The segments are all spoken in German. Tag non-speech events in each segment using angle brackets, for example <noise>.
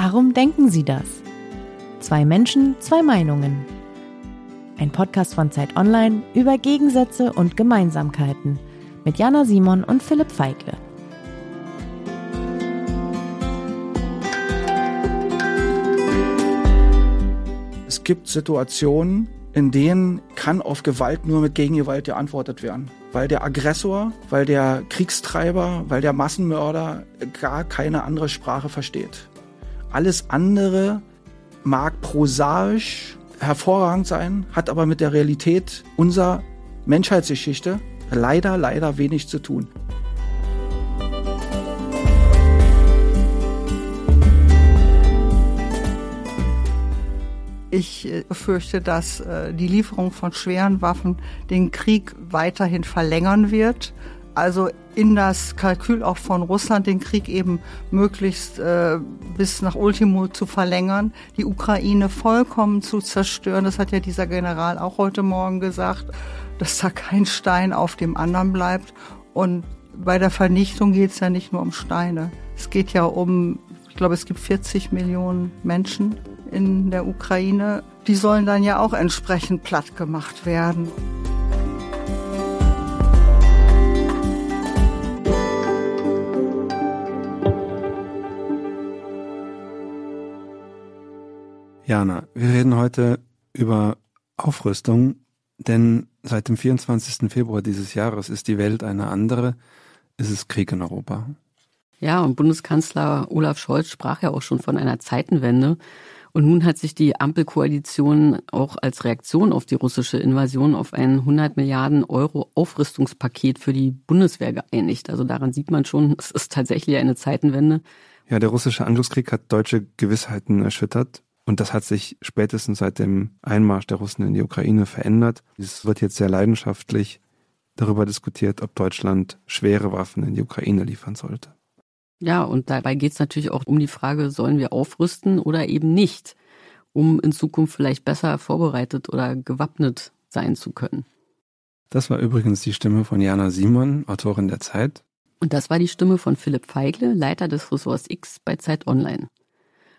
Warum denken Sie das? Zwei Menschen, zwei Meinungen. Ein Podcast von Zeit Online über Gegensätze und Gemeinsamkeiten mit Jana Simon und Philipp Feigle. Es gibt Situationen, in denen kann auf Gewalt nur mit Gegengewalt geantwortet werden. Weil der Aggressor, weil der Kriegstreiber, weil der Massenmörder gar keine andere Sprache versteht. Alles andere mag prosaisch hervorragend sein, hat aber mit der Realität unserer Menschheitsgeschichte leider, leider wenig zu tun. Ich äh, fürchte, dass äh, die Lieferung von schweren Waffen den Krieg weiterhin verlängern wird also in das Kalkül auch von Russland, den Krieg eben möglichst äh, bis nach Ultimo zu verlängern, die Ukraine vollkommen zu zerstören. Das hat ja dieser General auch heute Morgen gesagt, dass da kein Stein auf dem anderen bleibt. Und bei der Vernichtung geht es ja nicht nur um Steine. Es geht ja um, ich glaube, es gibt 40 Millionen Menschen in der Ukraine. Die sollen dann ja auch entsprechend platt gemacht werden. Jana, wir reden heute über Aufrüstung, denn seit dem 24. Februar dieses Jahres ist die Welt eine andere. Es ist Krieg in Europa. Ja, und Bundeskanzler Olaf Scholz sprach ja auch schon von einer Zeitenwende. Und nun hat sich die Ampelkoalition auch als Reaktion auf die russische Invasion auf ein 100 Milliarden Euro Aufrüstungspaket für die Bundeswehr geeinigt. Also daran sieht man schon, es ist tatsächlich eine Zeitenwende. Ja, der russische Angriffskrieg hat deutsche Gewissheiten erschüttert. Und das hat sich spätestens seit dem Einmarsch der Russen in die Ukraine verändert. Es wird jetzt sehr leidenschaftlich darüber diskutiert, ob Deutschland schwere Waffen in die Ukraine liefern sollte. Ja, und dabei geht es natürlich auch um die Frage, sollen wir aufrüsten oder eben nicht, um in Zukunft vielleicht besser vorbereitet oder gewappnet sein zu können. Das war übrigens die Stimme von Jana Simon, Autorin der Zeit. Und das war die Stimme von Philipp Feigle, Leiter des Ressorts X bei Zeit Online.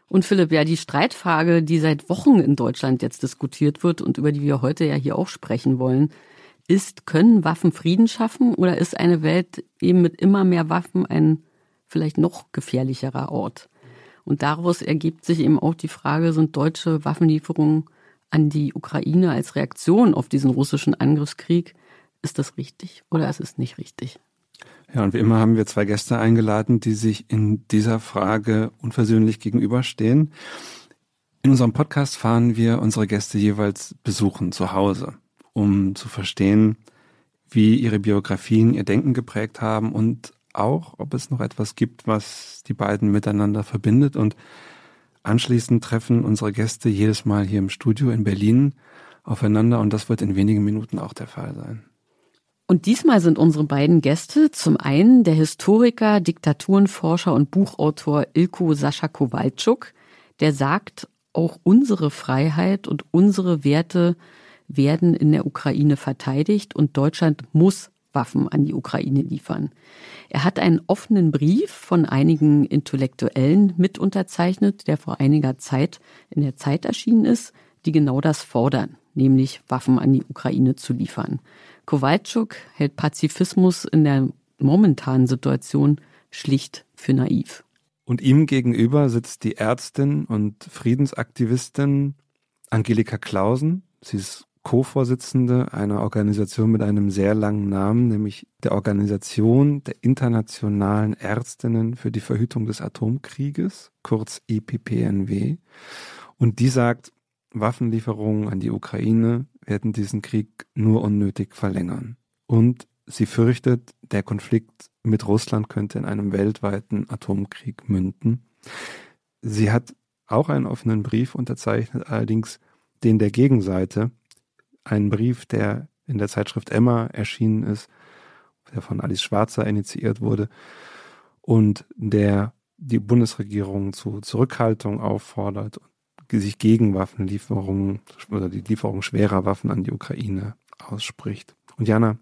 Und Philipp, ja, die Streitfrage, die seit Wochen in Deutschland jetzt diskutiert wird und über die wir heute ja hier auch sprechen wollen, ist, können Waffen Frieden schaffen oder ist eine Welt eben mit immer mehr Waffen ein vielleicht noch gefährlicherer Ort? Und daraus ergibt sich eben auch die Frage, sind deutsche Waffenlieferungen an die Ukraine als Reaktion auf diesen russischen Angriffskrieg, ist das richtig oder ist es nicht richtig? Ja, und wie immer haben wir zwei Gäste eingeladen, die sich in dieser Frage unversöhnlich gegenüberstehen. In unserem Podcast fahren wir unsere Gäste jeweils besuchen zu Hause, um zu verstehen, wie ihre Biografien ihr Denken geprägt haben und auch, ob es noch etwas gibt, was die beiden miteinander verbindet. Und anschließend treffen unsere Gäste jedes Mal hier im Studio in Berlin aufeinander und das wird in wenigen Minuten auch der Fall sein. Und diesmal sind unsere beiden Gäste zum einen der Historiker, Diktaturenforscher und Buchautor Ilko Sascha Kowalczuk, der sagt, auch unsere Freiheit und unsere Werte werden in der Ukraine verteidigt und Deutschland muss Waffen an die Ukraine liefern. Er hat einen offenen Brief von einigen Intellektuellen mit unterzeichnet, der vor einiger Zeit in der Zeit erschienen ist, die genau das fordern, nämlich Waffen an die Ukraine zu liefern. Kowalczuk hält Pazifismus in der momentanen Situation schlicht für naiv. Und ihm gegenüber sitzt die Ärztin und Friedensaktivistin Angelika Clausen. Sie ist Co-Vorsitzende einer Organisation mit einem sehr langen Namen, nämlich der Organisation der Internationalen Ärztinnen für die Verhütung des Atomkrieges, kurz EPPNW. Und die sagt, Waffenlieferungen an die Ukraine werden diesen Krieg nur unnötig verlängern. Und sie fürchtet, der Konflikt mit Russland könnte in einem weltweiten Atomkrieg münden. Sie hat auch einen offenen Brief unterzeichnet, allerdings den der Gegenseite. Einen Brief, der in der Zeitschrift Emma erschienen ist, der von Alice Schwarzer initiiert wurde und der die Bundesregierung zu Zurückhaltung auffordert sich gegen Waffenlieferungen oder die Lieferung schwerer Waffen an die Ukraine ausspricht. Und Jana,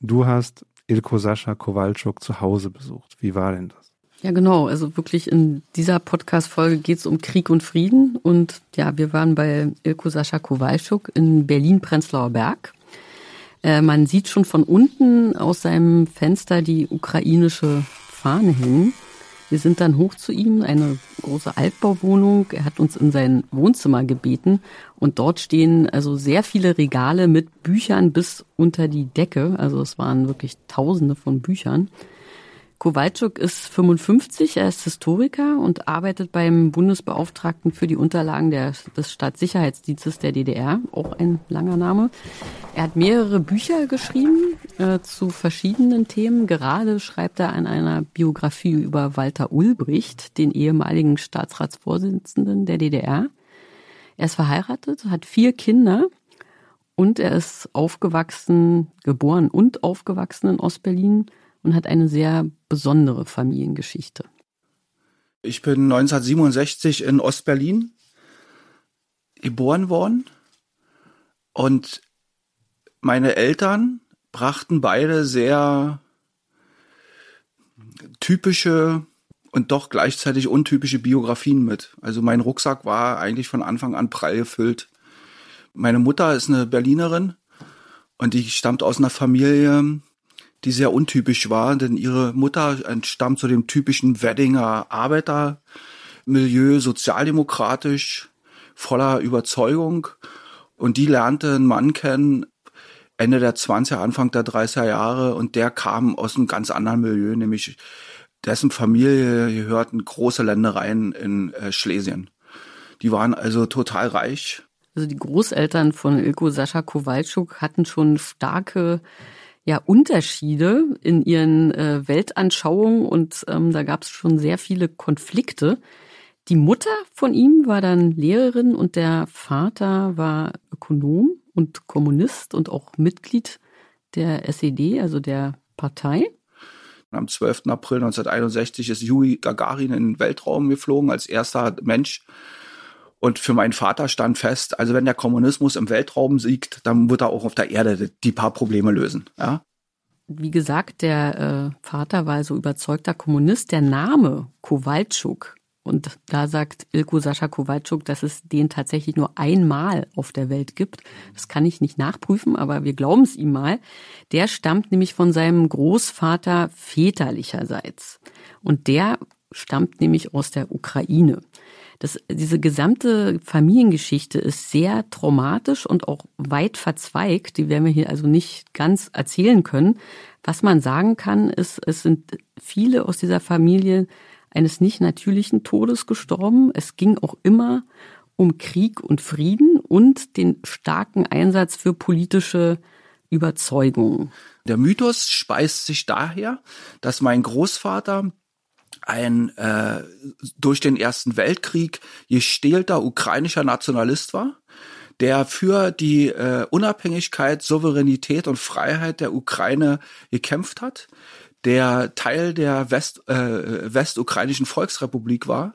du hast Ilko Sascha Kowalczuk zu Hause besucht. Wie war denn das? Ja, genau. Also wirklich in dieser Podcast-Folge geht es um Krieg und Frieden. Und ja, wir waren bei Ilko Sascha Kowalczuk in Berlin-Prenzlauer Berg. Äh, man sieht schon von unten aus seinem Fenster die ukrainische Fahne hängen. Wir sind dann hoch zu ihm, eine große Altbauwohnung. Er hat uns in sein Wohnzimmer gebeten und dort stehen also sehr viele Regale mit Büchern bis unter die Decke. Also es waren wirklich Tausende von Büchern. Kowalczuk ist 55, er ist Historiker und arbeitet beim Bundesbeauftragten für die Unterlagen der, des Staatssicherheitsdienstes der DDR, auch ein langer Name. Er hat mehrere Bücher geschrieben äh, zu verschiedenen Themen. Gerade schreibt er an einer Biografie über Walter Ulbricht, den ehemaligen Staatsratsvorsitzenden der DDR. Er ist verheiratet, hat vier Kinder und er ist aufgewachsen, geboren und aufgewachsen in Ostberlin und hat eine sehr besondere Familiengeschichte. Ich bin 1967 in Ostberlin geboren worden und meine Eltern brachten beide sehr typische und doch gleichzeitig untypische Biografien mit. Also mein Rucksack war eigentlich von Anfang an prall gefüllt. Meine Mutter ist eine Berlinerin und die stammt aus einer Familie, die sehr untypisch war, denn ihre Mutter entstammt zu dem typischen Weddinger Arbeitermilieu, sozialdemokratisch, voller Überzeugung. Und die lernte einen Mann kennen, Ende der 20er, Anfang der 30er Jahre, und der kam aus einem ganz anderen Milieu, nämlich dessen Familie gehörten große Ländereien in äh, Schlesien. Die waren also total reich. Also die Großeltern von Ilko Sascha Kowalczuk hatten schon starke ja Unterschiede in ihren äh, Weltanschauungen und ähm, da gab es schon sehr viele Konflikte. Die Mutter von ihm war dann Lehrerin und der Vater war Ökonom und Kommunist und auch Mitglied der SED, also der Partei. Am 12. April 1961 ist Yuri Gagarin in den Weltraum geflogen als erster Mensch und für meinen Vater stand fest, also wenn der Kommunismus im Weltraum siegt, dann wird er auch auf der Erde die paar Probleme lösen. Ja? Wie gesagt, der äh, Vater war also überzeugter Kommunist. Der Name Kowalczuk, und da sagt Ilko Sascha Kowalczuk, dass es den tatsächlich nur einmal auf der Welt gibt. Das kann ich nicht nachprüfen, aber wir glauben es ihm mal. Der stammt nämlich von seinem Großvater väterlicherseits. Und der stammt nämlich aus der Ukraine. Das, diese gesamte Familiengeschichte ist sehr traumatisch und auch weit verzweigt. Die werden wir hier also nicht ganz erzählen können. Was man sagen kann, ist, es sind viele aus dieser Familie eines nicht natürlichen Todes gestorben. Es ging auch immer um Krieg und Frieden und den starken Einsatz für politische Überzeugungen. Der Mythos speist sich daher, dass mein Großvater ein äh, durch den Ersten Weltkrieg gestählter ukrainischer Nationalist war, der für die äh, Unabhängigkeit, Souveränität und Freiheit der Ukraine gekämpft hat, der Teil der West, äh, westukrainischen Volksrepublik war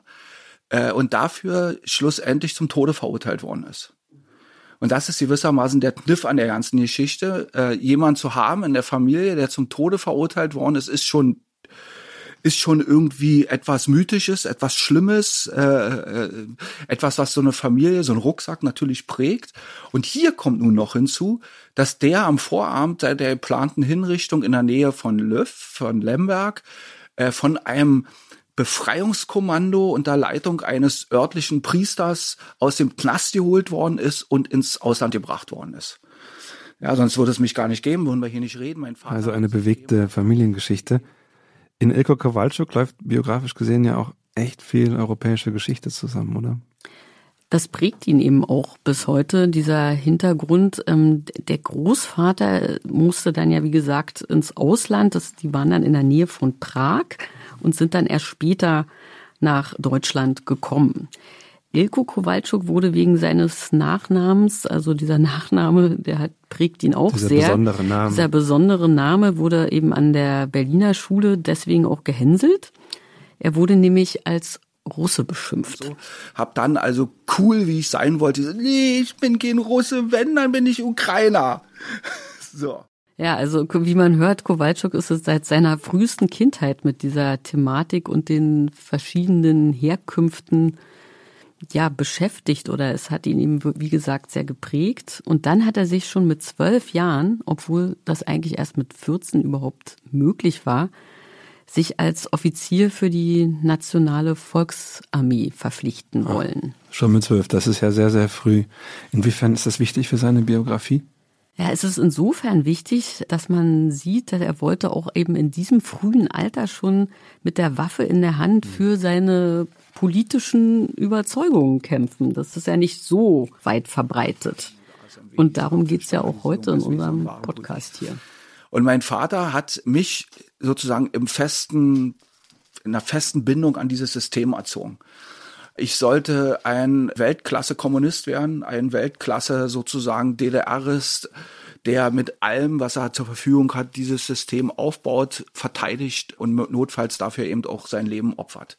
äh, und dafür schlussendlich zum Tode verurteilt worden ist. Und das ist gewissermaßen der Kniff an der ganzen Geschichte. Äh, jemand zu haben in der Familie, der zum Tode verurteilt worden ist, ist schon ist schon irgendwie etwas Mythisches, etwas Schlimmes, äh, äh, etwas, was so eine Familie, so ein Rucksack natürlich prägt. Und hier kommt nun noch hinzu, dass der am Vorabend der geplanten Hinrichtung in der Nähe von Löff, von Lemberg, äh, von einem Befreiungskommando unter Leitung eines örtlichen Priesters aus dem Knast geholt worden ist und ins Ausland gebracht worden ist. Ja, sonst würde es mich gar nicht geben, würden wir hier nicht reden. Mein Vater also eine bewegte Familiengeschichte. In Ilko Kowalczuk läuft biografisch gesehen ja auch echt viel europäische Geschichte zusammen, oder? Das prägt ihn eben auch bis heute, dieser Hintergrund. Ähm, der Großvater musste dann ja, wie gesagt, ins Ausland. Die waren dann in der Nähe von Prag und sind dann erst später nach Deutschland gekommen. Ilko Kowalczuk wurde wegen seines Nachnamens, also dieser Nachname, der hat, prägt ihn auch dieser sehr. Besondere Name. Dieser besondere Name wurde eben an der Berliner Schule deswegen auch gehänselt. Er wurde nämlich als Russe beschimpft. So, hab dann also cool, wie ich sein wollte, nee, ich bin kein Russe, wenn, dann bin ich Ukrainer. <laughs> so. Ja, also wie man hört, Kowalczuk ist es seit seiner frühesten Kindheit mit dieser Thematik und den verschiedenen Herkünften ja beschäftigt oder es hat ihn eben, wie gesagt, sehr geprägt. Und dann hat er sich schon mit zwölf Jahren, obwohl das eigentlich erst mit 14 überhaupt möglich war, sich als Offizier für die nationale Volksarmee verpflichten wollen. Ach, schon mit zwölf, das ist ja sehr, sehr früh. Inwiefern ist das wichtig für seine Biografie? Ja, es ist insofern wichtig, dass man sieht, dass er wollte auch eben in diesem frühen Alter schon mit der Waffe in der Hand für seine politischen Überzeugungen kämpfen. Das ist ja nicht so weit verbreitet. Und darum geht's ja auch heute in unserem Podcast hier. Und mein Vater hat mich sozusagen im festen, in einer festen Bindung an dieses System erzogen. Ich sollte ein Weltklasse-Kommunist werden, ein Weltklasse sozusagen DDRist, der mit allem, was er zur Verfügung hat, dieses System aufbaut, verteidigt und notfalls dafür eben auch sein Leben opfert.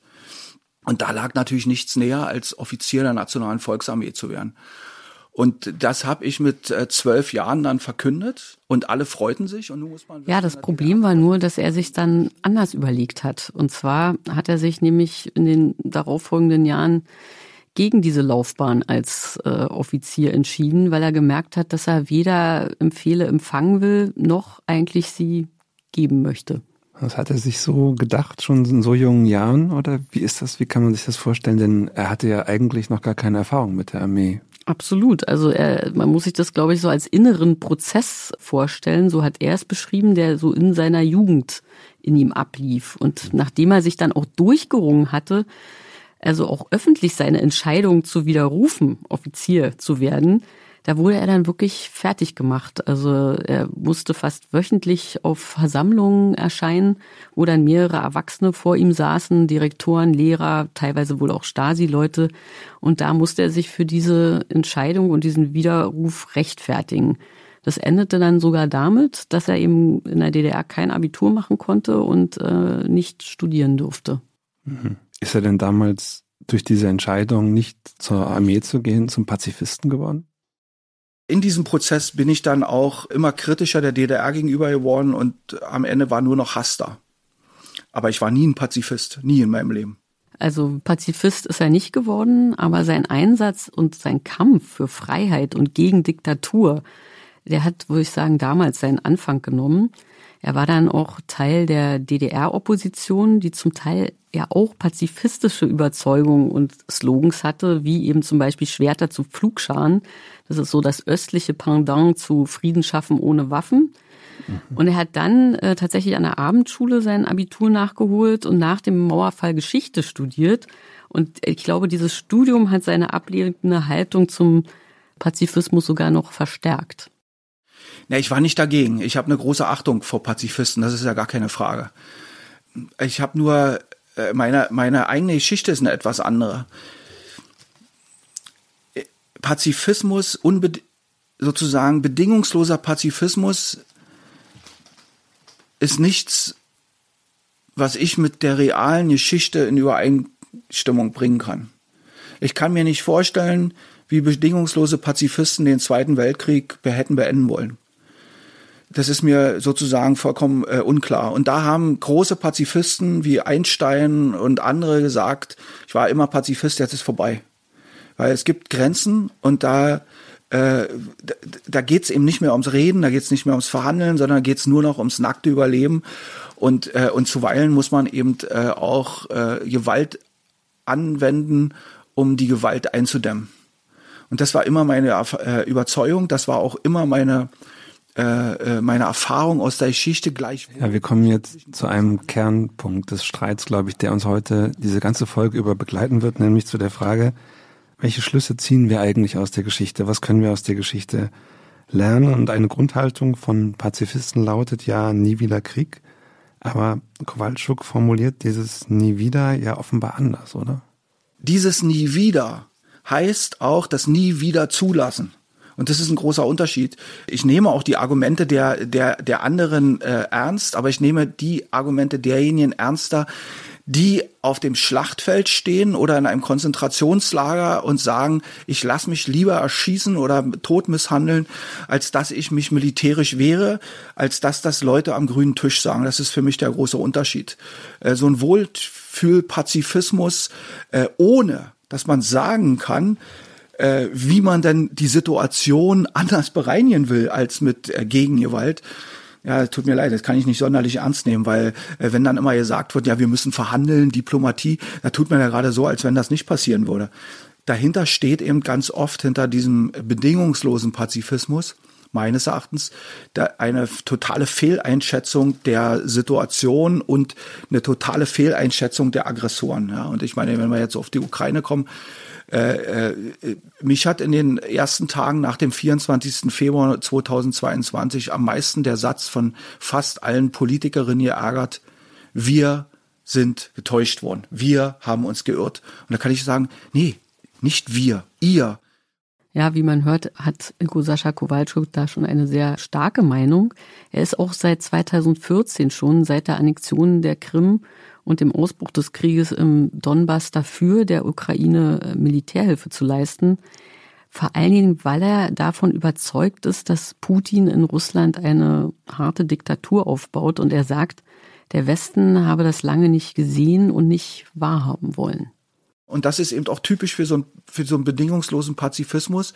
Und da lag natürlich nichts näher, als Offizier der Nationalen Volksarmee zu werden. Und das habe ich mit äh, zwölf Jahren dann verkündet und alle freuten sich. Und nun muss man ja, das Problem war nur, dass er sich dann anders überlegt hat. Und zwar hat er sich nämlich in den darauffolgenden Jahren gegen diese Laufbahn als äh, Offizier entschieden, weil er gemerkt hat, dass er weder Empfehle empfangen will, noch eigentlich sie geben möchte. Das hat er sich so gedacht, schon in so jungen Jahren? Oder wie ist das? Wie kann man sich das vorstellen? Denn er hatte ja eigentlich noch gar keine Erfahrung mit der Armee. Absolut. Also er, man muss sich das, glaube ich, so als inneren Prozess vorstellen. So hat er es beschrieben, der so in seiner Jugend in ihm ablief. Und nachdem er sich dann auch durchgerungen hatte, also auch öffentlich seine Entscheidung zu widerrufen, Offizier zu werden, da wurde er dann wirklich fertig gemacht. Also er musste fast wöchentlich auf Versammlungen erscheinen, wo dann mehrere Erwachsene vor ihm saßen, Direktoren, Lehrer, teilweise wohl auch Stasi-Leute. Und da musste er sich für diese Entscheidung und diesen Widerruf rechtfertigen. Das endete dann sogar damit, dass er eben in der DDR kein Abitur machen konnte und äh, nicht studieren durfte. Mhm. Ist er denn damals durch diese Entscheidung nicht zur Armee zu gehen, zum Pazifisten geworden? In diesem Prozess bin ich dann auch immer kritischer der DDR gegenüber geworden und am Ende war nur noch Hass da. Aber ich war nie ein Pazifist, nie in meinem Leben. Also Pazifist ist er nicht geworden, aber sein Einsatz und sein Kampf für Freiheit und gegen Diktatur, der hat, würde ich sagen, damals seinen Anfang genommen. Er war dann auch Teil der DDR-Opposition, die zum Teil ja auch pazifistische Überzeugungen und Slogans hatte, wie eben zum Beispiel Schwerter zu Pflugscharen. Das ist so das östliche Pendant zu Frieden schaffen ohne Waffen. Mhm. Und er hat dann äh, tatsächlich an der Abendschule sein Abitur nachgeholt und nach dem Mauerfall Geschichte studiert. Und ich glaube, dieses Studium hat seine ablehnende Haltung zum Pazifismus sogar noch verstärkt. Ja, ich war nicht dagegen. Ich habe eine große Achtung vor Pazifisten, das ist ja gar keine Frage. Ich habe nur äh, meine meine eigene Geschichte ist eine etwas andere. Pazifismus, unbed sozusagen bedingungsloser Pazifismus ist nichts, was ich mit der realen Geschichte in Übereinstimmung bringen kann. Ich kann mir nicht vorstellen, wie bedingungslose Pazifisten den Zweiten Weltkrieg hätten beenden wollen. Das ist mir sozusagen vollkommen äh, unklar. Und da haben große Pazifisten wie Einstein und andere gesagt, ich war immer Pazifist, jetzt ist vorbei. Weil es gibt Grenzen und da äh, da, da geht es eben nicht mehr ums Reden, da geht es nicht mehr ums Verhandeln, sondern geht es nur noch ums nackte Überleben. Und, äh, und zuweilen muss man eben äh, auch äh, Gewalt anwenden, um die Gewalt einzudämmen. Und das war immer meine äh, Überzeugung, das war auch immer meine äh, äh, meine Erfahrung aus der Geschichte gleich. Ja, wir kommen jetzt zu einem Kernpunkt des Streits, glaube ich, der uns heute diese ganze Folge über begleiten wird, nämlich zu der Frage, welche Schlüsse ziehen wir eigentlich aus der Geschichte? Was können wir aus der Geschichte lernen? Und eine Grundhaltung von Pazifisten lautet ja nie wieder Krieg. Aber Kowalczuk formuliert dieses nie wieder ja offenbar anders, oder? Dieses nie wieder heißt auch das nie wieder zulassen. Und das ist ein großer Unterschied. Ich nehme auch die Argumente der, der, der anderen äh, ernst, aber ich nehme die Argumente derjenigen ernster, die auf dem Schlachtfeld stehen oder in einem Konzentrationslager und sagen, ich lasse mich lieber erschießen oder tot misshandeln, als dass ich mich militärisch wehre, als dass das Leute am grünen Tisch sagen. Das ist für mich der große Unterschied. Äh, so ein Wohlfühlpazifismus, äh, ohne dass man sagen kann, äh, wie man denn die Situation <laughs> anders bereinigen will als mit Gegengewalt ja, tut mir leid, das kann ich nicht sonderlich ernst nehmen, weil äh, wenn dann immer gesagt wird, ja, wir müssen verhandeln, Diplomatie, da tut man ja gerade so, als wenn das nicht passieren würde. Dahinter steht eben ganz oft hinter diesem bedingungslosen Pazifismus meines Erachtens eine totale Fehleinschätzung der Situation und eine totale Fehleinschätzung der Aggressoren. Ja, und ich meine, wenn wir jetzt auf die Ukraine kommen, äh, äh, mich hat in den ersten Tagen nach dem 24. Februar 2022 am meisten der Satz von fast allen Politikerinnen geärgert, wir sind getäuscht worden, wir haben uns geirrt. Und da kann ich sagen, nee, nicht wir, ihr. Ja, wie man hört, hat Ilko Sascha Kowalczuk da schon eine sehr starke Meinung. Er ist auch seit 2014 schon, seit der Annexion der Krim und dem Ausbruch des Krieges im Donbass dafür, der Ukraine äh, Militärhilfe zu leisten. Vor allen Dingen, weil er davon überzeugt ist, dass Putin in Russland eine harte Diktatur aufbaut und er sagt, der Westen habe das lange nicht gesehen und nicht wahrhaben wollen. Und das ist eben auch typisch für so, ein, für so einen bedingungslosen Pazifismus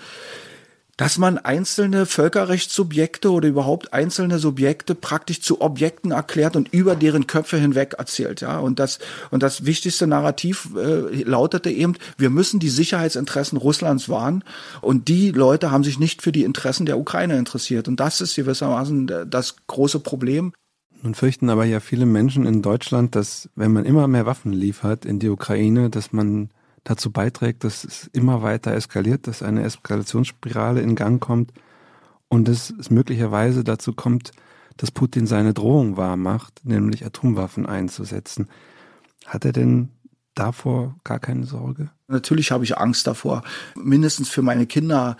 dass man einzelne Völkerrechtssubjekte oder überhaupt einzelne Subjekte praktisch zu Objekten erklärt und über deren Köpfe hinweg erzählt, ja. Und das, und das wichtigste Narrativ äh, lautete eben, wir müssen die Sicherheitsinteressen Russlands wahren und die Leute haben sich nicht für die Interessen der Ukraine interessiert. Und das ist gewissermaßen das große Problem. Nun fürchten aber ja viele Menschen in Deutschland, dass wenn man immer mehr Waffen liefert in die Ukraine, dass man dazu beiträgt, dass es immer weiter eskaliert, dass eine Eskalationsspirale in Gang kommt und dass es möglicherweise dazu kommt, dass Putin seine Drohung wahrmacht, nämlich Atomwaffen einzusetzen. Hat er denn davor gar keine Sorge? Natürlich habe ich Angst davor, mindestens für meine Kinder.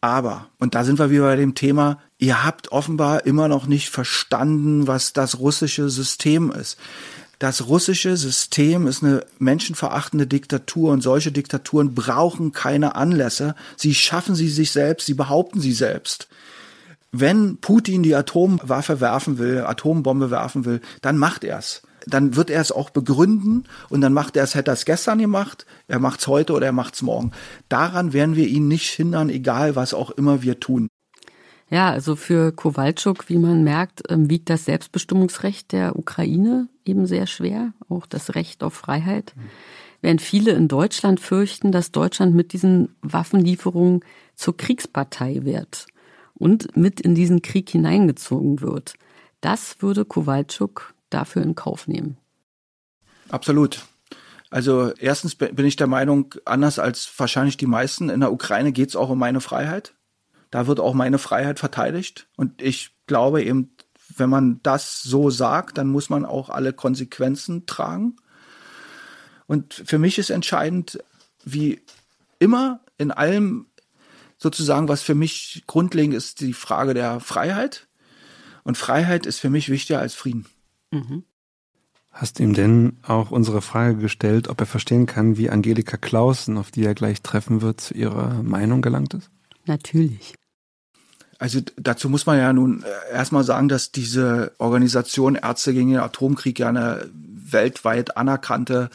Aber, und da sind wir wieder bei dem Thema, ihr habt offenbar immer noch nicht verstanden, was das russische System ist das russische System ist eine menschenverachtende Diktatur und solche Diktaturen brauchen keine Anlässe. Sie schaffen sie sich selbst, sie behaupten sie selbst. Wenn Putin die Atomwaffe werfen will, Atombombe werfen will, dann macht er es. Dann wird er es auch begründen und dann macht er es, hätte er es gestern gemacht, er macht es heute oder er macht es morgen. Daran werden wir ihn nicht hindern, egal was auch immer wir tun. Ja, also für Kowalczuk, wie man merkt, ähm, wiegt das Selbstbestimmungsrecht der Ukraine eben sehr schwer, auch das Recht auf Freiheit. Während viele in Deutschland fürchten, dass Deutschland mit diesen Waffenlieferungen zur Kriegspartei wird und mit in diesen Krieg hineingezogen wird. Das würde Kowalczuk dafür in Kauf nehmen. Absolut. Also erstens bin ich der Meinung, anders als wahrscheinlich die meisten, in der Ukraine geht es auch um meine Freiheit. Da wird auch meine Freiheit verteidigt. Und ich glaube eben, wenn man das so sagt, dann muss man auch alle Konsequenzen tragen. Und für mich ist entscheidend, wie immer in allem sozusagen, was für mich grundlegend ist, die Frage der Freiheit. Und Freiheit ist für mich wichtiger als Frieden. Mhm. Hast ihm denn auch unsere Frage gestellt, ob er verstehen kann, wie Angelika Clausen, auf die er gleich treffen wird, zu ihrer Meinung gelangt ist? Natürlich. Also dazu muss man ja nun äh, erstmal sagen, dass diese Organisation Ärzte gegen den Atomkrieg ja eine weltweit anerkannte,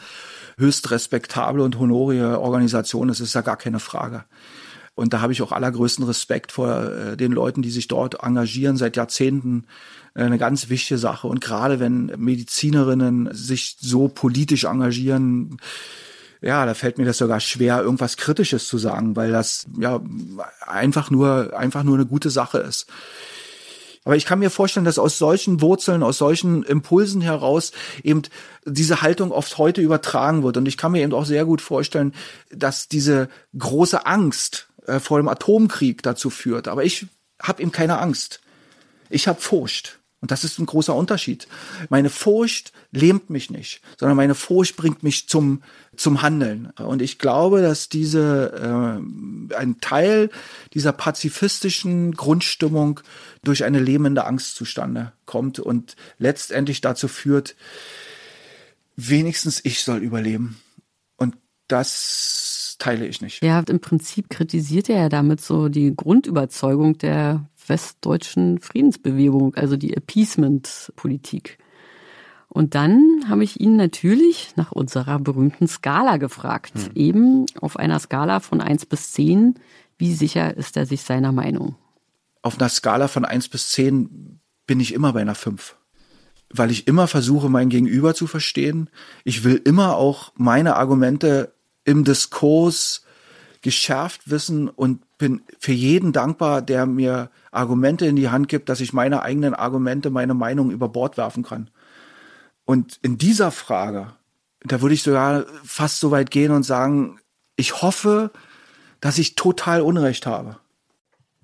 höchst respektable und honorige Organisation ist, ist ja gar keine Frage. Und da habe ich auch allergrößten Respekt vor äh, den Leuten, die sich dort engagieren seit Jahrzehnten. Äh, eine ganz wichtige Sache. Und gerade wenn Medizinerinnen sich so politisch engagieren, ja, da fällt mir das sogar schwer, irgendwas Kritisches zu sagen, weil das ja einfach nur, einfach nur eine gute Sache ist. Aber ich kann mir vorstellen, dass aus solchen Wurzeln, aus solchen Impulsen heraus eben diese Haltung oft heute übertragen wird. Und ich kann mir eben auch sehr gut vorstellen, dass diese große Angst äh, vor dem Atomkrieg dazu führt. Aber ich habe eben keine Angst. Ich habe Furcht. Und das ist ein großer Unterschied. Meine Furcht lähmt mich nicht, sondern meine Furcht bringt mich zum, zum Handeln. Und ich glaube, dass diese, äh, ein Teil dieser pazifistischen Grundstimmung durch eine lähmende Angst zustande kommt und letztendlich dazu führt, wenigstens ich soll überleben. Und das teile ich nicht. Ja, im Prinzip kritisiert er ja damit so die Grundüberzeugung der westdeutschen Friedensbewegung, also die Appeasement-Politik. Und dann habe ich ihn natürlich nach unserer berühmten Skala gefragt. Hm. Eben auf einer Skala von eins bis zehn. Wie sicher ist er sich seiner Meinung? Auf einer Skala von eins bis zehn bin ich immer bei einer fünf, Weil ich immer versuche, mein Gegenüber zu verstehen. Ich will immer auch meine Argumente im Diskurs geschärft wissen und bin für jeden dankbar, der mir Argumente in die Hand gibt, dass ich meine eigenen Argumente, meine Meinung über Bord werfen kann. Und in dieser Frage, da würde ich sogar fast so weit gehen und sagen, ich hoffe, dass ich total Unrecht habe.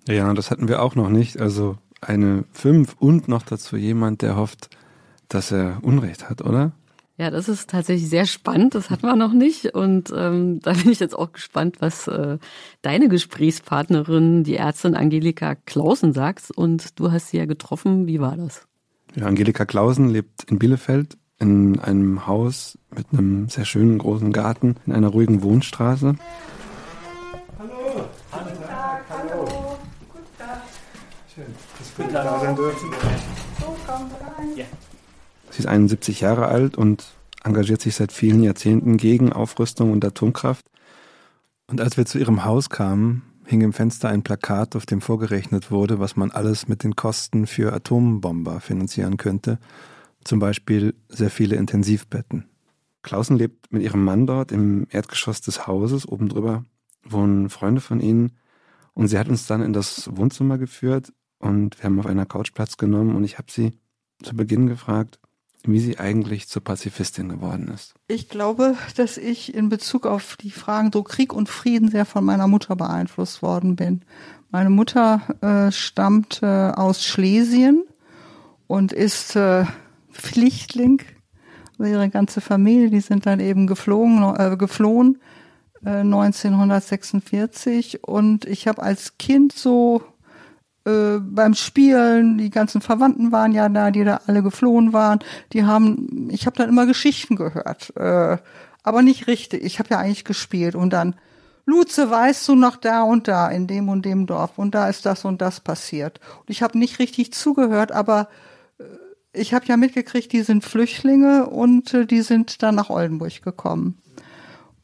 Ja, das hatten wir auch noch nicht. Also eine 5 und noch dazu jemand, der hofft, dass er Unrecht hat, oder? Ja, das ist tatsächlich sehr spannend. Das hatten wir noch nicht. Und ähm, da bin ich jetzt auch gespannt, was äh, deine Gesprächspartnerin, die Ärztin Angelika Klausen, sagt. Und du hast sie ja getroffen. Wie war das? Ja, Angelika Klausen lebt in Bielefeld in einem Haus mit einem sehr schönen großen Garten in einer ruhigen Wohnstraße. Hallo, guten Tag, hallo. Guten Tag. Schön, dass wir da sein dürfen. So, kommt rein. Ja. Sie ist 71 Jahre alt und engagiert sich seit vielen Jahrzehnten gegen Aufrüstung und Atomkraft. Und als wir zu ihrem Haus kamen, hing im Fenster ein Plakat, auf dem vorgerechnet wurde, was man alles mit den Kosten für Atombomber finanzieren könnte. Zum Beispiel sehr viele Intensivbetten. Klausen lebt mit ihrem Mann dort im Erdgeschoss des Hauses. Oben drüber wohnen Freunde von ihnen. Und sie hat uns dann in das Wohnzimmer geführt und wir haben auf einer Couch Platz genommen und ich habe sie zu Beginn gefragt, wie sie eigentlich zur Pazifistin geworden ist. Ich glaube, dass ich in Bezug auf die Fragen so Krieg und Frieden sehr von meiner Mutter beeinflusst worden bin. Meine Mutter äh, stammt äh, aus Schlesien und ist äh, Pflichtling. Also ihre ganze Familie, die sind dann eben geflogen, äh, geflohen äh, 1946 und ich habe als Kind so äh, beim Spielen, die ganzen Verwandten waren ja da, die da alle geflohen waren. Die haben, ich habe dann immer Geschichten gehört, äh, aber nicht richtig. Ich habe ja eigentlich gespielt und dann Luze, weißt du noch da und da in dem und dem Dorf und da ist das und das passiert. Und ich habe nicht richtig zugehört, aber äh, ich habe ja mitgekriegt, die sind Flüchtlinge und äh, die sind dann nach Oldenburg gekommen.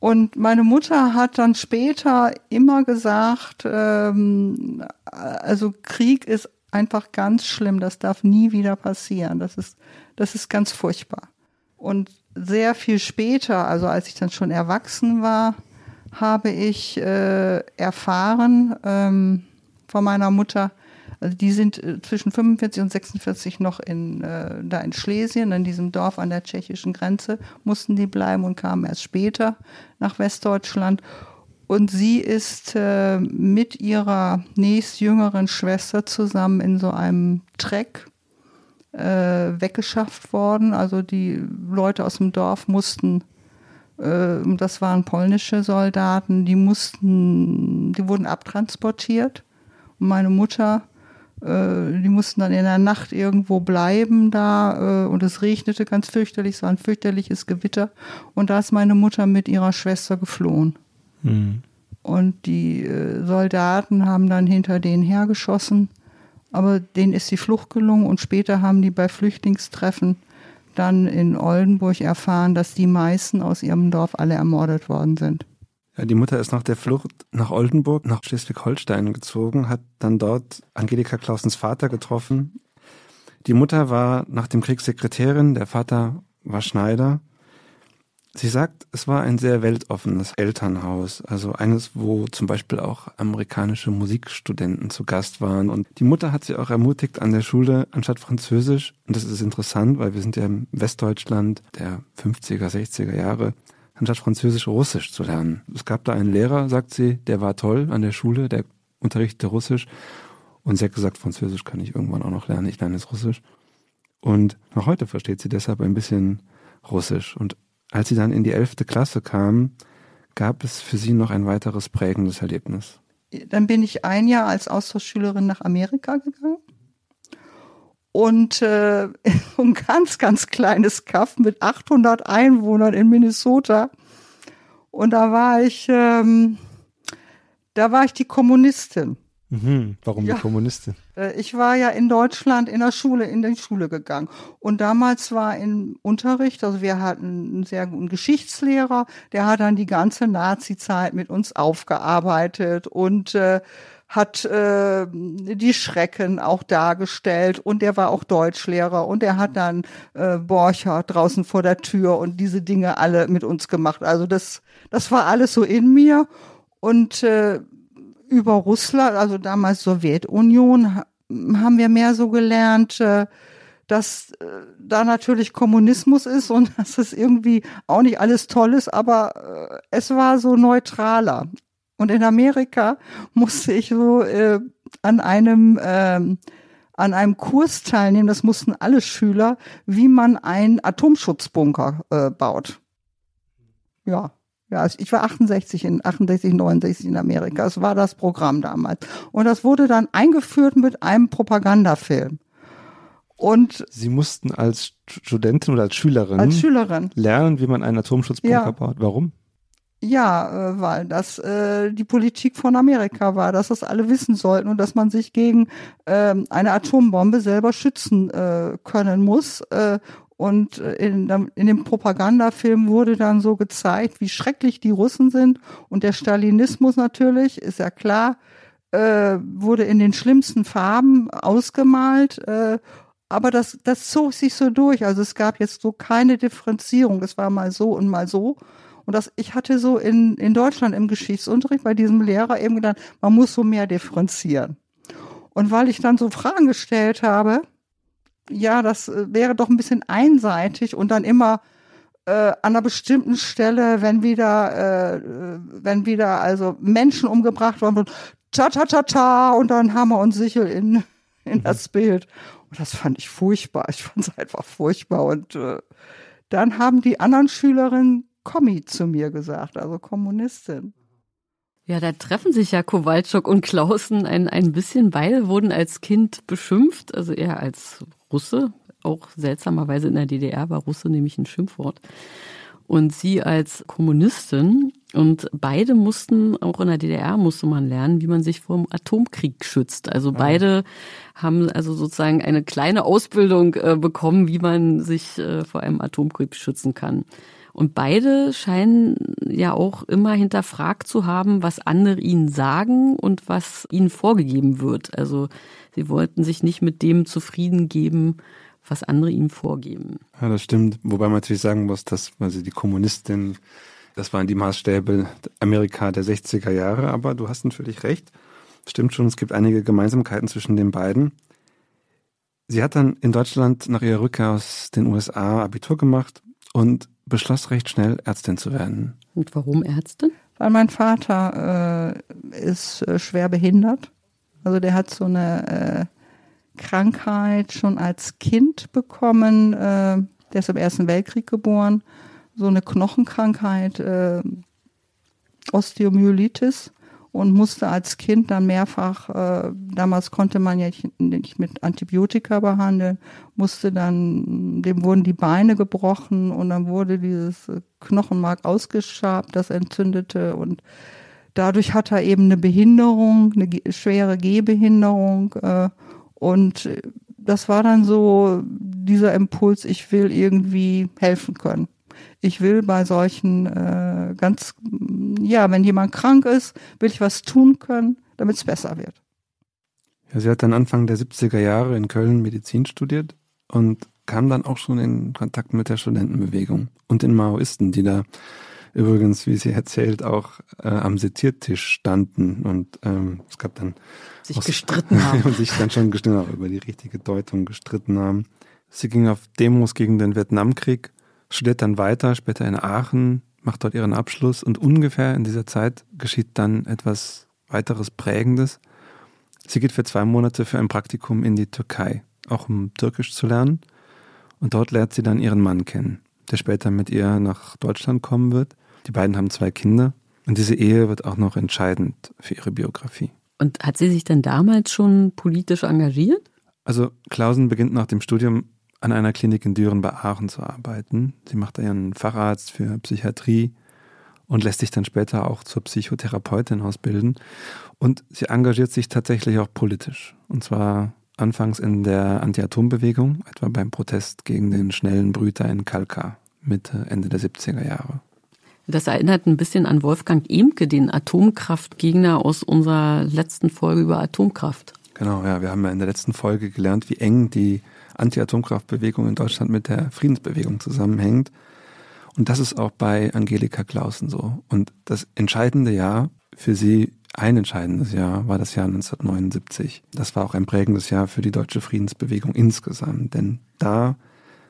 Und meine Mutter hat dann später immer gesagt, ähm, also Krieg ist einfach ganz schlimm, das darf nie wieder passieren. Das ist, das ist ganz furchtbar. Und sehr viel später, also als ich dann schon erwachsen war, habe ich äh, erfahren ähm, von meiner Mutter, also die sind äh, zwischen 45 und 46 noch in, äh, da in Schlesien, in diesem Dorf an der tschechischen Grenze, mussten die bleiben und kamen erst später nach Westdeutschland. Und sie ist äh, mit ihrer nächstjüngeren Schwester zusammen in so einem Treck äh, weggeschafft worden. Also die Leute aus dem Dorf mussten, äh, das waren polnische Soldaten, die mussten, die wurden abtransportiert. Und meine Mutter die mussten dann in der Nacht irgendwo bleiben da äh, und es regnete ganz fürchterlich, es war ein fürchterliches Gewitter und da ist meine Mutter mit ihrer Schwester geflohen. Mhm. Und die äh, Soldaten haben dann hinter denen hergeschossen, aber denen ist die Flucht gelungen und später haben die bei Flüchtlingstreffen dann in Oldenburg erfahren, dass die meisten aus ihrem Dorf alle ermordet worden sind. Ja, die Mutter ist nach der Flucht nach Oldenburg, nach Schleswig-Holstein gezogen, hat dann dort Angelika Klausens Vater getroffen. Die Mutter war nach dem Krieg Sekretärin, der Vater war Schneider. Sie sagt, es war ein sehr weltoffenes Elternhaus, also eines, wo zum Beispiel auch amerikanische Musikstudenten zu Gast waren. Und die Mutter hat sie auch ermutigt an der Schule, anstatt Französisch, und das ist interessant, weil wir sind ja im Westdeutschland der 50er, 60er Jahre, anstatt Französisch Russisch zu lernen. Es gab da einen Lehrer, sagt sie, der war toll an der Schule, der unterrichtete Russisch. Und sie hat gesagt, Französisch kann ich irgendwann auch noch lernen, ich lerne jetzt Russisch. Und noch heute versteht sie deshalb ein bisschen Russisch. Und als sie dann in die elfte Klasse kam, gab es für sie noch ein weiteres prägendes Erlebnis. Dann bin ich ein Jahr als Austauschschülerin nach Amerika gegangen und äh, <laughs> ein ganz, ganz kleines Kaff mit 800 Einwohnern in Minnesota. Und da war ich, ähm, da war ich die Kommunistin. Mhm. Warum ja. die Kommunistin? Äh, ich war ja in Deutschland in der Schule, in die Schule gegangen. Und damals war im Unterricht, also wir hatten einen sehr guten Geschichtslehrer, der hat dann die ganze Nazi-Zeit mit uns aufgearbeitet und äh, hat äh, die Schrecken auch dargestellt und er war auch Deutschlehrer und er hat dann äh, Borcher draußen vor der Tür und diese Dinge alle mit uns gemacht. Also das, das war alles so in mir und äh, über Russland, also damals Sowjetunion, haben wir mehr so gelernt, äh, dass äh, da natürlich Kommunismus ist und <laughs> dass es irgendwie auch nicht alles toll ist, aber äh, es war so neutraler. Und in Amerika musste ich so äh, an einem ähm, an einem Kurs teilnehmen, das mussten alle Schüler, wie man einen Atomschutzbunker äh, baut. Ja, ja, ich war 68 in 68, 69 in Amerika. Das war das Programm damals. Und das wurde dann eingeführt mit einem Propagandafilm. Und Sie mussten als Studentin oder als Schülerin, als Schülerin lernen, wie man einen Atomschutzbunker ja. baut. Warum? Ja, äh, weil das äh, die Politik von Amerika war, dass das alle wissen sollten und dass man sich gegen äh, eine Atombombe selber schützen äh, können muss. Äh, und äh, in, in dem Propagandafilm wurde dann so gezeigt, wie schrecklich die Russen sind und der Stalinismus natürlich, ist ja klar, äh, wurde in den schlimmsten Farben ausgemalt. Äh, aber das, das zog sich so durch. Also es gab jetzt so keine Differenzierung. Es war mal so und mal so. Und das, ich hatte so in, in Deutschland im Geschichtsunterricht bei diesem Lehrer eben gedacht, man muss so mehr differenzieren. Und weil ich dann so Fragen gestellt habe, ja, das äh, wäre doch ein bisschen einseitig und dann immer äh, an einer bestimmten Stelle, wenn wieder, äh, wenn wieder also Menschen umgebracht worden sind, ta ta ta ta und dann Hammer und Sichel in, in das Bild. Und das fand ich furchtbar. Ich fand es einfach furchtbar. Und äh, dann haben die anderen Schülerinnen Kommi zu mir gesagt, also Kommunistin. Ja, da treffen sich ja Kowalczuk und Klausen ein, ein bisschen. Beide wurden als Kind beschimpft, also er als Russe, auch seltsamerweise in der DDR war Russe nämlich ein Schimpfwort. Und sie als Kommunistin. Und beide mussten, auch in der DDR musste man lernen, wie man sich vor dem Atomkrieg schützt. Also beide haben also sozusagen eine kleine Ausbildung äh, bekommen, wie man sich äh, vor einem Atomkrieg schützen kann. Und beide scheinen ja auch immer hinterfragt zu haben, was andere ihnen sagen und was ihnen vorgegeben wird. Also sie wollten sich nicht mit dem zufrieden geben, was andere ihnen vorgeben. Ja, das stimmt. Wobei man natürlich sagen muss, dass also die Kommunistin, das waren die Maßstäbe Amerika der 60er Jahre, aber du hast natürlich recht. Stimmt schon, es gibt einige Gemeinsamkeiten zwischen den beiden. Sie hat dann in Deutschland nach ihrer Rückkehr aus den USA Abitur gemacht und beschloss recht schnell, Ärztin zu werden. Und warum Ärztin? Weil mein Vater äh, ist äh, schwer behindert. Also der hat so eine äh, Krankheit schon als Kind bekommen. Äh, der ist im Ersten Weltkrieg geboren. So eine Knochenkrankheit, äh, Osteomyelitis und musste als Kind dann mehrfach, äh, damals konnte man ja nicht mit Antibiotika behandeln, musste dann, dem wurden die Beine gebrochen und dann wurde dieses Knochenmark ausgeschabt, das entzündete und dadurch hat er eben eine Behinderung, eine schwere Gehbehinderung äh, und das war dann so dieser Impuls, ich will irgendwie helfen können ich will bei solchen äh, ganz, ja, wenn jemand krank ist, will ich was tun können, damit es besser wird. Ja, sie hat dann Anfang der 70er Jahre in Köln Medizin studiert und kam dann auch schon in Kontakt mit der Studentenbewegung und den Maoisten, die da übrigens, wie sie erzählt, auch äh, am Sitiertisch standen und ähm, es gab dann sich gestritten haben <laughs> und sich dann schon gestritten auch über die richtige Deutung gestritten haben. Sie ging auf Demos gegen den Vietnamkrieg studiert dann weiter, später in Aachen, macht dort ihren Abschluss und ungefähr in dieser Zeit geschieht dann etwas weiteres Prägendes. Sie geht für zwei Monate für ein Praktikum in die Türkei, auch um Türkisch zu lernen. Und dort lernt sie dann ihren Mann kennen, der später mit ihr nach Deutschland kommen wird. Die beiden haben zwei Kinder und diese Ehe wird auch noch entscheidend für ihre Biografie. Und hat sie sich denn damals schon politisch engagiert? Also Klausen beginnt nach dem Studium an einer Klinik in Düren bei Aachen zu arbeiten. Sie macht ihren Facharzt für Psychiatrie und lässt sich dann später auch zur Psychotherapeutin ausbilden. Und sie engagiert sich tatsächlich auch politisch. Und zwar anfangs in der Anti-Atom-Bewegung, etwa beim Protest gegen den schnellen Brüter in Kalkar, Mitte, Ende der 70er Jahre. Das erinnert ein bisschen an Wolfgang Emke, den Atomkraftgegner aus unserer letzten Folge über Atomkraft. Genau, ja, wir haben ja in der letzten Folge gelernt, wie eng die Anti-Atomkraftbewegung in Deutschland mit der Friedensbewegung zusammenhängt. Und das ist auch bei Angelika Clausen so. Und das entscheidende Jahr für sie, ein entscheidendes Jahr, war das Jahr 1979. Das war auch ein prägendes Jahr für die deutsche Friedensbewegung insgesamt, denn da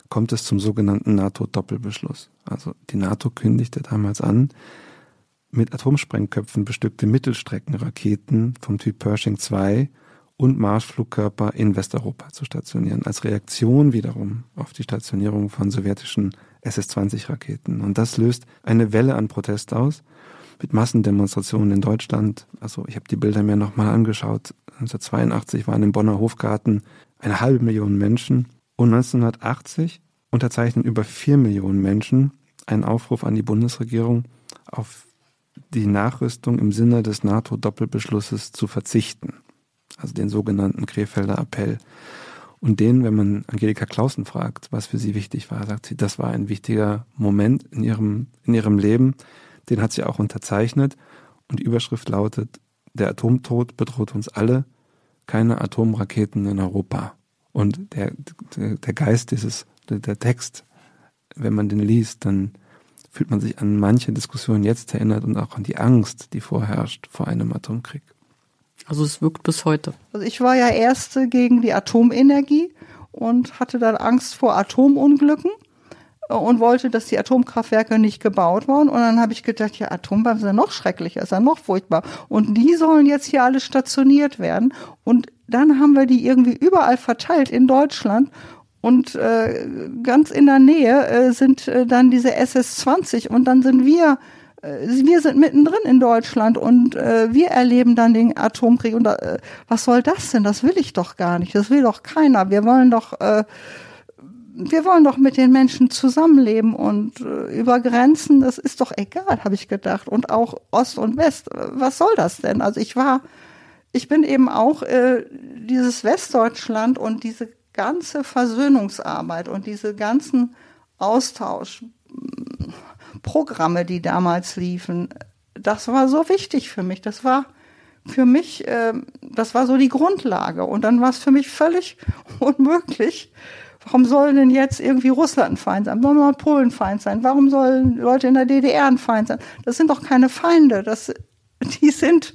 kommt es zum sogenannten NATO-Doppelbeschluss. Also die NATO kündigte damals an, mit Atomsprengköpfen bestückte Mittelstreckenraketen vom Typ Pershing 2 und Marschflugkörper in Westeuropa zu stationieren, als Reaktion wiederum auf die Stationierung von sowjetischen SS-20-Raketen. Und das löst eine Welle an Protest aus, mit Massendemonstrationen in Deutschland. Also ich habe die Bilder mir nochmal angeschaut. 1982 waren im Bonner Hofgarten eine halbe Million Menschen und 1980 unterzeichnen über vier Millionen Menschen einen Aufruf an die Bundesregierung, auf die Nachrüstung im Sinne des NATO-Doppelbeschlusses zu verzichten also den sogenannten Krefelder Appell. Und den, wenn man Angelika Clausen fragt, was für sie wichtig war, sagt sie, das war ein wichtiger Moment in ihrem, in ihrem Leben. Den hat sie auch unterzeichnet. Und die Überschrift lautet, der Atomtod bedroht uns alle, keine Atomraketen in Europa. Und der, der, der Geist dieses, der, der Text, wenn man den liest, dann fühlt man sich an manche Diskussionen jetzt erinnert und auch an die Angst, die vorherrscht vor einem Atomkrieg. Also es wirkt bis heute. Also ich war ja Erste gegen die Atomenergie und hatte dann Angst vor Atomunglücken und wollte, dass die Atomkraftwerke nicht gebaut wurden. Und dann habe ich gedacht, ja, Atombomben sind ja noch schrecklicher, ist ja noch furchtbar. Und die sollen jetzt hier alle stationiert werden. Und dann haben wir die irgendwie überall verteilt in Deutschland. Und äh, ganz in der Nähe äh, sind äh, dann diese SS-20 und dann sind wir äh, wir sind mittendrin in Deutschland und äh, wir erleben dann den Atomkrieg. Und äh, was soll das denn? Das will ich doch gar nicht. Das will doch keiner. Wir wollen doch, äh, wir wollen doch mit den Menschen zusammenleben und äh, über Grenzen. Das ist doch egal, habe ich gedacht. Und auch Ost und West. Was soll das denn? Also ich war, ich bin eben auch äh, dieses Westdeutschland und diese ganze Versöhnungsarbeit und diese ganzen Austausch Programme, die damals liefen, das war so wichtig für mich. Das war für mich, äh, das war so die Grundlage. Und dann war es für mich völlig <laughs> unmöglich. Warum sollen denn jetzt irgendwie Russland ein Feind sein? Warum soll Polen ein Feind sein? Warum sollen Leute in der DDR ein Feind sein? Das sind doch keine Feinde. Das, die sind,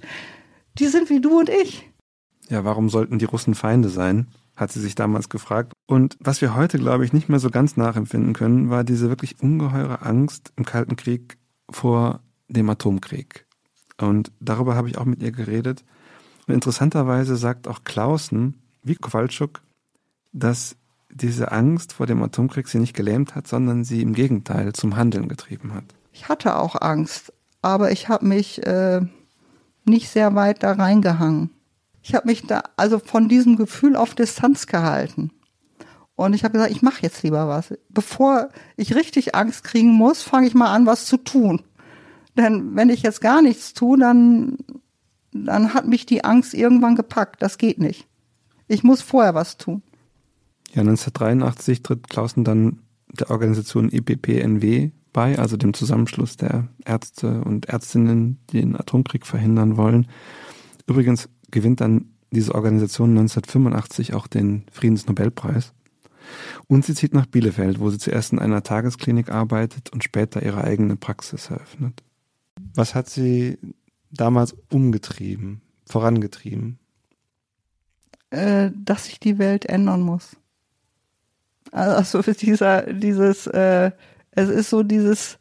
die sind wie du und ich. Ja, warum sollten die Russen Feinde sein? Hat sie sich damals gefragt. Und was wir heute, glaube ich, nicht mehr so ganz nachempfinden können, war diese wirklich ungeheure Angst im Kalten Krieg vor dem Atomkrieg. Und darüber habe ich auch mit ihr geredet. Und interessanterweise sagt auch Clausen, wie Kowalczuk, dass diese Angst vor dem Atomkrieg sie nicht gelähmt hat, sondern sie im Gegenteil zum Handeln getrieben hat. Ich hatte auch Angst, aber ich habe mich äh, nicht sehr weit da reingehangen ich habe mich da also von diesem Gefühl auf Distanz gehalten. Und ich habe gesagt, ich mache jetzt lieber was. Bevor ich richtig Angst kriegen muss, fange ich mal an, was zu tun. Denn wenn ich jetzt gar nichts tue, dann, dann hat mich die Angst irgendwann gepackt. Das geht nicht. Ich muss vorher was tun. Ja, 1983 tritt Clausen dann der Organisation EPPNW bei, also dem Zusammenschluss der Ärzte und Ärztinnen, die den Atomkrieg verhindern wollen. Übrigens gewinnt dann diese Organisation 1985 auch den Friedensnobelpreis. Und sie zieht nach Bielefeld, wo sie zuerst in einer Tagesklinik arbeitet und später ihre eigene Praxis eröffnet. Was hat sie damals umgetrieben, vorangetrieben? Äh, dass sich die Welt ändern muss. Also <laughs> dieser, dieses, äh, es ist so dieses,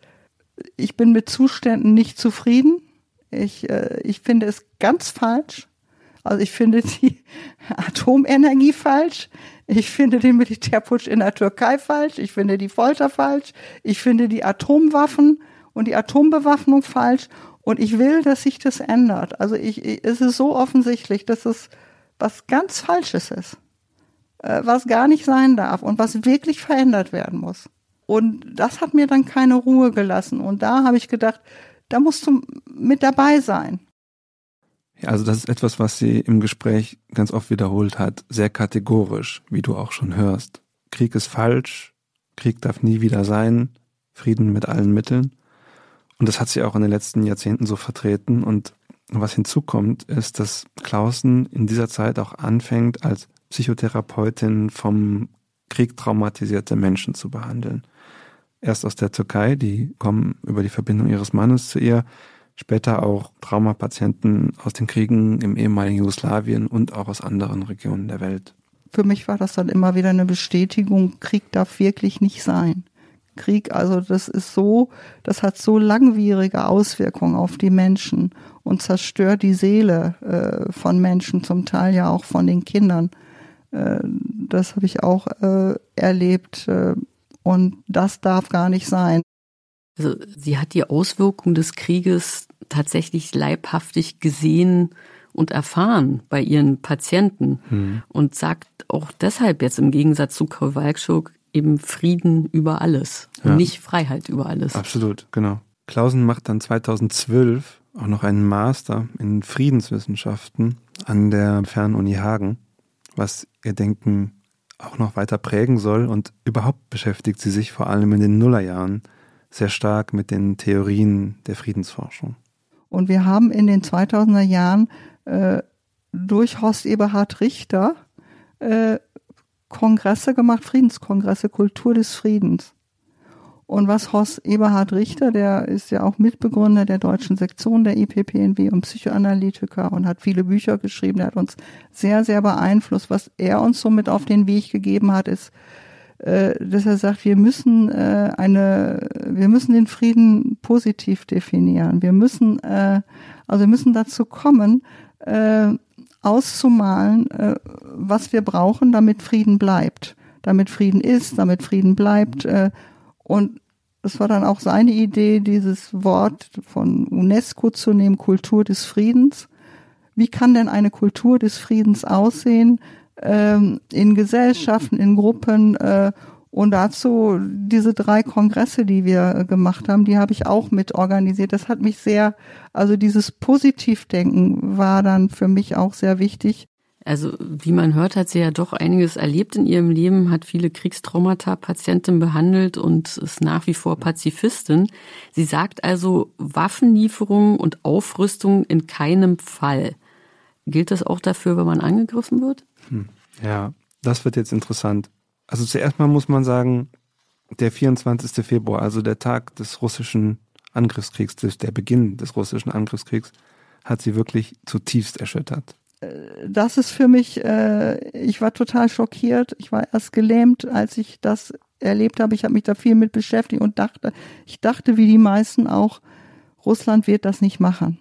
ich bin mit Zuständen nicht zufrieden. Ich, äh, ich finde es ganz falsch, also ich finde die <laughs> Atomenergie falsch. Ich finde den Militärputsch in der Türkei falsch. Ich finde die Folter falsch. Ich finde die Atomwaffen und die Atombewaffnung falsch. Und ich will, dass sich das ändert. Also ich, es ist so offensichtlich, dass es was ganz Falsches ist. äh, was gar nicht sein darf und was wirklich verändert werden muss. Und das hat mir dann keine Ruhe gelassen. Und da habe ich gedacht, da musst du mit dabei sein. Also das ist etwas, was sie im Gespräch ganz oft wiederholt hat, sehr kategorisch, wie du auch schon hörst. Krieg ist falsch, Krieg darf nie wieder sein, Frieden mit allen Mitteln. Und das hat sie auch in den letzten Jahrzehnten so vertreten. Und was hinzukommt, ist, dass Clausen in dieser Zeit auch anfängt, als Psychotherapeutin vom Krieg traumatisierte Menschen zu behandeln. Erst aus der Türkei, die kommen über die Verbindung ihres Mannes zu ihr, später auch Traumapatienten aus den Kriegen im ehemaligen Jugoslawien und auch aus anderen Regionen der Welt. Für mich war das dann immer wieder eine Bestätigung, Krieg darf wirklich nicht sein. Krieg, also das ist so, das hat so langwierige Auswirkungen auf die Menschen und zerstört die Seele äh, von Menschen, zum Teil ja auch von den Kindern. Äh, das habe ich auch äh, erlebt äh, und das darf gar nicht sein. Also sie hat die Auswirkungen des Krieges tatsächlich leibhaftig gesehen und erfahren bei ihren Patienten hm. und sagt auch deshalb jetzt im Gegensatz zu Kowalczuk eben Frieden über alles ja. und nicht Freiheit über alles. Absolut, genau. Klausen macht dann 2012 auch noch einen Master in Friedenswissenschaften an der Fernuni Hagen, was ihr Denken auch noch weiter prägen soll und überhaupt beschäftigt sie sich vor allem in den Nullerjahren sehr stark mit den Theorien der Friedensforschung. Und wir haben in den 2000er Jahren äh, durch Horst Eberhard Richter äh, Kongresse gemacht, Friedenskongresse, Kultur des Friedens. Und was Horst Eberhard Richter, der ist ja auch Mitbegründer der deutschen Sektion der IPPNW und Psychoanalytiker und hat viele Bücher geschrieben, der hat uns sehr, sehr beeinflusst. Was er uns so mit auf den Weg gegeben hat, ist, dass er sagt, wir müssen äh, eine, wir müssen den Frieden positiv definieren. Wir müssen, äh, also wir müssen dazu kommen, äh, auszumalen, äh, was wir brauchen, damit Frieden bleibt, damit Frieden ist, damit Frieden bleibt. Äh, und es war dann auch seine Idee, dieses Wort von UNESCO zu nehmen, Kultur des Friedens. Wie kann denn eine Kultur des Friedens aussehen ähm, in Gesellschaften, in Gruppen? Äh, und dazu diese drei Kongresse, die wir äh, gemacht haben, die habe ich auch mit organisiert. Das hat mich sehr, also dieses Positivdenken war dann für mich auch sehr wichtig. Also wie man hört, hat sie ja doch einiges erlebt in ihrem Leben, hat viele Kriegstraumata Patienten behandelt und ist nach wie vor Pazifistin. Sie sagt also Waffenlieferungen und Aufrüstung in keinem Fall. Gilt das auch dafür, wenn man angegriffen wird? Hm. Ja, das wird jetzt interessant. Also zuerst mal muss man sagen, der 24. Februar, also der Tag des russischen Angriffskriegs, der Beginn des russischen Angriffskriegs, hat sie wirklich zutiefst erschüttert. Äh, das ist für mich, äh, ich war total schockiert. Ich war erst gelähmt, als ich das erlebt habe. Ich habe mich da viel mit beschäftigt und dachte, ich dachte wie die meisten auch, Russland wird das nicht machen.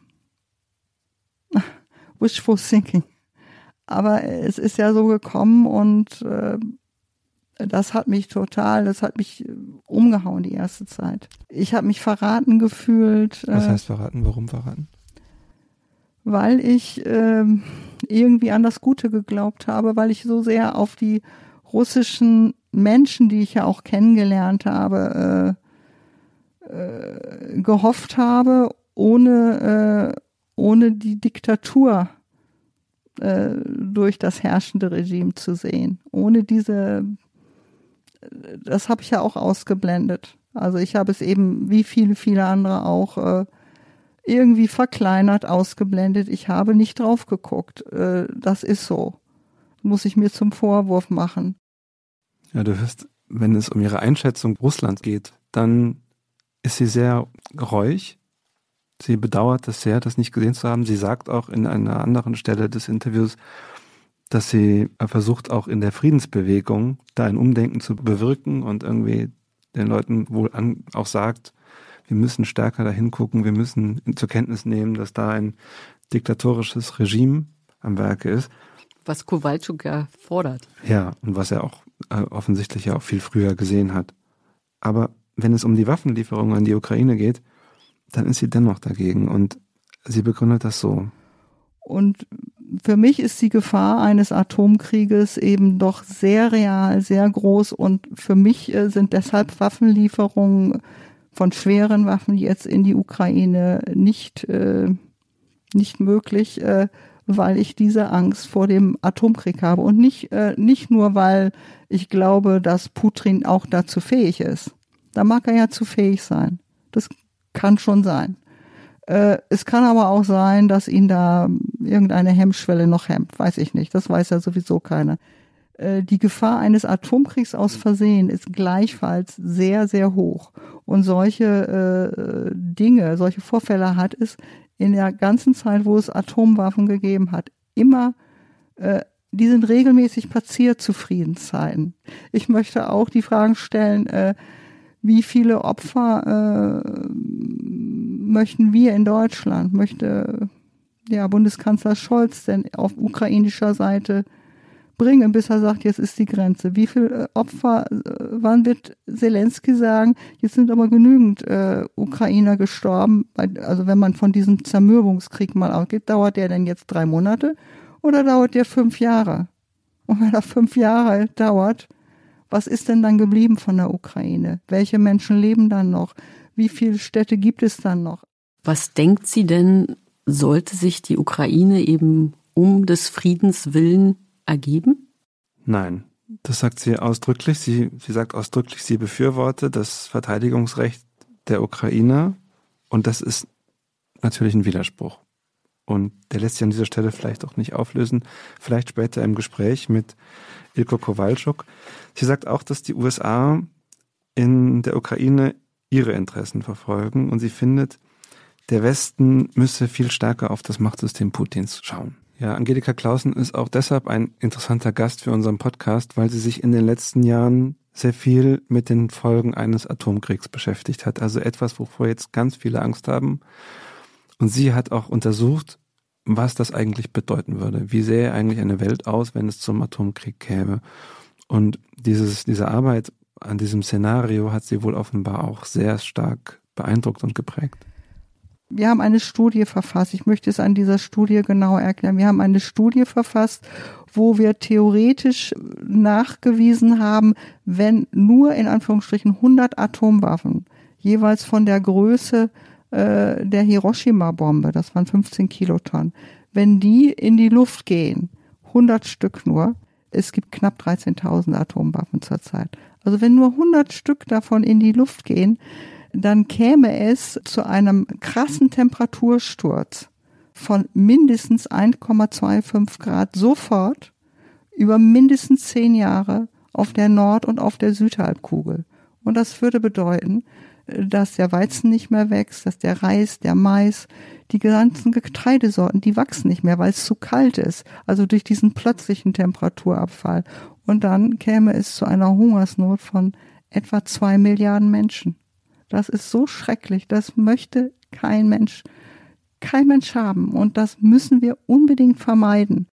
Wishful thinking. Aber es ist ja so gekommen und äh, das hat mich total, das hat mich äh, umgehauen die erste Zeit. Ich habe mich verraten gefühlt. Was äh, heißt verraten? Warum verraten? Weil ich äh, irgendwie an das Gute geglaubt habe, weil ich so sehr auf die russischen Menschen, die ich ja auch kennengelernt habe, äh, äh, gehofft habe, ohne, äh, ohne die Diktatur äh, durch das herrschende Regime zu sehen, ohne diese das habe ich ja auch ausgeblendet. Also ich habe es eben, wie viele, viele andere auch, äh, irgendwie verkleinert, ausgeblendet. Ich habe nicht drauf geguckt. Äh, das ist so. Muss ich mir zum Vorwurf machen. Ja, du hörst, wenn es um ihre Einschätzung Russlands geht, dann ist sie sehr reuig. Sie bedauert es sehr, das nicht gesehen zu haben. Sie sagt auch in einer anderen Stelle des Interviews, dass sie versucht, auch in der Friedensbewegung da ein Umdenken zu bewirken und irgendwie den Leuten wohl an, auch sagt, wir müssen stärker dahin gucken, wir müssen zur Kenntnis nehmen, dass da ein diktatorisches Regime am Werke ist. Was Kowalczuk ja fordert. Ja, und was er auch äh, offensichtlich ja auch viel früher gesehen hat. Aber wenn es um die Waffenlieferung an die Ukraine geht, dann ist sie dennoch dagegen und sie begründet das so. Und für mich ist die Gefahr eines Atomkrieges eben doch sehr real, sehr groß und für mich äh, sind deshalb Waffenlieferungen von schweren Waffen jetzt in die Ukraine nicht, äh, nicht möglich, äh, weil ich diese Angst vor dem Atomkrieg habe und nicht, äh, nicht nur, weil ich glaube, dass Putin auch dazu fähig ist. Da mag er ja zu fähig sein. Das kann schon sein. Äh, es kann aber auch sein, dass ihn da irgendeine Hemmschwelle noch hemmt. Weiß ich nicht. Das weiß ja sowieso keiner. Äh, die Gefahr eines Atomkriegs aus Versehen ist gleichfalls sehr, sehr hoch. Und solche äh, Dinge, solche Vorfälle hat es in der ganzen Zeit, wo es Atomwaffen gegeben hat, immer äh, die sind regelmäßig passiert zu Friedenszeiten. Ich möchte auch die Fragen stellen, äh, wie viele Opfer äh, möchten wir in Deutschland, möchte ja Bundeskanzler Scholz denn auf ukrainischer Seite bringen, bis er sagt, jetzt ist die Grenze. Wie viele äh, Opfer, äh, wann wird Zelensky sagen, jetzt sind aber genügend äh, Ukrainer gestorben, also wenn man von diesem Zermürbungskrieg mal ausgeht, dauert der denn jetzt drei Monate oder dauert der fünf Jahre? Und wenn er fünf Jahre dauert, was ist denn dann geblieben von der Ukraine? Welche Menschen leben dann noch? Wie viele Städte gibt es dann noch? Was denkt sie denn, sollte sich die Ukraine eben um des Friedens willen ergeben? Nein, das sagt sie ausdrücklich. Sie, sie sagt ausdrücklich, sie befürworte das Verteidigungsrecht der Ukrainer und das ist natürlich ein Widerspruch. Und der lässt sich an dieser Stelle vielleicht auch nicht auflösen. Vielleicht später im Gespräch mit Ilko Kowalczuk. Sie sagt auch, dass die USA in der Ukraine ihre Interessen verfolgen und sie findet, der Westen müsse viel stärker auf das Machtsystem Putins schauen. Ja, Angelika Clausen ist auch deshalb ein interessanter Gast für unseren Podcast, weil sie sich in den letzten Jahren sehr viel mit den Folgen eines Atomkriegs beschäftigt hat. Also etwas, wovor jetzt ganz viele Angst haben. Und sie hat auch untersucht, was das eigentlich bedeuten würde. Wie sähe eigentlich eine Welt aus, wenn es zum Atomkrieg käme? Und dieses, diese Arbeit an diesem Szenario hat sie wohl offenbar auch sehr stark beeindruckt und geprägt. Wir haben eine Studie verfasst. Ich möchte es an dieser Studie genau erklären. Wir haben eine Studie verfasst, wo wir theoretisch nachgewiesen haben, wenn nur in Anführungsstrichen 100 Atomwaffen jeweils von der Größe äh, der Hiroshima-Bombe, das waren 15 Kilotonnen, wenn die in die Luft gehen, 100 Stück nur, es gibt knapp 13.000 Atomwaffen zurzeit. Also wenn nur 100 Stück davon in die Luft gehen, dann käme es zu einem krassen Temperatursturz von mindestens 1,25 Grad sofort über mindestens zehn Jahre auf der Nord- und auf der Südhalbkugel. Und das würde bedeuten, dass der Weizen nicht mehr wächst, dass der Reis, der Mais, die ganzen Getreidesorten, die wachsen nicht mehr, weil es zu kalt ist. Also durch diesen plötzlichen Temperaturabfall. Und dann käme es zu einer Hungersnot von etwa zwei Milliarden Menschen. Das ist so schrecklich. Das möchte kein Mensch, kein Mensch haben. Und das müssen wir unbedingt vermeiden.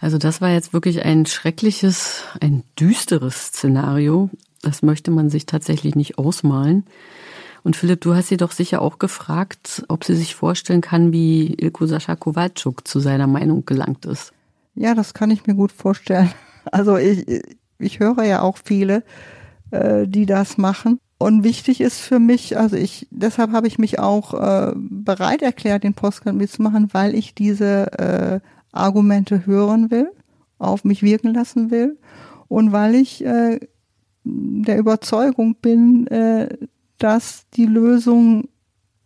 Also das war jetzt wirklich ein schreckliches, ein düsteres Szenario. Das möchte man sich tatsächlich nicht ausmalen. Und Philipp, du hast sie doch sicher auch gefragt, ob sie sich vorstellen kann, wie Ilko Sascha Kowalczuk zu seiner Meinung gelangt ist. Ja, das kann ich mir gut vorstellen. <laughs> Also ich, ich höre ja auch viele, äh, die das machen. Und wichtig ist für mich, also ich, deshalb habe ich mich auch äh, bereit erklärt, den Postcard mitzumachen, weil ich diese äh, Argumente hören will, auf mich wirken lassen will und weil ich äh, der Überzeugung bin, äh, dass die Lösungen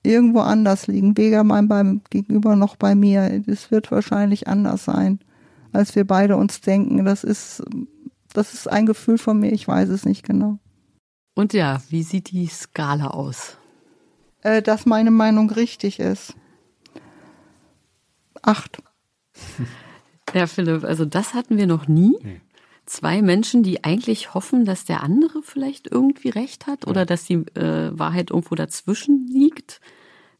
irgendwo anders liegen, weder mein beim Gegenüber noch bei mir. Es wird wahrscheinlich anders sein, als wir beide uns denken. Das ist, das ist ein Gefühl von mir, ich weiß es nicht genau. Und ja, wie sieht die Skala aus? Äh, dass meine Meinung richtig ist. Acht. <laughs> Ja, Philipp, also das hatten wir noch nie. Nee zwei Menschen, die eigentlich hoffen, dass der andere vielleicht irgendwie recht hat oder dass die äh, Wahrheit irgendwo dazwischen liegt.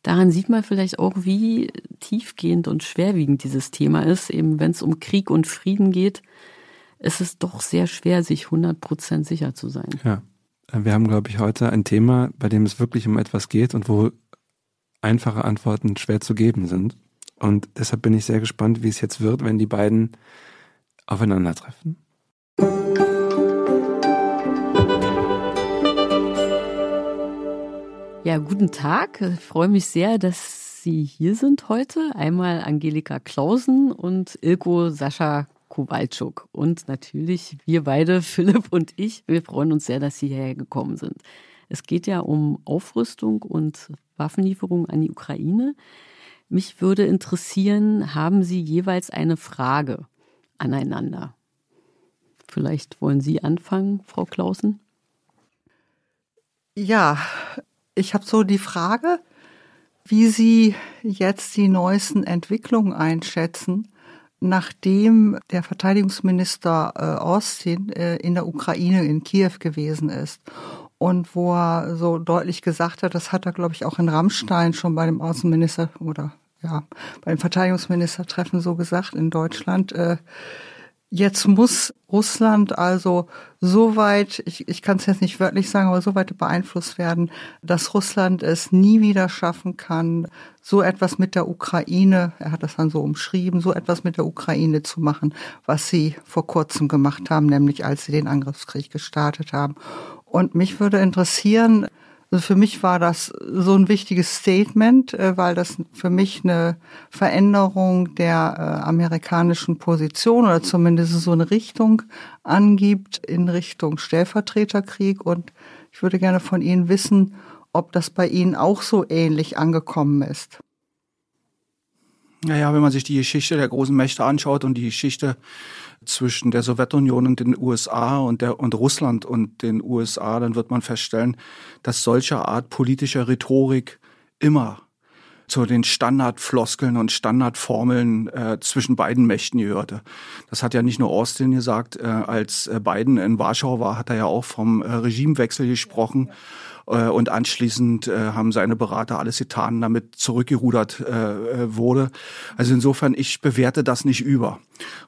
Daran sieht man vielleicht auch, wie tiefgehend und schwerwiegend dieses Thema ist. Eben wenn es um Krieg und Frieden geht, ist es doch sehr schwer, sich 100 Prozent sicher zu sein. Ja, wir haben, glaube ich, heute ein Thema, bei dem es wirklich um etwas geht und wo einfache Antworten schwer zu geben sind. Und deshalb bin ich sehr gespannt, wie es jetzt wird, wenn die beiden aufeinandertreffen. Ja, guten Tag. Ich freue mich sehr, dass Sie hier sind heute. Einmal Angelika Klausen und Ilko Sascha Kowalczuk. Und natürlich wir beide, <laughs> Philipp und ich, wir freuen uns sehr, dass Sie hierher gekommen sind. Es geht ja um Aufrüstung und Waffenlieferung an die Ukraine. Mich würde interessieren, haben Sie jeweils eine Frage aneinander? Vielleicht wollen Sie anfangen, Frau Klausen? Ja, ich habe so die Frage, wie Sie jetzt die neuesten Entwicklungen einschätzen, nachdem der Verteidigungsminister äh, Austin äh, in der Ukraine in Kiew gewesen ist und wo er so deutlich gesagt hat, das hat er, glaube ich, auch in Rammstein schon bei dem Außenminister oder ja, beim Verteidigungsministertreffen so gesagt in Deutschland, äh, Jetzt muss Russland also so weit, ich, ich kann es jetzt nicht wörtlich sagen, aber so weit beeinflusst werden, dass Russland es nie wieder schaffen kann, so etwas mit der Ukraine, er hat das dann so umschrieben, so etwas mit der Ukraine zu machen, was sie vor kurzem gemacht haben, nämlich als sie den Angriffskrieg gestartet haben. Und mich würde interessieren, also für mich war das so ein wichtiges Statement, äh, weil das für mich eine Veränderung der äh, amerikanischen Position oder zumindest so eine Richtung angibt in Richtung Stellvertreterkrieg. Und ich würde gerne von Ihnen wissen, ob das bei Ihnen auch so ähnlich angekommen ist. Naja, wenn man sich die Geschichte der großen Mächte anschaut und die Geschichte zwischen der Sowjetunion und den USA und, der, und Russland und den USA, dann wird man feststellen, dass solche Art politischer Rhetorik immer zu den Standardfloskeln und Standardformeln äh, zwischen beiden Mächten gehörte. Das hat ja nicht nur Austin gesagt, äh, als äh, Biden in Warschau war, hat er ja auch vom äh, Regimewechsel gesprochen. Äh, und anschließend äh, haben seine Berater alles getan, damit zurückgerudert äh, wurde. Also insofern, ich bewerte das nicht über.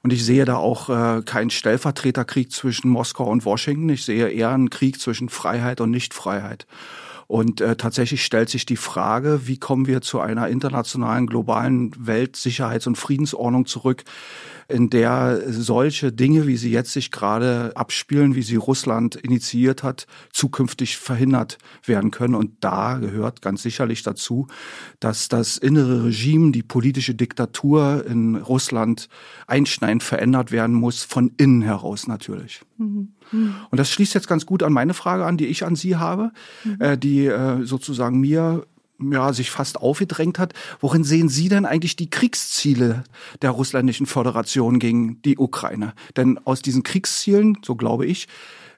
Und ich sehe da auch keinen Stellvertreterkrieg zwischen Moskau und Washington. Ich sehe eher einen Krieg zwischen Freiheit und Nichtfreiheit. Und äh, tatsächlich stellt sich die Frage, wie kommen wir zu einer internationalen, globalen Weltsicherheits- und Friedensordnung zurück, in der solche Dinge, wie sie jetzt sich gerade abspielen, wie sie Russland initiiert hat, zukünftig verhindert werden können. Und da gehört ganz sicherlich dazu, dass das innere Regime, die politische Diktatur in Russland einschneidend verändert werden muss, von innen heraus natürlich. Mhm. Und das schließt jetzt ganz gut an meine Frage an, die ich an Sie habe, mhm. äh, die äh, sozusagen mir ja, sich fast aufgedrängt hat. Worin sehen Sie denn eigentlich die Kriegsziele der russländischen Föderation gegen die Ukraine? Denn aus diesen Kriegszielen, so glaube ich,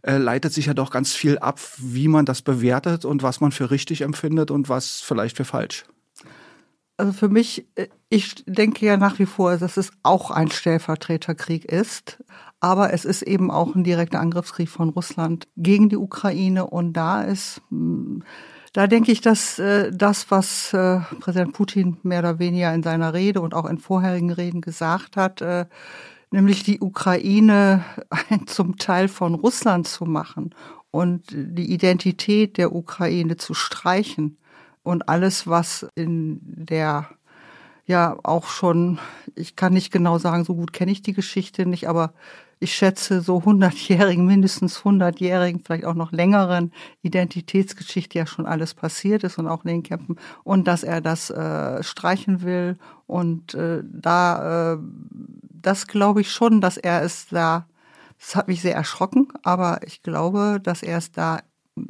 äh, leitet sich ja doch ganz viel ab, wie man das bewertet und was man für richtig empfindet und was vielleicht für falsch. Also für mich, äh, ich denke ja nach wie vor, dass es auch ein Stellvertreterkrieg ist. Aber es ist eben auch ein direkter Angriffskrieg von Russland gegen die Ukraine. Und da ist, hm, da denke ich, dass äh, das, was äh, Präsident Putin mehr oder weniger in seiner Rede und auch in vorherigen Reden gesagt hat, nämlich die Ukraine <laughs> zum Teil von Russland zu machen und die Identität der Ukraine zu streichen und alles, was in der ja auch schon, ich kann nicht genau sagen, so gut kenne ich die Geschichte nicht, aber ich schätze, so hundertjährigen, mindestens hundertjährigen, vielleicht auch noch längeren Identitätsgeschichte ja schon alles passiert ist und auch in den Kämpfen und dass er das äh, streichen will und äh, da, äh, das glaube ich schon, dass er es da, das hat mich sehr erschrocken, aber ich glaube, dass er es da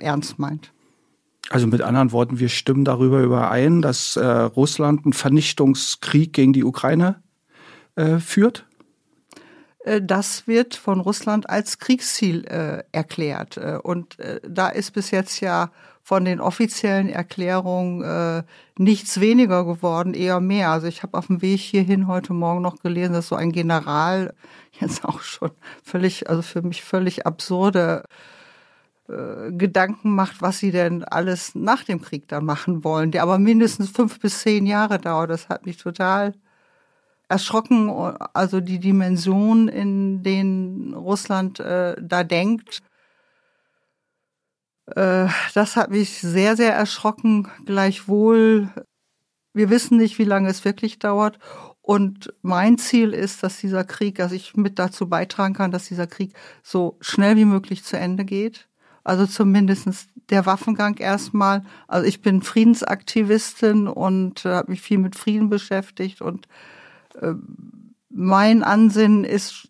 ernst meint. Also mit anderen Worten, wir stimmen darüber überein, dass äh, Russland einen Vernichtungskrieg gegen die Ukraine äh, führt? Äh, das wird von Russland als Kriegsziel äh, erklärt. Äh, und äh, da ist bis jetzt ja von den offiziellen Erklärungen nichts weniger geworden, eher mehr. Also ich habe auf dem Weg hierhin heute Morgen noch gelesen, dass so ein General jetzt auch schon völlig, also für mich völlig absurde äh, Gedanken macht, was sie denn alles nach dem Krieg dann machen wollen, der aber mindestens fünf bis zehn Jahre dauert. Das hat mich total erschrocken, also die Dimension, in denen Russland äh, da denkt. Äh, das hat mich sehr, sehr erschrocken. Gleichwohl wir wissen nicht, wie lange es wirklich dauert. Und mein Ziel ist, dass dieser Krieg, dass ich mit dazu beitragen kann, dass dieser Krieg so schnell wie möglich zu Ende geht. Also zumindestens der Waffengang erstmal. Also ich bin Friedensaktivistin und äh, habe mich viel mit Frieden beschäftigt und äh, mein Ansinnen ist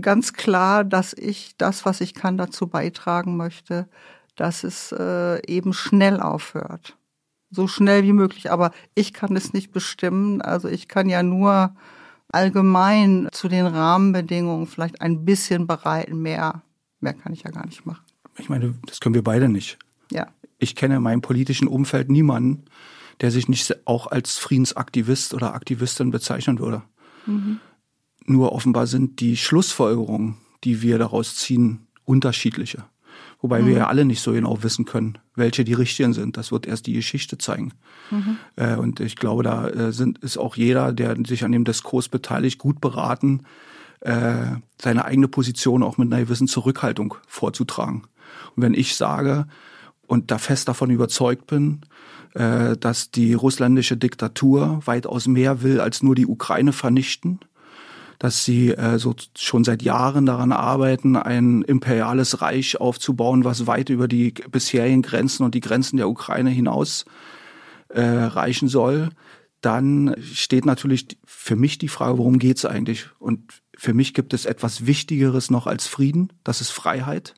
ganz klar, dass ich das, was ich kann, dazu beitragen möchte, dass es äh, eben schnell aufhört. So schnell wie möglich. Aber ich kann es nicht bestimmen. Also ich kann ja nur allgemein zu den Rahmenbedingungen vielleicht ein bisschen bereiten. Mehr, mehr kann ich ja gar nicht machen. Ich meine, das können wir beide nicht. Ja. Ich kenne in meinem politischen Umfeld niemanden, der sich nicht auch als Friedensaktivist oder Aktivistin bezeichnen würde. Mhm. Nur offenbar sind die Schlussfolgerungen, die wir daraus ziehen, unterschiedliche. Wobei mhm. wir ja alle nicht so genau wissen können, welche die richtigen sind. Das wird erst die Geschichte zeigen. Mhm. Äh, und ich glaube, da äh, sind, ist auch jeder, der sich an dem Diskurs beteiligt, gut beraten, äh, seine eigene Position auch mit einer gewissen Zurückhaltung vorzutragen. Und wenn ich sage und da fest davon überzeugt bin, dass die russländische Diktatur weitaus mehr will, als nur die Ukraine vernichten, dass sie äh, so schon seit Jahren daran arbeiten, ein imperiales Reich aufzubauen, was weit über die bisherigen Grenzen und die Grenzen der Ukraine hinaus äh, reichen soll. Dann steht natürlich für mich die Frage, worum geht's eigentlich? Und für mich gibt es etwas Wichtigeres noch als Frieden, das ist Freiheit.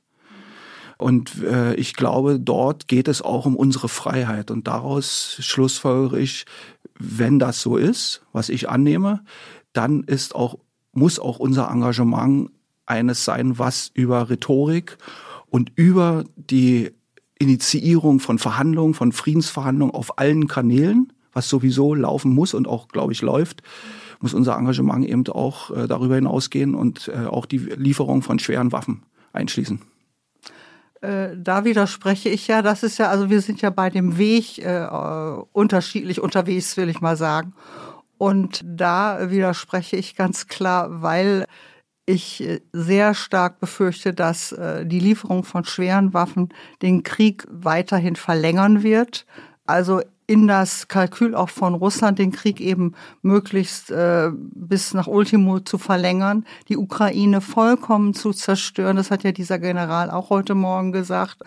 Und äh, ich glaube, dort geht es auch um unsere Freiheit. Und daraus schlussfolgere ich, wenn das so ist, was ich annehme, dann ist auch muss auch unser Engagement eines sein, was über Rhetorik und über die Initiierung von Verhandlungen, von Friedensverhandlungen auf allen Kanälen, was sowieso laufen muss und auch, glaube ich, läuft, muss unser Engagement eben auch äh, darüber hinausgehen und äh, auch die Lieferung von schweren Waffen einschließen. Äh, da widerspreche ich ja, das ist ja, also wir sind ja bei dem Weg äh, unterschiedlich unterwegs, will ich mal sagen. Und da widerspreche ich ganz klar, weil ich äh, sehr stark befürchte, dass äh, die Lieferung von schweren Waffen den Krieg weiterhin verlängern wird. Also in das Kalkül auch von Russland, den Krieg eben möglichst äh, bis nach Ultimo zu verlängern, die Ukraine vollkommen zu zerstören. Das hat ja dieser General auch heute Morgen gesagt,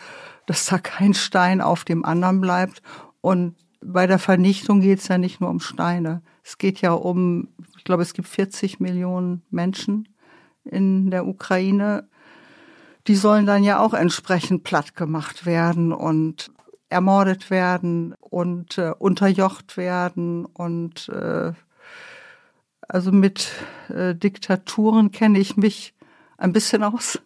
dass da kein Stein auf dem anderen bleibt. Und bei der Vernichtung geht es ja nicht nur um Steine. Es geht ja um, ich glaube, es gibt 40 Millionen Menschen in der Ukraine. Die sollen dann ja auch entsprechend platt gemacht werden und ermordet werden und äh, unterjocht werden und äh, also mit äh, Diktaturen kenne ich mich ein bisschen aus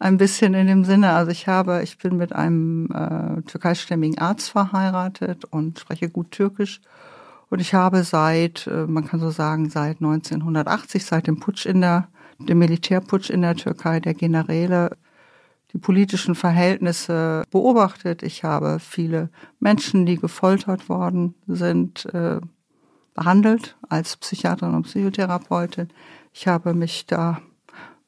ein bisschen in dem Sinne. Also ich habe, ich bin mit einem äh, türkeistämmigen Arzt verheiratet und spreche gut Türkisch. Und ich habe seit, äh, man kann so sagen, seit 1980, seit dem Putsch in der, dem Militärputsch in der Türkei, der Generäle, die politischen Verhältnisse beobachtet. Ich habe viele Menschen, die gefoltert worden sind, äh, behandelt als Psychiaterin und Psychotherapeutin. Ich habe mich da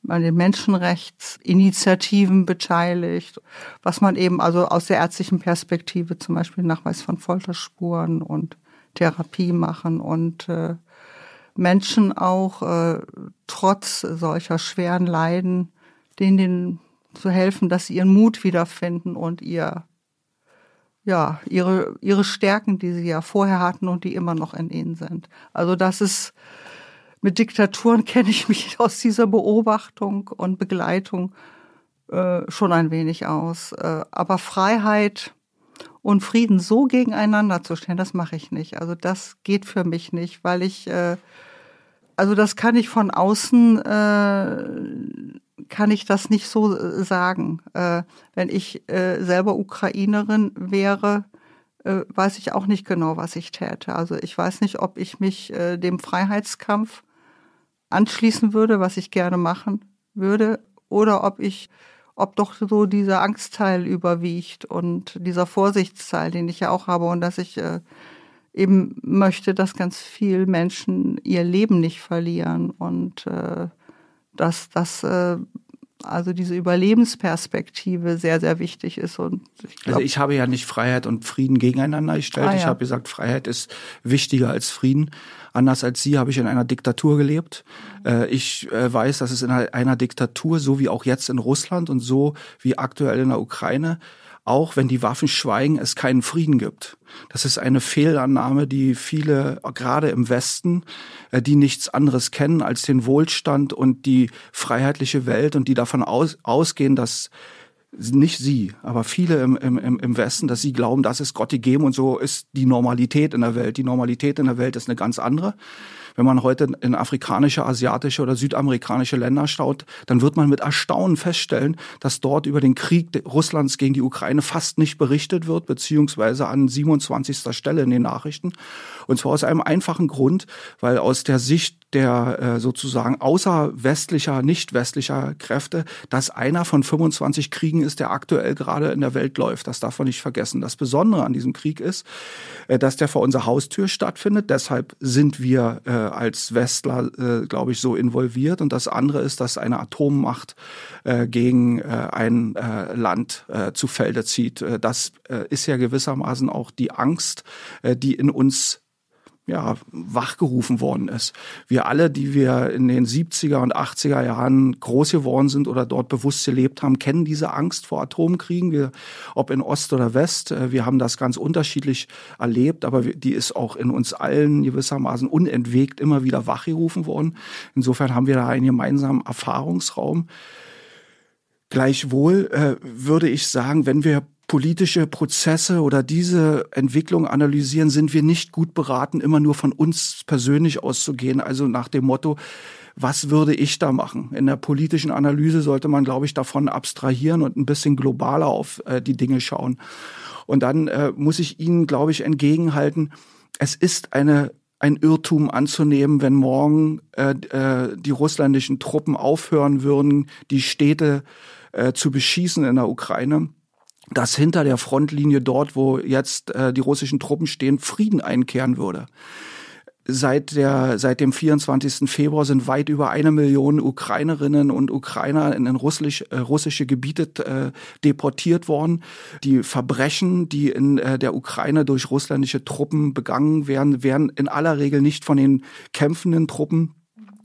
an den Menschenrechtsinitiativen beteiligt, was man eben also aus der ärztlichen Perspektive zum Beispiel Nachweis von Folterspuren und Therapie machen und äh, Menschen auch äh, trotz solcher schweren Leiden, denen, denen zu helfen, dass sie ihren Mut wiederfinden und ihr ja, ihre, ihre Stärken, die sie ja vorher hatten und die immer noch in ihnen sind. Also das ist mit Diktaturen <laughs> kenne ich mich aus dieser Beobachtung und Begleitung äh, schon ein wenig aus. Äh, aber Freiheit und Frieden so gegeneinander zu stellen, das mache ich nicht. Also das geht für mich nicht, weil ich, äh, also das kann ich von außen, äh, kann ich das nicht so äh, sagen. Äh, wenn ich äh, selber Ukrainerin wäre, äh, weiß ich auch nicht genau, was ich täte. Also ich weiß nicht, ob ich mich äh, dem Freiheitskampf anschließen würde, was ich gerne machen würde, oder ob ich, ob doch so dieser Angstteil überwiegt und dieser Vorsichtsteil, den ich ja auch habe und dass ich äh, eben möchte, dass ganz viel Menschen ihr Leben nicht verlieren und äh, dass das äh, also diese Überlebensperspektive sehr, sehr wichtig ist. Und ich glaub, also ich habe ja nicht Freiheit und Frieden gegeneinander gestellt. Ah, ja. Ich habe gesagt, Freiheit ist wichtiger als Frieden. Anders als Sie habe ich in einer Diktatur gelebt. Äh, ich äh, weiß, dass es in einer Diktatur, so wie auch jetzt in Russland und so wie aktuell in der Ukraine, auch wenn die Waffen schweigen, es keinen Frieden gibt. Das ist eine Fehlannahme, die viele, gerade im Westen, äh, die nichts anderes kennen als den Wohlstand und die freiheitliche Welt und die davon aus, ausgehen, dass nicht sie, aber viele im, im, im Westen, dass sie glauben, das ist Gott gegeben und so ist die Normalität in der Welt. Die Normalität in der Welt ist eine ganz andere. Wenn man heute in afrikanische, asiatische oder südamerikanische Länder schaut, dann wird man mit Erstaunen feststellen, dass dort über den Krieg Russlands gegen die Ukraine fast nicht berichtet wird, beziehungsweise an 27. Stelle in den Nachrichten. Und zwar aus einem einfachen Grund, weil aus der Sicht der äh, sozusagen außerwestlicher, nicht westlicher Kräfte, dass einer von 25 Kriegen ist, der aktuell gerade in der Welt läuft. Das darf man nicht vergessen. Das Besondere an diesem Krieg ist, äh, dass der vor unserer Haustür stattfindet. Deshalb sind wir äh, als Westler, äh, glaube ich, so involviert. Und das andere ist, dass eine Atommacht äh, gegen äh, ein äh, Land äh, zu Felde zieht. Äh, das äh, ist ja gewissermaßen auch die Angst, äh, die in uns ja, wachgerufen worden ist. Wir alle, die wir in den 70er und 80er Jahren groß geworden sind oder dort bewusst gelebt haben, kennen diese Angst vor Atomkriegen. Wir, ob in Ost oder West, äh, wir haben das ganz unterschiedlich erlebt, aber die ist auch in uns allen gewissermaßen unentwegt immer wieder wachgerufen worden. Insofern haben wir da einen gemeinsamen Erfahrungsraum. Gleichwohl äh, würde ich sagen, wenn wir politische Prozesse oder diese Entwicklung analysieren, sind wir nicht gut beraten, immer nur von uns persönlich auszugehen. Also nach dem Motto, was würde ich da machen? In der politischen Analyse sollte man, glaube ich, davon abstrahieren und ein bisschen globaler auf äh, die Dinge schauen. Und dann äh, muss ich Ihnen, glaube ich, entgegenhalten, es ist eine ein Irrtum anzunehmen, wenn morgen äh, äh, die russländischen Truppen aufhören würden, die Städte äh, zu beschießen in der Ukraine dass hinter der Frontlinie dort, wo jetzt äh, die russischen Truppen stehen, Frieden einkehren würde. Seit, der, seit dem 24. Februar sind weit über eine Million Ukrainerinnen und Ukrainer in russisch, äh, russische Gebiete äh, deportiert worden. Die Verbrechen, die in äh, der Ukraine durch russländische Truppen begangen werden, werden in aller Regel nicht von den kämpfenden Truppen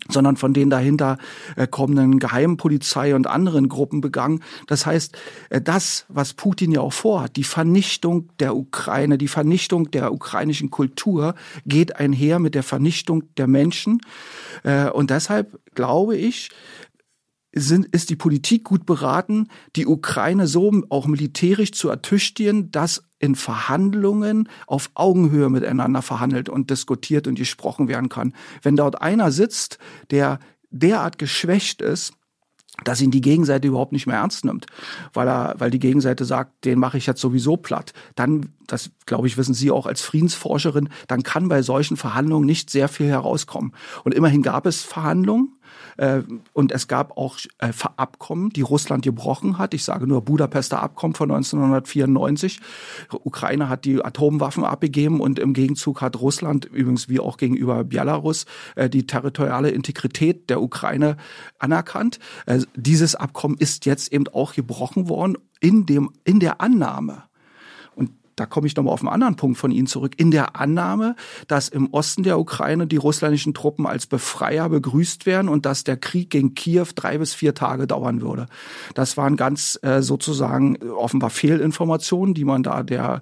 sondern von den dahinter äh, kommenden Geheimpolizei und anderen Gruppen begangen. Das heißt, äh, das, was Putin ja auch vorhat, die Vernichtung der Ukraine, die Vernichtung der ukrainischen Kultur, geht einher mit der Vernichtung der Menschen. Äh, und deshalb glaube ich, sind, ist die Politik gut beraten, die Ukraine so auch militärisch zu ertüchtigen, dass in Verhandlungen auf Augenhöhe miteinander verhandelt und diskutiert und gesprochen werden kann. Wenn dort einer sitzt, der derart geschwächt ist, dass ihn die Gegenseite überhaupt nicht mehr ernst nimmt, weil er, weil die Gegenseite sagt, den mache ich jetzt sowieso platt. Dann, das glaube ich, wissen Sie auch als Friedensforscherin, dann kann bei solchen Verhandlungen nicht sehr viel herauskommen. Und immerhin gab es Verhandlungen, und es gab auch äh, Abkommen, die Russland gebrochen hat. Ich sage nur Budapester Abkommen von 1994. Ukraine hat die Atomwaffen abgegeben und im Gegenzug hat Russland übrigens wie auch gegenüber Belarus äh, die territoriale Integrität der Ukraine anerkannt. Dieses Abkommen ist jetzt eben auch gebrochen worden in dem in der Annahme da komme ich nochmal auf einen anderen Punkt von Ihnen zurück, in der Annahme, dass im Osten der Ukraine die russländischen Truppen als Befreier begrüßt werden und dass der Krieg gegen Kiew drei bis vier Tage dauern würde. Das waren ganz äh, sozusagen äh, offenbar Fehlinformationen, die man da der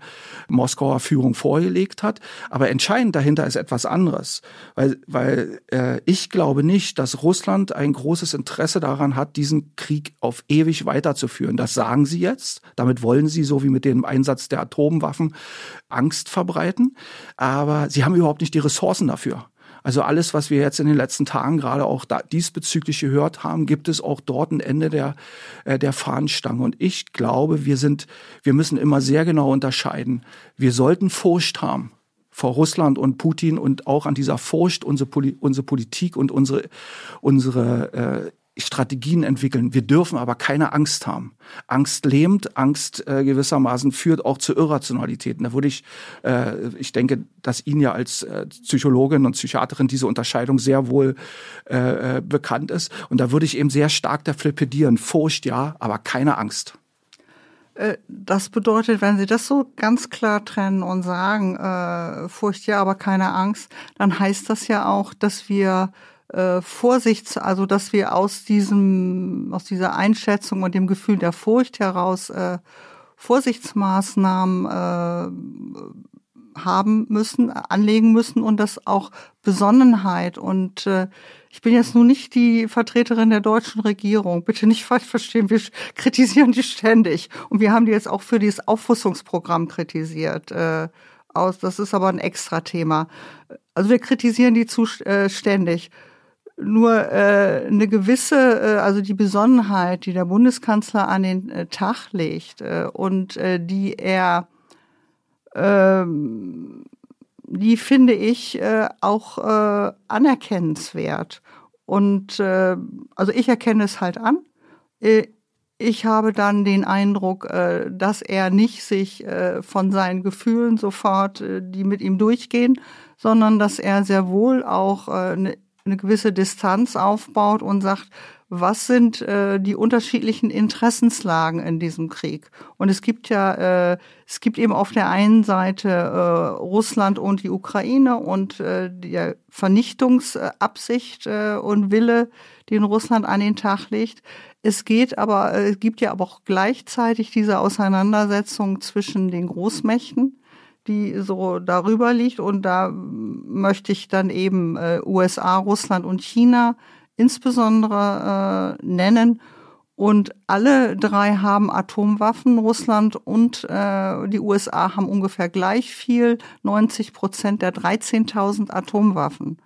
Moskauer Führung vorgelegt hat. Aber entscheidend dahinter ist etwas anderes, weil, weil äh, ich glaube nicht, dass Russland ein großes Interesse daran hat, diesen Krieg auf ewig weiterzuführen. Das sagen sie jetzt. Damit wollen sie, so wie mit dem Einsatz der Atombomben, Waffen Angst verbreiten, aber sie haben überhaupt nicht die Ressourcen dafür. Also alles, was wir jetzt in den letzten Tagen gerade auch diesbezüglich gehört haben, gibt es auch dort ein Ende der, äh, der Fahnenstange. Und ich glaube, wir sind, wir müssen immer sehr genau unterscheiden. Wir sollten Furcht haben vor Russland und Putin und auch an dieser Furcht unsere, unsere Politik und unsere, unsere äh, Strategien entwickeln. Wir dürfen aber keine Angst haben. Angst lähmt, Angst äh, gewissermaßen führt auch zu Irrationalitäten. Da würde ich, äh, ich denke, dass Ihnen ja als äh, Psychologin und Psychiaterin diese Unterscheidung sehr wohl äh, äh bekannt ist. Und da würde ich eben sehr stark dafür plädieren. Furcht ja, aber keine Angst. Äh, das bedeutet, wenn Sie das so ganz klar trennen und sagen, äh, Furcht ja, aber keine Angst, dann heißt das ja auch, dass wir äh, Vorsicht, also dass wir aus diesem, aus dieser Einschätzung und dem Gefühl der Furcht heraus äh, Vorsichtsmaßnahmen äh, haben müssen, anlegen müssen und dass auch Besonnenheit und äh, ich bin jetzt nun nicht die Vertreterin der deutschen Regierung. Bitte nicht falsch verstehen. Wir <laughs> kritisieren die ständig. Und wir haben die jetzt auch für dieses Aufrüstungsprogramm kritisiert. Äh, aus. Das ist aber ein extra Thema. Also wir kritisieren die zu, äh, ständig nur äh, eine gewisse, äh, also die Besonnenheit, die der Bundeskanzler an den äh, Tag legt äh, und äh, die er, äh, die finde ich äh, auch äh, anerkennenswert. Und äh, also ich erkenne es halt an. Äh, ich habe dann den Eindruck, äh, dass er nicht sich äh, von seinen Gefühlen sofort, äh, die mit ihm durchgehen, sondern dass er sehr wohl auch eine eine gewisse Distanz aufbaut und sagt, was sind äh, die unterschiedlichen Interessenslagen in diesem Krieg? Und es gibt ja, äh, es gibt eben auf der einen Seite äh, Russland und die Ukraine und äh, die Vernichtungsabsicht äh, und Wille, den Russland an den Tag legt. Es geht aber, äh, es gibt ja aber auch gleichzeitig diese Auseinandersetzung zwischen den Großmächten die so darüber liegt. Und da möchte ich dann eben äh, USA, Russland und China insbesondere äh, nennen. Und alle drei haben Atomwaffen. Russland und äh, die USA haben ungefähr gleich viel, 90 Prozent der 13.000 Atomwaffen.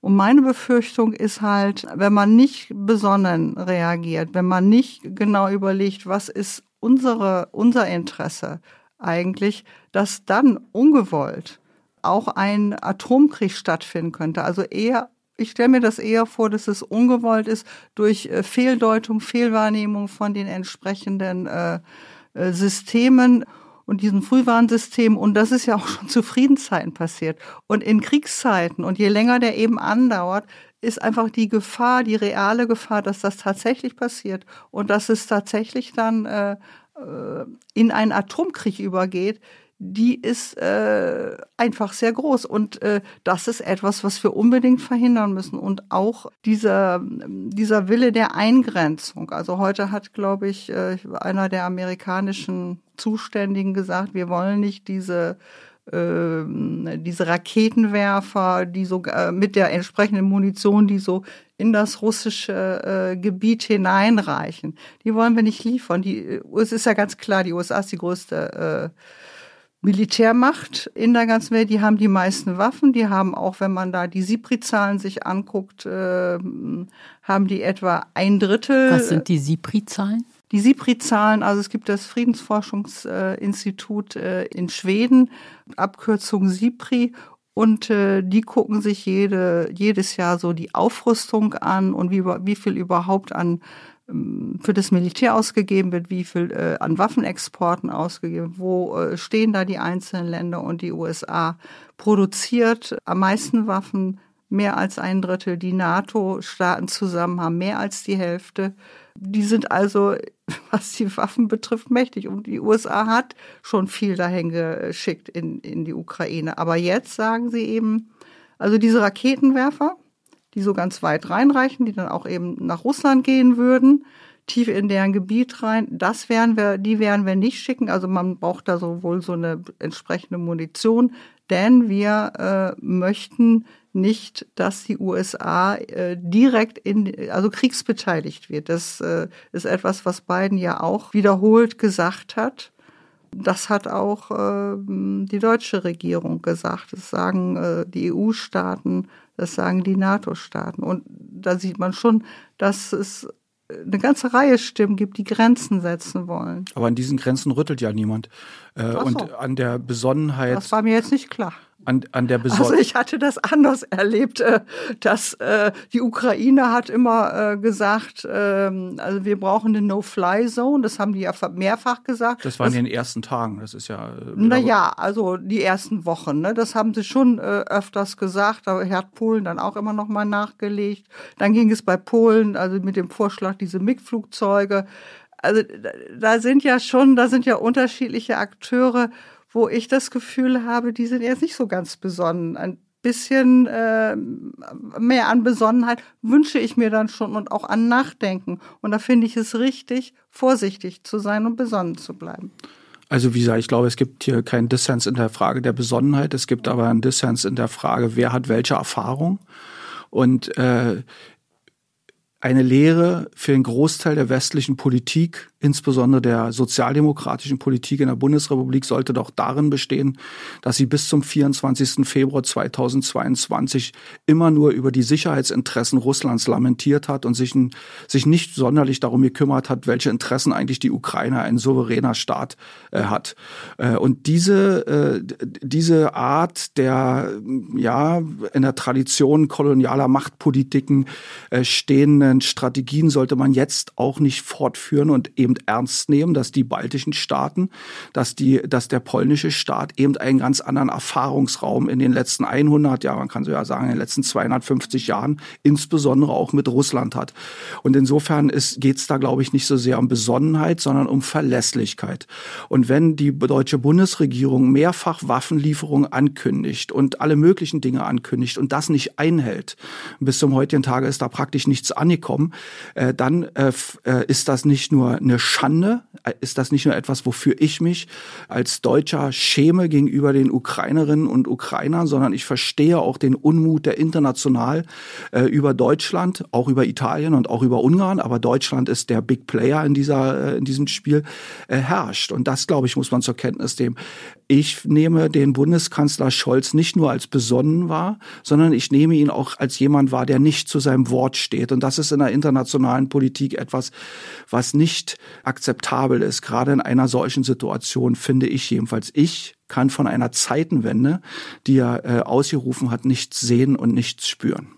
Und meine Befürchtung ist halt, wenn man nicht besonnen reagiert, wenn man nicht genau überlegt, was ist unsere, unser Interesse, eigentlich, dass dann ungewollt auch ein Atomkrieg stattfinden könnte. Also eher, ich stelle mir das eher vor, dass es ungewollt ist durch äh, Fehldeutung, Fehlwahrnehmung von den entsprechenden äh, äh, Systemen und diesen Frühwarnsystemen. Und das ist ja auch schon zu Friedenszeiten passiert. Und in Kriegszeiten und je länger der eben andauert, ist einfach die Gefahr, die reale Gefahr, dass das tatsächlich passiert und dass es tatsächlich dann äh, in einen Atomkrieg übergeht, die ist äh, einfach sehr groß. Und äh, das ist etwas, was wir unbedingt verhindern müssen. Und auch dieser, dieser Wille der Eingrenzung. Also heute hat, glaube ich, äh, einer der amerikanischen Zuständigen gesagt, wir wollen nicht diese äh, diese Raketenwerfer, die so äh, mit der entsprechenden Munition, die so in das russische äh, Gebiet hineinreichen. Die wollen wir nicht liefern. Die, es ist ja ganz klar, die USA ist die größte äh, Militärmacht in der ganzen Welt. Die haben die meisten Waffen. Die haben auch, wenn man da die SIPRI-Zahlen sich anguckt, äh, haben die etwa ein Drittel. Was sind die SIPRI-Zahlen? Die SIPRI-Zahlen, also es gibt das Friedensforschungsinstitut äh, in Schweden, Abkürzung SIPRI, und äh, die gucken sich jede, jedes Jahr so die Aufrüstung an und wie, wie viel überhaupt an für das Militär ausgegeben wird, wie viel äh, an Waffenexporten ausgegeben, wo äh, stehen da die einzelnen Länder und die USA produziert am meisten Waffen, mehr als ein Drittel. Die NATO-Staaten zusammen haben mehr als die Hälfte. Die sind also, <laughs> was die Waffen betrifft, mächtig. Und die USA hat schon viel dahin geschickt in, in die Ukraine. Aber jetzt sagen sie eben, also diese Raketenwerfer, die so ganz weit reinreichen, die dann auch eben nach Russland gehen würden, tief in deren Gebiet rein, das werden wir, die werden wir nicht schicken. Also man braucht da sowohl so eine entsprechende Munition, denn wir äh, möchten nicht, dass die USA äh, direkt in, also kriegsbeteiligt wird. Das äh, ist etwas, was Biden ja auch wiederholt gesagt hat. Das hat auch äh, die deutsche Regierung gesagt. Das sagen äh, die EU-Staaten, das sagen die NATO-Staaten. Und da sieht man schon, dass es eine ganze Reihe Stimmen gibt, die Grenzen setzen wollen. Aber an diesen Grenzen rüttelt ja niemand. Äh, so. Und an der Besonnenheit. Das war mir jetzt nicht klar. An, an der Besorgnis. Also ich hatte das anders erlebt, äh, dass äh, die Ukraine hat immer äh, gesagt, ähm, also wir brauchen eine No-Fly-Zone. Das haben die ja mehrfach gesagt. Das war in den ersten Tagen. Das ist ja. Naja, also die ersten Wochen. Ne? Das haben sie schon öfters gesagt. Da hat Polen dann auch immer noch mal nachgelegt. Dann ging es bei Polen, also mit dem Vorschlag diese MiG-Flugzeuge. Also da sind ja schon, da sind ja unterschiedliche Akteure wo ich das Gefühl habe, die sind jetzt nicht so ganz besonnen. Ein bisschen äh, mehr an Besonnenheit wünsche ich mir dann schon und auch an Nachdenken. Und da finde ich es richtig, vorsichtig zu sein und besonnen zu bleiben. Also wie gesagt, ich glaube, es gibt hier keinen Dissens in der Frage der Besonnenheit. Es gibt aber einen Dissens in der Frage, wer hat welche Erfahrung. Und äh, eine Lehre für den Großteil der westlichen Politik insbesondere der sozialdemokratischen Politik in der Bundesrepublik sollte doch darin bestehen, dass sie bis zum 24. Februar 2022 immer nur über die Sicherheitsinteressen Russlands lamentiert hat und sich, sich nicht sonderlich darum gekümmert hat, welche Interessen eigentlich die Ukraine, ein souveräner Staat, äh, hat. Äh, und diese, äh, diese Art der, ja, in der Tradition kolonialer Machtpolitiken äh, stehenden Strategien sollte man jetzt auch nicht fortführen und eben ernst nehmen, dass die baltischen Staaten, dass die, dass der polnische Staat eben einen ganz anderen Erfahrungsraum in den letzten 100 Jahren, man kann so ja sagen, in den letzten 250 Jahren, insbesondere auch mit Russland hat. Und insofern geht es da, glaube ich, nicht so sehr um Besonnenheit, sondern um Verlässlichkeit. Und wenn die deutsche Bundesregierung mehrfach Waffenlieferungen ankündigt und alle möglichen Dinge ankündigt und das nicht einhält, bis zum heutigen Tage ist da praktisch nichts angekommen, äh, dann äh, äh ist das nicht nur eine Schande? Ist das nicht nur etwas, wofür ich mich als Deutscher schäme gegenüber den Ukrainerinnen und Ukrainern, sondern ich verstehe auch den Unmut, der international äh, über Deutschland, auch über Italien und auch über Ungarn, aber Deutschland ist der Big Player in dieser äh, in diesem Spiel äh, herrscht und das glaube ich muss man zur Kenntnis nehmen. Ich nehme den Bundeskanzler Scholz nicht nur als besonnen wahr, sondern ich nehme ihn auch als jemand wahr, der nicht zu seinem Wort steht und das ist in der internationalen Politik etwas, was nicht akzeptabel ist. Gerade in einer solchen Situation finde ich jedenfalls, ich kann von einer Zeitenwende, die er äh, ausgerufen hat, nichts sehen und nichts spüren.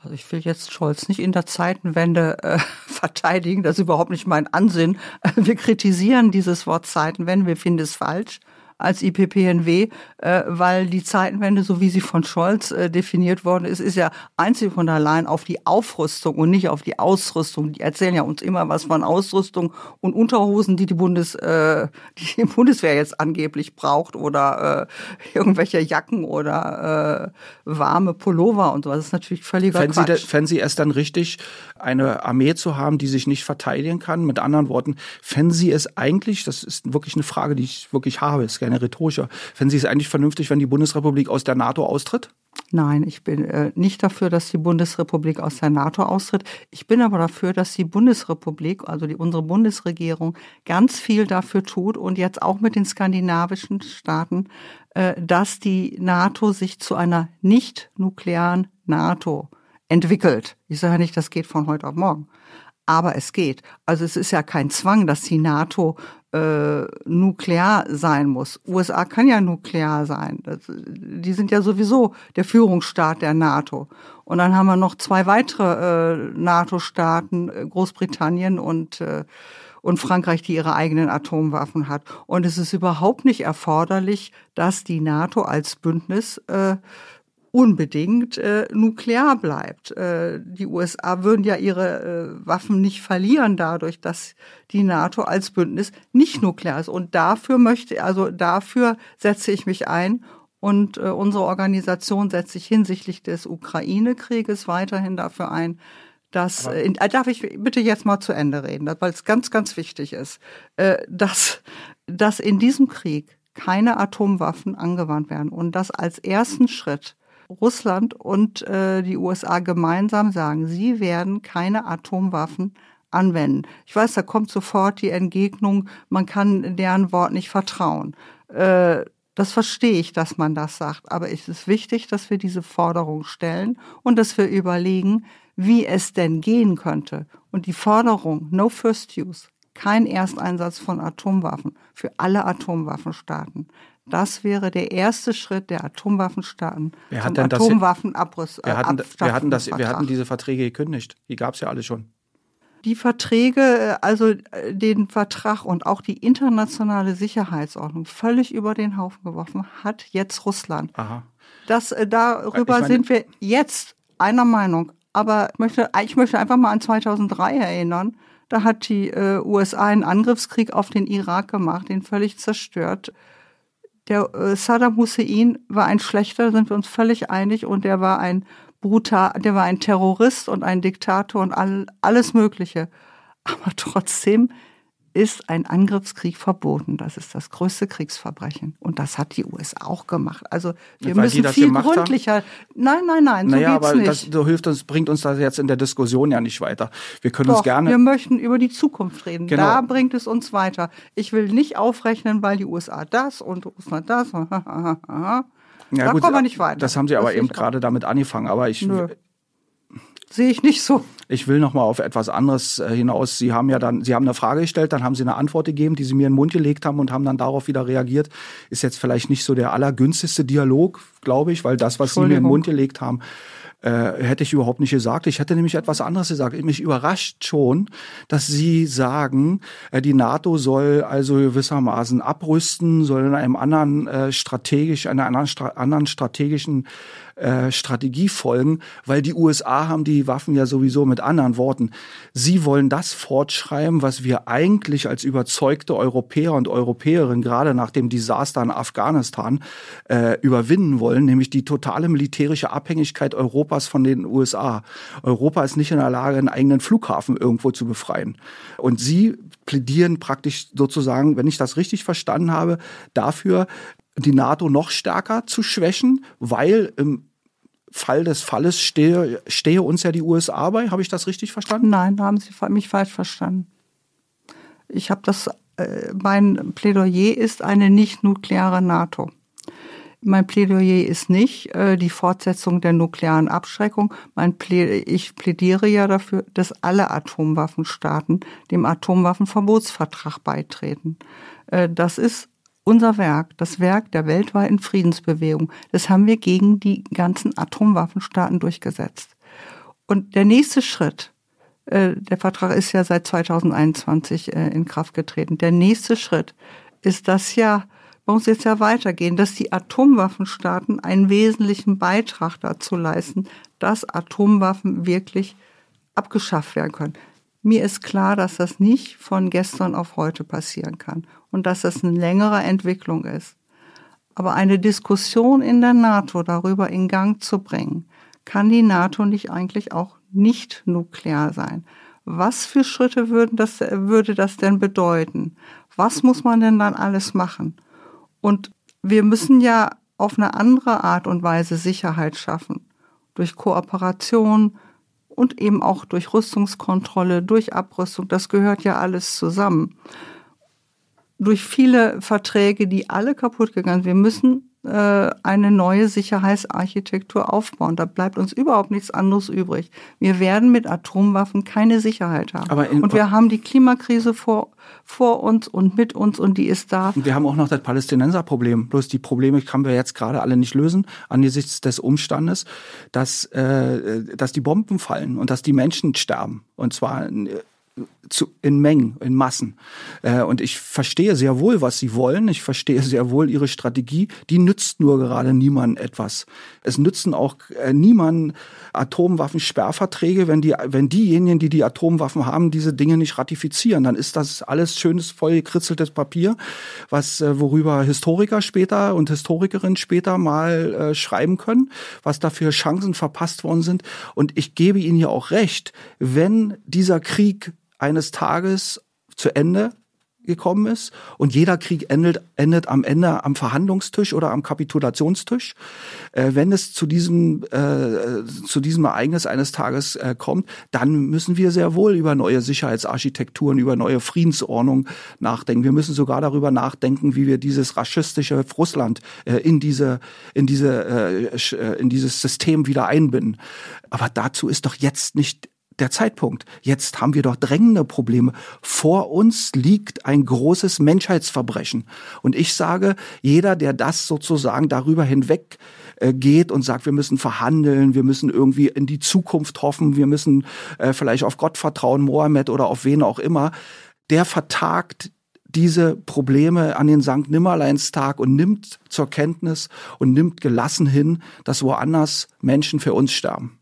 Also ich will jetzt Scholz nicht in der Zeitenwende äh, <laughs> verteidigen, das ist überhaupt nicht mein Ansinn. Wir kritisieren dieses Wort Zeitenwende, wir finden es falsch als IPPNW, äh, weil die Zeitenwende, so wie sie von Scholz äh, definiert worden ist, ist ja einzig und allein auf die Aufrüstung und nicht auf die Ausrüstung. Die erzählen ja uns immer was von Ausrüstung und Unterhosen, die die, Bundes, äh, <laughs> die Bundeswehr jetzt angeblich braucht oder äh, irgendwelche Jacken oder äh, warme Pullover und so. Das ist natürlich völliger fänden Quatsch. Sie, fänden Sie es dann richtig, eine Armee zu haben, die sich nicht verteidigen kann? Mit anderen Worten, fänden Sie es eigentlich, das ist wirklich eine Frage, die ich wirklich habe, ist keine rhetorische, fänden Sie es eigentlich vernünftig, wenn die Bundesrepublik aus der NATO austritt? Nein, ich bin äh, nicht dafür, dass die Bundesrepublik aus der NATO austritt. Ich bin aber dafür, dass die Bundesrepublik, also die, unsere Bundesregierung, ganz viel dafür tut und jetzt auch mit den skandinavischen Staaten, äh, dass die NATO sich zu einer nicht-nuklearen NATO entwickelt. Ich sage nicht, das geht von heute auf morgen. Aber es geht. Also es ist ja kein Zwang, dass die NATO äh, nuklear sein muss. USA kann ja nuklear sein. Das, die sind ja sowieso der Führungsstaat der NATO. Und dann haben wir noch zwei weitere äh, NATO-Staaten, äh, Großbritannien und äh, und Frankreich, die ihre eigenen Atomwaffen hat. Und es ist überhaupt nicht erforderlich, dass die NATO als Bündnis äh, unbedingt äh, nuklear bleibt. Äh, die USA würden ja ihre äh, Waffen nicht verlieren dadurch, dass die NATO als Bündnis nicht nuklear ist. Und dafür möchte, also dafür setze ich mich ein und äh, unsere Organisation setzt sich hinsichtlich des Ukraine-Krieges weiterhin dafür ein, dass, äh, äh, darf ich bitte jetzt mal zu Ende reden, weil es ganz, ganz wichtig ist, äh, dass, dass in diesem Krieg keine Atomwaffen angewandt werden und dass als ersten Schritt Russland und äh, die USA gemeinsam sagen, sie werden keine Atomwaffen anwenden. Ich weiß, da kommt sofort die Entgegnung, man kann deren Wort nicht vertrauen. Äh, das verstehe ich, dass man das sagt, aber es ist wichtig, dass wir diese Forderung stellen und dass wir überlegen, wie es denn gehen könnte. Und die Forderung No First Use, kein Ersteinsatz von Atomwaffen für alle Atomwaffenstaaten, Das wäre der erste Schritt der Atomwaffenstaaten Wer zum hat denn das- Atomwaffenabriss. Wir hatten, wir, hatten das, wir hatten diese Verträge gekündigt. Die gab es ja alle schon. Die Verträge, äh, also äh, den Vertrag und auch die internationale Sicherheitsordnung völlig über den Haufen geworfen hat jetzt Russland. Aha. Das, äh, darüber meine- sind wir jetzt einer Meinung. Aber ich möchte, ich möchte einfach mal an 2003 erinnern. Da hat die äh, USA einen Angriffskrieg auf den Irak gemacht, den völlig zerstört. Der äh, Saddam Hussein war ein schlechter, sind wir uns völlig einig, und der war ein brutal, der war ein Terrorist und ein Diktator und all, alles Mögliche. Aber trotzdem ist ein Angriffskrieg verboten. Das ist das größte Kriegsverbrechen. Und das hat die USA auch gemacht. Also wir Weil müssen viel gemacht haben? gründlicher. Nein, nein, nein, so naja, geht's aber nicht. das so hilft uns, bringt uns das jetzt in der Diskussion ja nicht weiter. Wir können uns Doch, gerne. wir möchten über die Zukunft reden. Genau. Da bringt es uns weiter. Ich will nicht aufrechnen, weil die USA das und Russland das. <laughs> da ja, gut, kommen wir nicht weiter. Das haben sie aber Das eben gerade damit angefangen. Aber ich, Nö. Sehe ich nicht so. ich will noch mal auf etwas anderes äh, hinaus. Sie haben ja dann, Sie haben eine Frage gestellt, dann haben Sie eine Antwort gegeben, die Sie mir in den Mund gelegt haben und haben dann darauf wieder reagiert. Ist jetzt vielleicht nicht so der allergünstigste Dialog, glaube ich, weil das, was Sie mir in den. Mund gelegt haben, äh, hätte ich überhaupt nicht gesagt. Ich hätte nämlich etwas anderes gesagt. Mich überrascht schon, dass Sie sagen, äh, die NATO soll also gewissermaßen abrüsten, soll in einem anderen äh, strategisch, einer anderen, Stra anderen strategischen äh, Strategie folgen, weil die USA haben die Waffen ja sowieso mit anderen Worten. Sie wollen das fortschreiben, was wir eigentlich als überzeugte Europäer und Europäerinnen gerade nach dem Desaster in Afghanistan äh, überwinden wollen, nämlich die totale militärische Abhängigkeit Europas von den USA. Europa ist nicht in der Lage, einen eigenen Flughafen irgendwo zu befreien. Und sie plädieren praktisch sozusagen, wenn ich das richtig verstanden habe, dafür, die NATO noch stärker zu schwächen, weil im Fall des Falles stehe, stehe uns ja die USA bei. Habe ich das richtig verstanden? Nein, da haben Sie mich falsch verstanden. Ich habe das, äh, mein Plädoyer ist eine nicht-nukleare NATO. Mein Plädoyer ist nicht äh, die Fortsetzung der nuklearen Abschreckung. Plä ich plädiere ja dafür, dass alle Atomwaffenstaaten dem Atomwaffenverbotsvertrag beitreten. Äh, das ist unser Werk, das Werk der weltweiten Friedensbewegung. Das haben wir gegen die ganzen Atomwaffenstaaten durchgesetzt. Und der nächste Schritt, äh, der Vertrag ist ja seit 2021 äh, in Kraft getreten. Der nächste Schritt ist das ja, bei uns jetzt ja weitergehen, dass die Atomwaffenstaaten einen wesentlichen Beitrag dazu leisten, dass Atomwaffen wirklich abgeschafft werden können. Mir ist klar, dass das nicht von gestern auf heute passieren kann und dass das eine längere Entwicklung ist. Aber eine Diskussion in der NATO darüber in Gang zu bringen, kann die NATO nicht eigentlich auch nicht nuklear sein? Was für Schritte würden das, würde das denn bedeuten? Was muss man denn dann alles machen? Und wir müssen ja auf eine andere Art und Weise Sicherheit schaffen. Durch Kooperation und eben auch durch Rüstungskontrolle, durch Abrüstung. Das gehört ja alles zusammen. Durch viele Verträge, die alle kaputt gegangen sind. Wir müssen eine neue Sicherheitsarchitektur aufbauen. Da bleibt uns überhaupt nichts anderes übrig. Wir werden mit Atomwaffen keine Sicherheit haben. Aber und wir haben die Klimakrise vor, vor uns und mit uns und die ist da. Und wir haben auch noch das Palästinenserproblem. Bloß die Probleme können wir jetzt gerade alle nicht lösen, angesichts des Umstandes, dass, äh, dass die Bomben fallen und dass die Menschen sterben. Und zwar äh, zu, in Mengen, in Massen. Äh, und ich verstehe sehr wohl, was sie wollen. Ich verstehe <laughs> sehr wohl ihre Strategie. Die nützt nur gerade niemandem etwas. Es nützen auch äh, niemandem Atomwaffensperrverträge, wenn die, wenn diejenigen, die die Atomwaffen haben, diese Dinge nicht ratifizieren. Dann ist das alles schönes, voll gekritzeltes Papier, was, äh, worüber Historiker später und Historikerinnen später mal äh, schreiben können, was dafür Chancen verpasst worden sind. Und ich gebe Ihnen ja auch recht, wenn dieser Krieg eines Tages zu Ende gekommen ist und jeder Krieg endet, endet am Ende am Verhandlungstisch oder am Kapitulationstisch. Äh, wenn es zu diesem, äh, zu diesem Ereignis eines Tages äh, kommt, dann müssen wir sehr wohl über neue Sicherheitsarchitekturen, über neue Friedensordnung nachdenken. Wir müssen sogar darüber nachdenken, wie wir dieses raschistische Russland äh, in diese, in diese, äh, äh, in dieses System wieder einbinden. Aber dazu ist doch jetzt nicht der Zeitpunkt. Jetzt haben wir doch drängende Probleme. Vor uns liegt ein großes Menschheitsverbrechen. Und ich sage, jeder, der das sozusagen darüber hinweg äh, geht und sagt, wir müssen verhandeln, wir müssen irgendwie in die Zukunft hoffen, wir müssen äh, vielleicht auf Gott vertrauen, Mohammed oder auf wen auch immer, der vertagt diese Probleme an den Sankt Nimmerleinstag und nimmt zur Kenntnis und nimmt gelassen hin, dass woanders Menschen für uns sterben.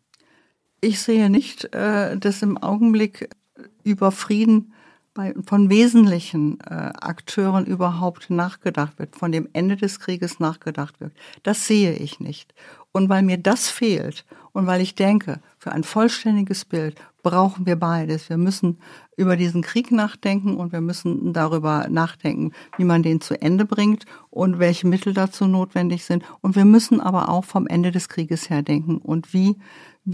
Ich sehe nicht, äh, dass im Augenblick über Frieden von wesentlichen äh, Akteuren überhaupt nachgedacht wird, von dem Ende des Krieges nachgedacht wird. Das sehe ich nicht. Und weil mir das fehlt und weil ich denke, für ein vollständiges Bild brauchen wir beides. Wir müssen über diesen Krieg nachdenken und wir müssen darüber nachdenken, wie man den zu Ende bringt und welche Mittel dazu notwendig sind. Und wir müssen aber auch vom Ende des Krieges her denken und wie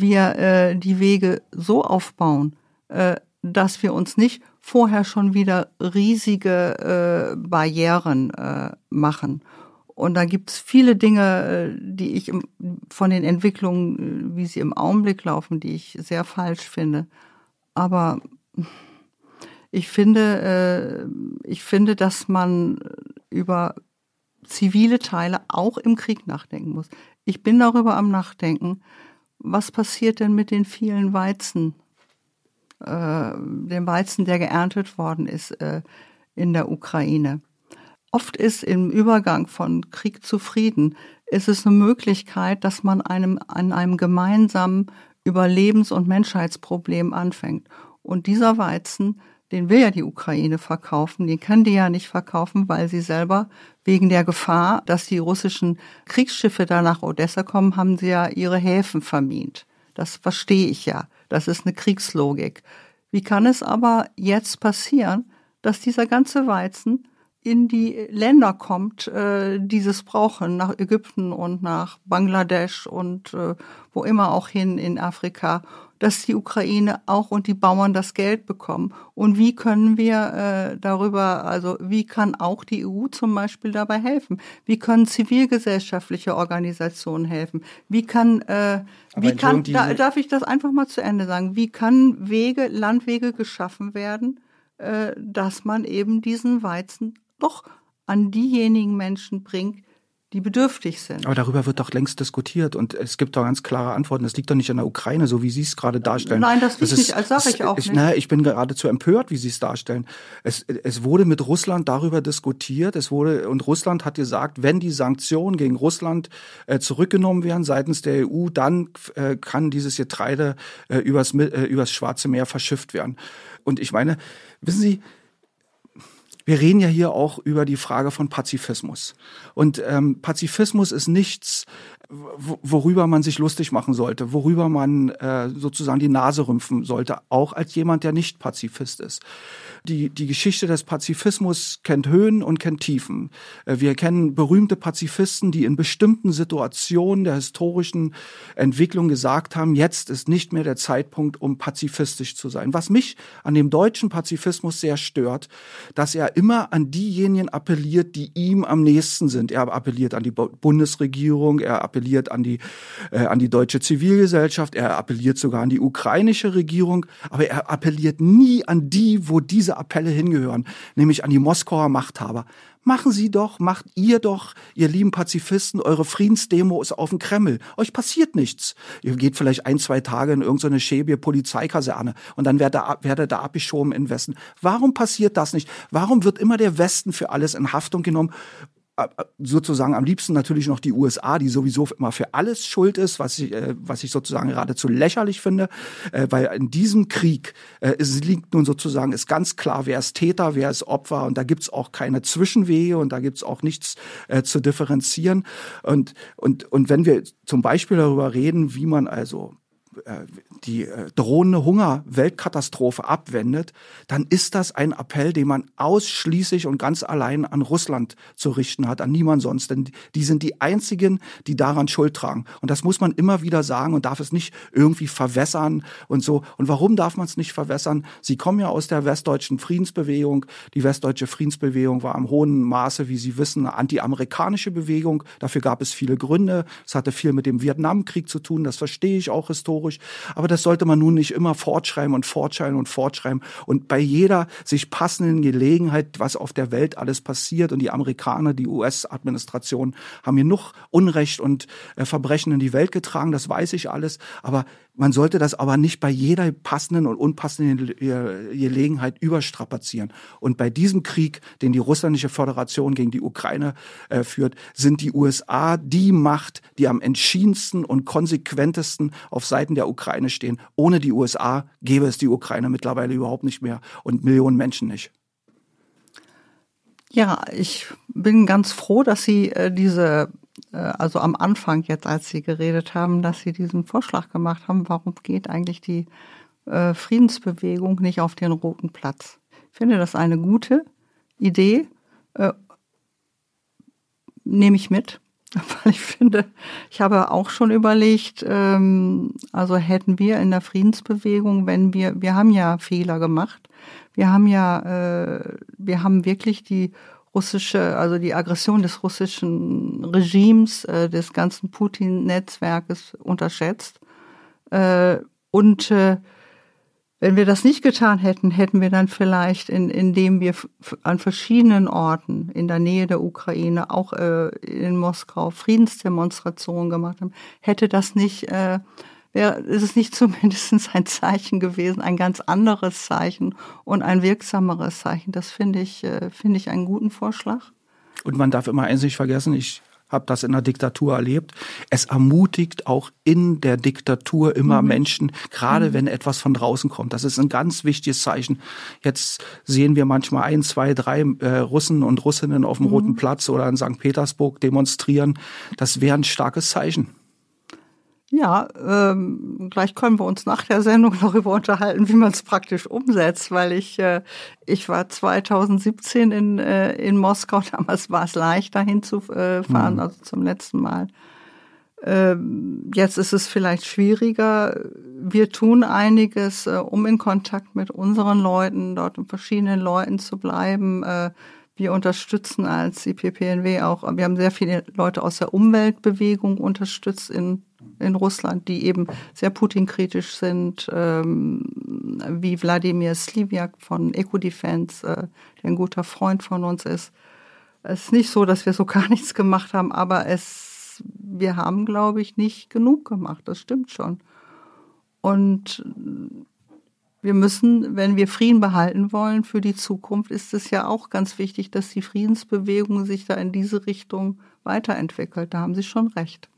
wir äh, die Wege so aufbauen, äh, dass wir uns nicht vorher schon wieder riesige äh, Barrieren äh, machen. Und da gibt's viele Dinge, äh, die ich im, von den Entwicklungen, äh, wie sie im Augenblick laufen, die ich sehr falsch finde. Aber ich finde, äh, ich finde, dass man über zivile Teile auch im Krieg nachdenken muss. Ich bin darüber am Nachdenken, was passiert denn mit den vielen Weizen, äh, dem Weizen, der geerntet worden ist äh, in der Ukraine. Oft ist im Übergang von Krieg zu Frieden, ist es eine Möglichkeit, dass man einem, an einem gemeinsamen Überlebens- und Menschheitsproblem anfängt. Und dieser Weizen den will ja die Ukraine verkaufen, den kann die ja nicht verkaufen, weil sie selber wegen der Gefahr, dass die russischen Kriegsschiffe da nach Odessa kommen, haben sie ja ihre Häfen vermint. Das verstehe ich ja. Das ist eine Kriegslogik. Wie kann es aber jetzt passieren, dass dieser ganze Weizen in die Länder kommt, äh, dieses brauchen, nach Ägypten und nach Bangladesch und äh, wo immer auch hin in Afrika dass die Ukraine auch und die Bauern das Geld bekommen. Und wie können wir äh, darüber, also wie kann auch die EU zum Beispiel dabei helfen? Wie können zivilgesellschaftliche Organisationen helfen? Wie kann, äh, wie kann, da, darf ich das einfach mal zu Ende sagen? Wie kann Wege, Landwege geschaffen werden, äh, dass man eben diesen Weizen doch an diejenigen Menschen bringt, die bedürftig sind. Aber darüber wird doch längst diskutiert und es gibt doch ganz klare Antworten. Es liegt doch nicht an der Ukraine, so wie Sie es gerade darstellen. Nein, das das ist, nicht, das sage ich auch ich, nicht. Na, ich bin geradezu empört, wie Sie es darstellen. Es, es wurde mit Russland darüber diskutiert. Es wurde und Russland hat gesagt, wenn die Sanktionen gegen Russland äh, zurückgenommen werden seitens der EU, dann äh, kann dieses Getreide äh, übers, äh, übers Schwarze Meer verschifft werden. Und ich meine, wissen Sie, wir reden ja hier auch über die Frage von Pazifismus. Und ähm, Pazifismus ist nichts, worüber man sich lustig machen sollte, worüber man äh, sozusagen die Nase rümpfen sollte, auch als jemand, der nicht Pazifist ist. Die, die Geschichte des Pazifismus kennt Höhen und kennt Tiefen. Äh, wir kennen berühmte Pazifisten, die in bestimmten Situationen der historischen Entwicklung gesagt haben, jetzt ist nicht mehr der Zeitpunkt, um pazifistisch zu sein. Was mich an dem deutschen Pazifismus sehr stört, dass er immer an diejenigen appelliert, die ihm am nächsten sind. Er appelliert an die Bundesregierung, er appelliert an die, äh, an die deutsche Zivilgesellschaft, er appelliert sogar an die ukrainische Regierung, aber er appelliert nie an die, wo diese Appelle hingehören, nämlich an die Moskauer Machthaber. Machen Sie doch, macht ihr doch, ihr lieben Pazifisten, eure Friedensdemo ist auf dem Kreml. Euch passiert nichts. Ihr geht vielleicht ein, zwei Tage in irgendeine schäbige Polizeikaserne und dann werdet ihr, werdet ihr abgeschoben in Westen. Warum passiert das nicht? Warum wird immer der Westen für alles in Haftung genommen sozusagen am liebsten natürlich noch die USA, die sowieso immer für alles schuld ist, was ich, äh, was ich sozusagen geradezu lächerlich finde, äh, weil in diesem Krieg äh, es liegt nun sozusagen, ist ganz klar, wer ist Täter, wer ist Opfer und da gibt's auch keine Zwischenwege und da gibt's auch nichts äh, zu differenzieren. Und, und, und wenn wir zum Beispiel darüber reden, wie man also äh, die äh, drohende Hunger-Weltkatastrophe abwendet, dann ist das ein Appell, den man ausschließlich und ganz allein an Russland zu richten hat, an niemand sonst. Denn die sind die einzigen, die daran Schuld tragen. Und das muss man immer wieder sagen und darf es nicht irgendwie verwässern und so. Und warum darf man es nicht verwässern? Sie kommen ja aus der westdeutschen Friedensbewegung. Die westdeutsche Friedensbewegung war im hohen Maße, wie Sie wissen, eine anti-amerikanische Bewegung. Dafür gab es viele Gründe. Es hatte viel mit dem Vietnamkrieg zu tun. Das verstehe ich auch historisch. schwierig. Aber das sollte man nun nicht immer fortschreiben und fortschreiben und fortschreiben. Und bei jeder sich passenden Gelegenheit, was auf der Welt alles passiert und die Amerikaner, die US-Administration haben genug Unrecht und äh, Verbrechen in die Welt getragen, das weiß ich alles. Aber man sollte das aber nicht bei jeder passenden und unpassenden Gelegenheit überstrapazieren. Und bei diesem Krieg, den die russische Föderation gegen die Ukraine äh, führt, sind die USA die Macht, die am entschiedensten und konsequentesten auf Seiten der Ukraine stehen. Ohne die USA gäbe es die Ukraine mittlerweile überhaupt nicht mehr und Millionen Menschen nicht. Ja, ich bin ganz froh, dass Sie äh, diese äh, also am Anfang jetzt, als Sie geredet haben, dass Sie diesen Vorschlag gemacht haben, warum geht eigentlich die äh, Friedensbewegung nicht auf den Roten Platz? Ich finde das eine gute Idee, äh, nehme ich mit, <laughs> weil ich finde, ich habe auch schon überlegt, ähm, also hätten wir in der Friedensbewegung, wenn wir, wir haben ja Fehler gemacht, wir haben ja, äh, wir haben wirklich die russische, also die Aggression des russischen Regimes, äh, des ganzen Putin-Netzwerkes unterschätzt. Äh, und äh, wenn wir das nicht getan hätten, hätten wir dann vielleicht, in, indem wir an verschiedenen Orten in der Nähe der Ukraine, auch äh, in Moskau, Friedensdemonstrationen gemacht haben, hätte das nicht äh, wäre, ist es nicht <laughs> zumindest ein Zeichen gewesen, ein ganz anderes Zeichen und ein wirksameres Zeichen. Das finde ich, äh, finde ich einen guten Vorschlag. Und man darf immer eins nicht vergessen, ich habe das in der Diktatur erlebt. Es ermutigt auch in der Diktatur immer mhm. Menschen, gerade mhm. wenn etwas von draußen kommt. Das ist ein ganz wichtiges Zeichen. Jetzt sehen wir manchmal ein, zwei, drei äh, Russen und Russinnen auf dem mhm. Roten Platz oder in St. Petersburg demonstrieren. Das wäre ein starkes Zeichen. Ja, ähm, gleich können wir uns nach der Sendung <laughs> darüber unterhalten, wie man es praktisch umsetzt, weil ich äh, ich war 2017 in äh, in Moskau. <laughs> Damals war es leicht, dahin zu äh, fahren, mhm. also zum letzten Mal. Ähm, jetzt ist es vielleicht schwieriger. Wir tun einiges, äh, um in Kontakt mit unseren Leuten, dort mit verschiedenen Leuten zu bleiben. Äh, wir unterstützen als IPPNW auch, wir haben sehr viele Leute aus der Umweltbewegung unterstützt in in Russland, die eben sehr Putin-kritisch sind, ähm, wie Wladimir Sliviak von Ecodefense, äh, der ein guter Freund von uns ist. Es ist nicht so, dass wir so <laughs> gar nichts gemacht haben, aber es, wir haben, glaube ich, nicht genug gemacht. Das stimmt schon. Und wir müssen, wenn wir Frieden behalten wollen für die Zukunft, ist es ja auch ganz wichtig, dass die Friedensbewegung sich da in diese Richtung weiterentwickelt. Da haben Sie schon recht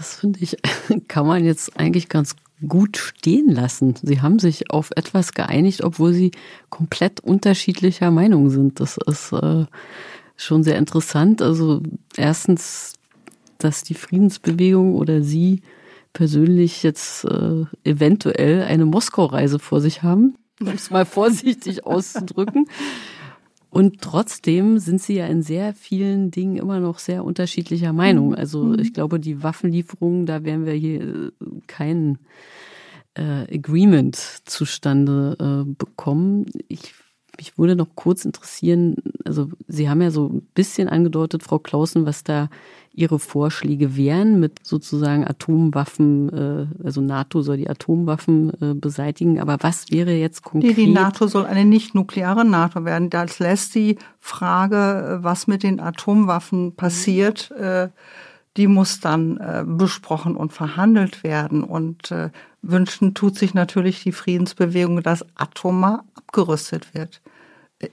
das finde ich, <laughs> kann man jetzt eigentlich ganz gut stehen lassen. Sie haben sich auf etwas geeinigt, obwohl sie komplett unterschiedlicher Meinung sind. Das ist äh, schon sehr interessant. Also erstens, dass die Friedensbewegung oder Sie persönlich jetzt äh, eventuell eine Moskau-Reise vor sich haben, um es mal <laughs> vorsichtig auszudrücken. Und trotzdem sind sie ja in sehr vielen Dingen immer noch sehr unterschiedlicher Meinung. Mhm. Also mhm. ich glaube, die Waffenlieferungen, da werden wir hier äh, kein äh, Agreement zustande äh, bekommen. Ich mich würde noch kurz interessieren, also Sie haben ja so ein bisschen angedeutet, Frau Clausen, was da Ihre Vorschläge wären mit sozusagen Atomwaffen, äh, also NATO soll die Atomwaffen äh, beseitigen, aber was wäre jetzt konkret? Die, die NATO soll eine nicht-nukleare NATO werden. Das lässt die Frage, was mit den Atomwaffen passiert, äh, die muss dann äh, besprochen und verhandelt werden. Und äh, wünschen tut sich natürlich die Friedensbewegung, dass atomar abgerüstet wird.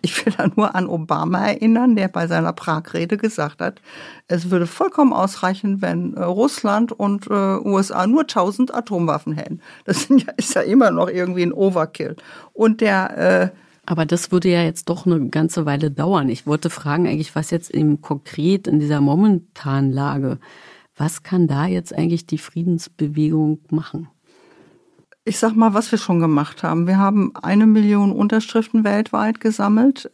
Ich will da nur an Obama erinnern, der bei seiner Prag-Rede gesagt hat, es würde vollkommen ausreichen, wenn äh, Russland und äh, USA nur 1000 Atomwaffen hätten. Das ja, ist ja immer noch irgendwie ein Overkill. Und der äh, aber das würde ja jetzt doch eine ganze Weile dauern. Ich wollte fragen eigentlich, was jetzt eben konkret in dieser momentanen Lage, was kann da jetzt eigentlich die Friedensbewegung machen? Ich sag mal, was wir schon gemacht haben. Wir haben eine Million Unterschriften weltweit gesammelt,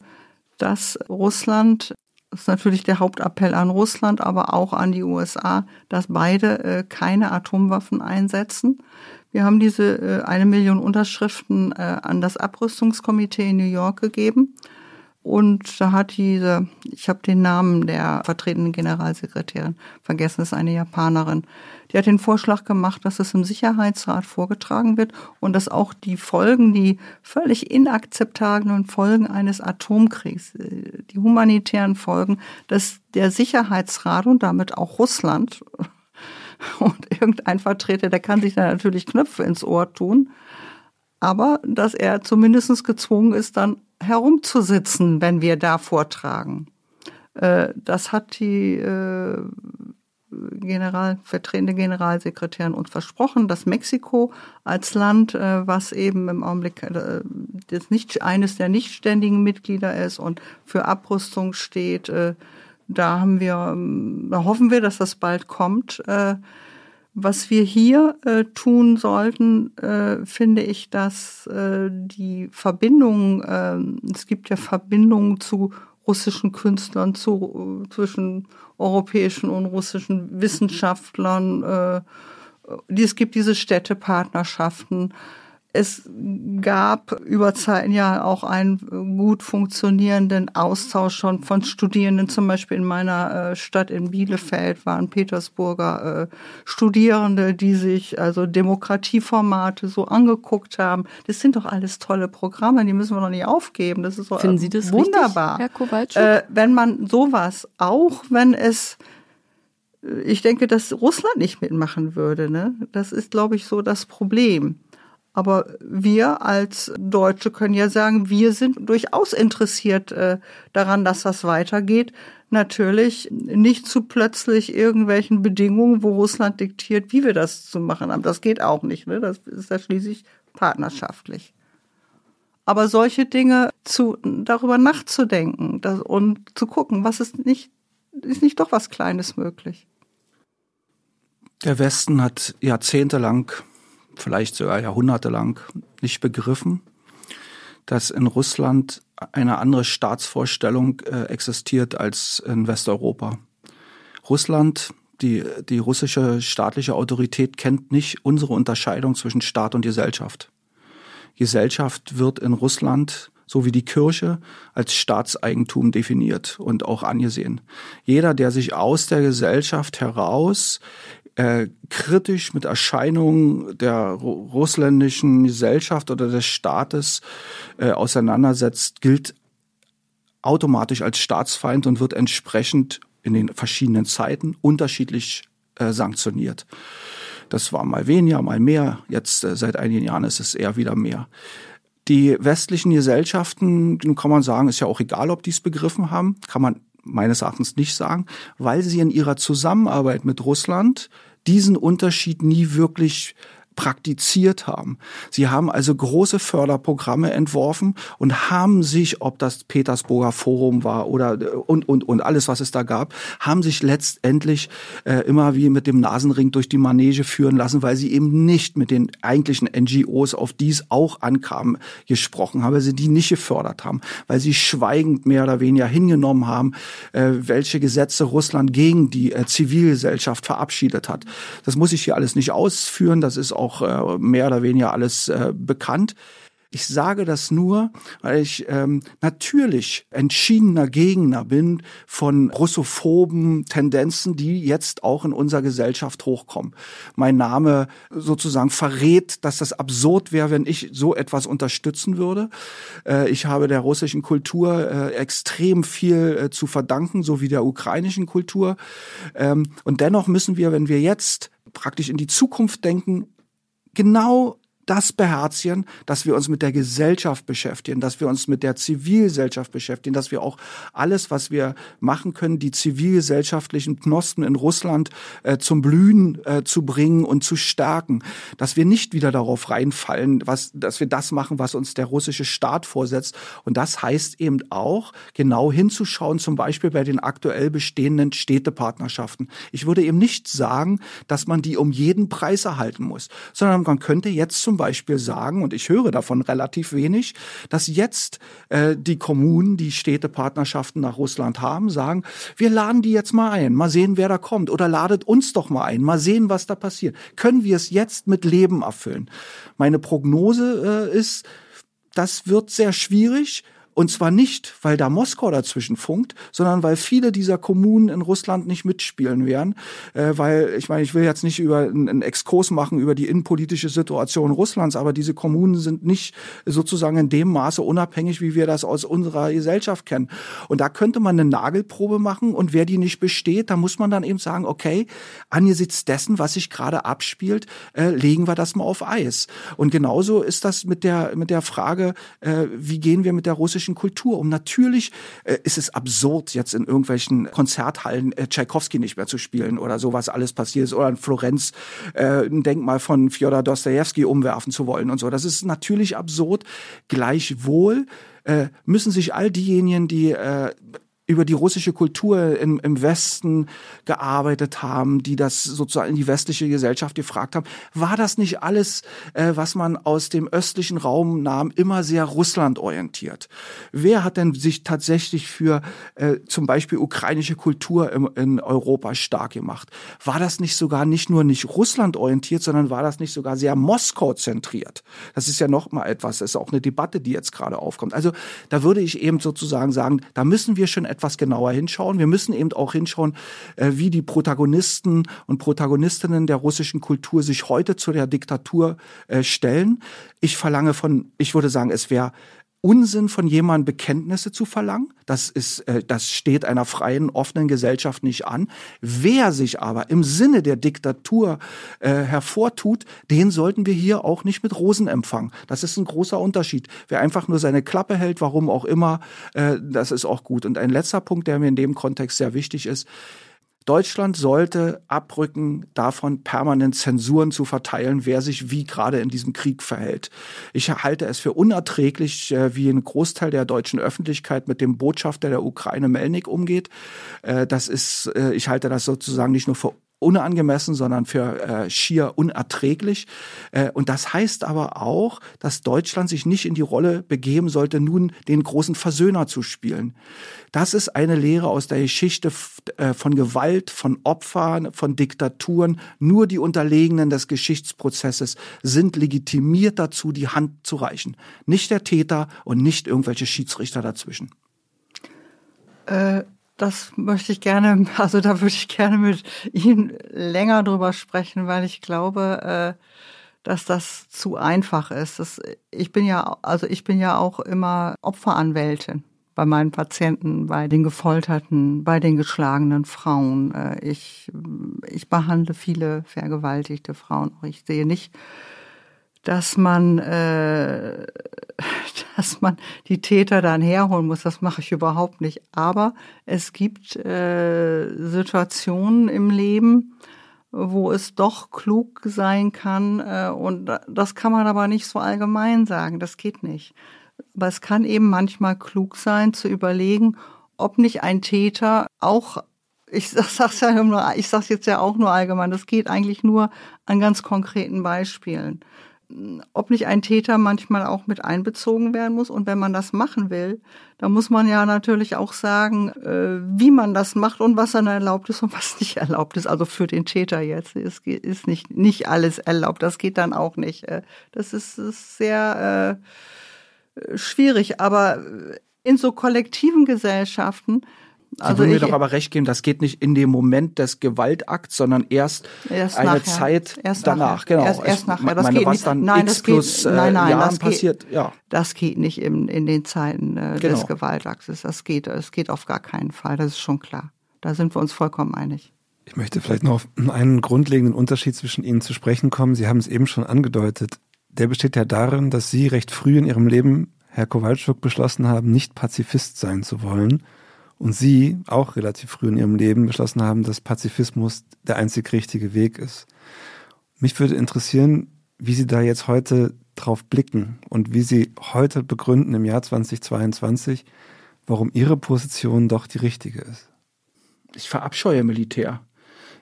dass Russland, das ist natürlich der Hauptappell an Russland, aber auch an die USA, dass beide äh, keine Atomwaffen einsetzen. Wir haben diese äh, eine Million Unterschriften äh, an das Abrüstungskomitee in New York gegeben. Und da hat diese, ich habe den Namen der vertretenen Generalsekretärin vergessen, ist eine Japanerin. Die hat den Vorschlag gemacht, dass es im Sicherheitsrat vorgetragen wird und dass auch die Folgen, die völlig inakzeptablen Folgen eines Atomkriegs, äh, die humanitären Folgen, dass der Sicherheitsrat und damit auch Russland <laughs> und irgendein Vertreter, der kann sich da natürlich Knöpfe ins Ohr tun, aber dass er zumindest gezwungen ist, dann herumzusitzen, wenn wir da vortragen. Äh, das hat die äh, General, vertretende Generalsekretärin uns versprochen, dass Mexiko als Land, äh, was eben im Augenblick das nicht, eines der nicht ständigen Mitglieder ist und für Abrüstung steht, da haben wir, ähm, da hoffen wir, dass das bald kommt. Was wir hier äh, tun sollten, äh, finde ich, dass äh, die Verbindung, äh, es gibt ja Verbindungen zu russischen Künstlern, zu, zwischen europäischen und russischen Wissenschaftlern. Äh, es gibt diese Städtepartnerschaften. Es gab über Zeiten ja auch einen gut funktionierenden Austausch schon von Studierenden. Zum Beispiel in meiner äh, Stadt in Bielefeld waren Petersburger äh, Studierende, die sich also Demokratieformate so angeguckt haben. Das sind doch alles tolle Programme, die müssen wir doch nicht aufgeben. Das ist doch Finden Sie das wunderbar. Richtig, Herr Kowalczyk? Äh, wenn man sowas, auch wenn es ich denke, dass Russland nicht mitmachen würde. Ne? Das ist, glaube ich, so das Problem. Aber wir als Deutsche können ja sagen, wir sind durchaus interessiert äh, daran, dass das weitergeht. Natürlich nicht zu plötzlich irgendwelchen Bedingungen, wo Russland diktiert, wie wir das zu machen haben. Das geht auch nicht. Ne? Das ist ja schließlich partnerschaftlich. Aber solche Dinge zu, darüber nachzudenken das, und zu gucken, was ist nicht, ist nicht doch was Kleines möglich. Der Westen hat jahrzehntelang vielleicht sogar jahrhundertelang nicht begriffen, dass in Russland eine andere Staatsvorstellung äh, existiert als in Westeuropa. Russland, die, die russische staatliche Autorität kennt nicht unsere Unterscheidung zwischen Staat und Gesellschaft. Gesellschaft wird in Russland so wie die Kirche als Staatseigentum definiert und auch angesehen. Jeder, der sich aus der Gesellschaft heraus äh, kritisch mit Erscheinungen der russländischen Gesellschaft oder des Staates äh, auseinandersetzt, gilt automatisch als Staatsfeind und wird entsprechend in den verschiedenen Zeiten unterschiedlich äh, sanktioniert. Das war mal weniger, mal mehr. Jetzt äh, seit einigen Jahren ist es eher wieder mehr. Die westlichen Gesellschaften, kann man sagen, ist ja auch egal, ob die es begriffen haben, kann man meines Erachtens nicht sagen, weil sie in ihrer Zusammenarbeit mit Russland diesen Unterschied nie wirklich praktiziert haben. Sie haben also große Förderprogramme entworfen und haben sich, ob das Petersburger Forum war oder und und und alles, was es da gab, haben sich letztendlich äh, immer wie mit dem Nasenring durch die Manege führen lassen, weil sie eben nicht mit den eigentlichen NGOs, auf die es auch ankam, gesprochen haben, weil sie die nicht gefördert haben, weil sie schweigend mehr oder weniger hingenommen haben, äh, welche Gesetze Russland gegen die äh, Zivilgesellschaft verabschiedet hat. Das muss ich hier alles nicht ausführen, das ist auch auch äh, mehr oder weniger alles äh, bekannt. Ich sage das nur, weil ich ähm, natürlich entschiedener Gegner bin von russophoben Tendenzen, die jetzt auch in unserer Gesellschaft hochkommen. Mein Name sozusagen verrät, dass das absurd wäre, wenn ich so etwas unterstützen würde. Äh, ich habe der russischen Kultur äh, extrem viel äh, zu verdanken, so wie der ukrainischen Kultur. Ähm, und dennoch müssen wir, wenn wir jetzt praktisch in die Zukunft denken, genau das beherzigen, dass wir uns mit der Gesellschaft beschäftigen, dass wir uns mit der Zivilgesellschaft beschäftigen, dass wir auch alles, was wir machen können, die zivilgesellschaftlichen Knospen in Russland äh, zum Blühen äh, zu bringen und zu stärken, dass wir nicht wieder darauf reinfallen, was, dass wir das machen, was uns der russische Staat vorsetzt. Und das heißt eben auch, genau hinzuschauen, zum Beispiel bei den aktuell bestehenden Städtepartnerschaften. Ich würde eben nicht sagen, dass man die um jeden Preis erhalten muss, sondern man könnte jetzt zum zum Beispiel sagen, und ich höre davon relativ wenig, dass jetzt äh, die Kommunen, die Städtepartnerschaften nach Russland haben, sagen, wir laden die jetzt mal ein, mal sehen, wer da kommt, oder ladet uns doch mal ein, mal sehen, was da passiert. Können wir es jetzt mit Leben erfüllen? Meine Prognose äh, ist, das wird sehr schwierig, Und zwar nicht, weil da Moskau dazwischen funkt, sondern weil viele dieser Kommunen in Russland nicht mitspielen werden. Äh, weil, ich meine, ich will jetzt nicht über einen Exkurs machen über die innenpolitische Situation Russlands, aber diese Kommunen sind nicht sozusagen in dem Maße unabhängig, wie wir das aus unserer Gesellschaft kennen. Und da könnte man eine Nagelprobe machen und wer die nicht besteht, da muss man dann eben sagen, okay, angesichts dessen, was sich gerade abspielt, äh, legen wir das mal auf Eis. Und genauso ist das mit der, mit der Frage, äh, wie gehen wir mit der russischen russischen Kultur um. Natürlich äh, ist es absurd, jetzt in irgendwelchen Konzerthallen äh, Tchaikovsky nicht mehr zu spielen oder sowas alles passiert ist oder in Florenz äh, ein Denkmal von Fjodor Dostoevsky umwerfen zu wollen und so. Das ist natürlich absurd. Gleichwohl äh, müssen sich all diejenigen, die äh, über die russische Kultur im, im Westen gearbeitet haben, die das sozusagen in die westliche Gesellschaft gefragt haben. War das nicht alles, äh, was man aus dem östlichen Raum nahm, immer sehr Russland orientiert? Wer hat denn sich tatsächlich für äh, zum Beispiel ukrainische Kultur im, in Europa stark gemacht? War das nicht sogar nicht nur nicht Russland orientiert, sondern war das nicht sogar sehr Moskau zentriert? Das ist ja noch mal etwas, das ist auch eine Debatte, die jetzt gerade aufkommt. Also da würde ich eben sozusagen sagen, da müssen wir schon etwas genauer hinschauen. Wir müssen eben auch hinschauen, äh, wie die Protagonisten und Protagonistinnen der russischen Kultur sich heute zu der Diktatur äh, stellen. Ich verlange von, ich würde sagen, es wäre Unsinn von jemandem Bekenntnisse zu verlangen. Das ist, äh, das steht einer freien, offenen Gesellschaft nicht an. Wer sich aber im Sinne der Diktatur äh, hervortut, den sollten wir hier auch nicht mit Rosen empfangen. Das ist ein großer Unterschied. Wer einfach nur seine Klappe hält, warum auch immer, äh, das ist auch gut. Und ein letzter Punkt, der mir in dem Kontext sehr wichtig ist, Deutschland sollte abrücken, davon permanent Zensuren zu verteilen, wer sich wie gerade in diesem Krieg verhält. Ich halte es für unerträglich, äh, wie ein Großteil der deutschen Öffentlichkeit mit dem Botschafter der Ukraine Melnik umgeht. Äh, das ist, äh, ich halte das sozusagen nicht nur für unangemessen, sondern für äh, schier unerträglich. Äh, und das heißt aber auch, dass Deutschland sich nicht in die Rolle begeben sollte, nun den großen Versöhner zu spielen. Das ist eine Lehre aus der Geschichte äh, von Gewalt, von Opfern, von Diktaturen. Nur die Unterlegenen des Geschichtsprozesses sind legitimiert dazu, die Hand zu reichen. Nicht der Täter und nicht irgendwelche Schiedsrichter dazwischen. Äh, das möchte ich gerne, <laughs> also da würde ich gerne mit Ihnen länger drüber sprechen, weil ich glaube, äh, dass das zu einfach ist. Ich bin ja, also ich bin ja auch immer Opferanwältin bei meinen Patienten, bei den Gefolterten, bei den geschlagenen Frauen. Äh, ich, ich behandle viele vergewaltigte Frauen. Ich sehe nicht, dass man, äh, <laughs> dass man die Täter dann herholen muss. Das mache ich überhaupt nicht. Aber es gibt äh, Situationen im Leben, wo es doch klug sein kann. Äh, und das kann man aber nicht so allgemein sagen. Das geht nicht. Aber es kann eben manchmal klug sein, zu überlegen, ob nicht ein Täter auch ich <laughs> sag's ja nur, ich sag's jetzt ja auch nur allgemein. Das geht eigentlich nur an ganz konkreten Beispielen ob nicht ein Täter manchmal auch mit einbezogen werden muss. Und wenn man das machen will, dann muss man ja natürlich auch sagen, äh, wie man das macht und was dann erlaubt ist und was <laughs> nicht erlaubt ist. Also für den Täter jetzt ist, ist nicht, nicht alles erlaubt. Das geht dann auch nicht. Äh, das ist, sehr äh, schwierig. Aber in so kollektiven Gesellschaften Sie also würden mir doch aber recht geben, das geht nicht in dem Moment des Gewaltakts, sondern erst, erst eine nachher. Zeit erst danach. Nachher. Genau. Erst, erst nachher. Das meine, geht was nicht. dann nein, X das plus geht, nein, nein, Jahren das passiert. Geht, ja. Das geht nicht in, in den Zeiten äh, genau. des Gewaltakts. Das geht, das geht auf gar keinen Fall. Das ist schon klar. Da sind wir uns vollkommen einig. Ich möchte vielleicht noch auf einen grundlegenden Unterschied zwischen Ihnen zu sprechen kommen. Sie haben es eben schon angedeutet. Der besteht ja darin, dass Sie recht früh in Ihrem Leben, Herr Kowalczuk, beschlossen haben, nicht Pazifist sein zu wollen und Sie auch relativ früh in Ihrem Leben beschlossen haben, dass Pazifismus der einzig richtige Weg ist. Mich würde interessieren, wie Sie da jetzt heute drauf blicken und wie Sie heute begründen im Jahr 2022, warum Ihre Position doch die richtige ist. Ich verabscheue Militär.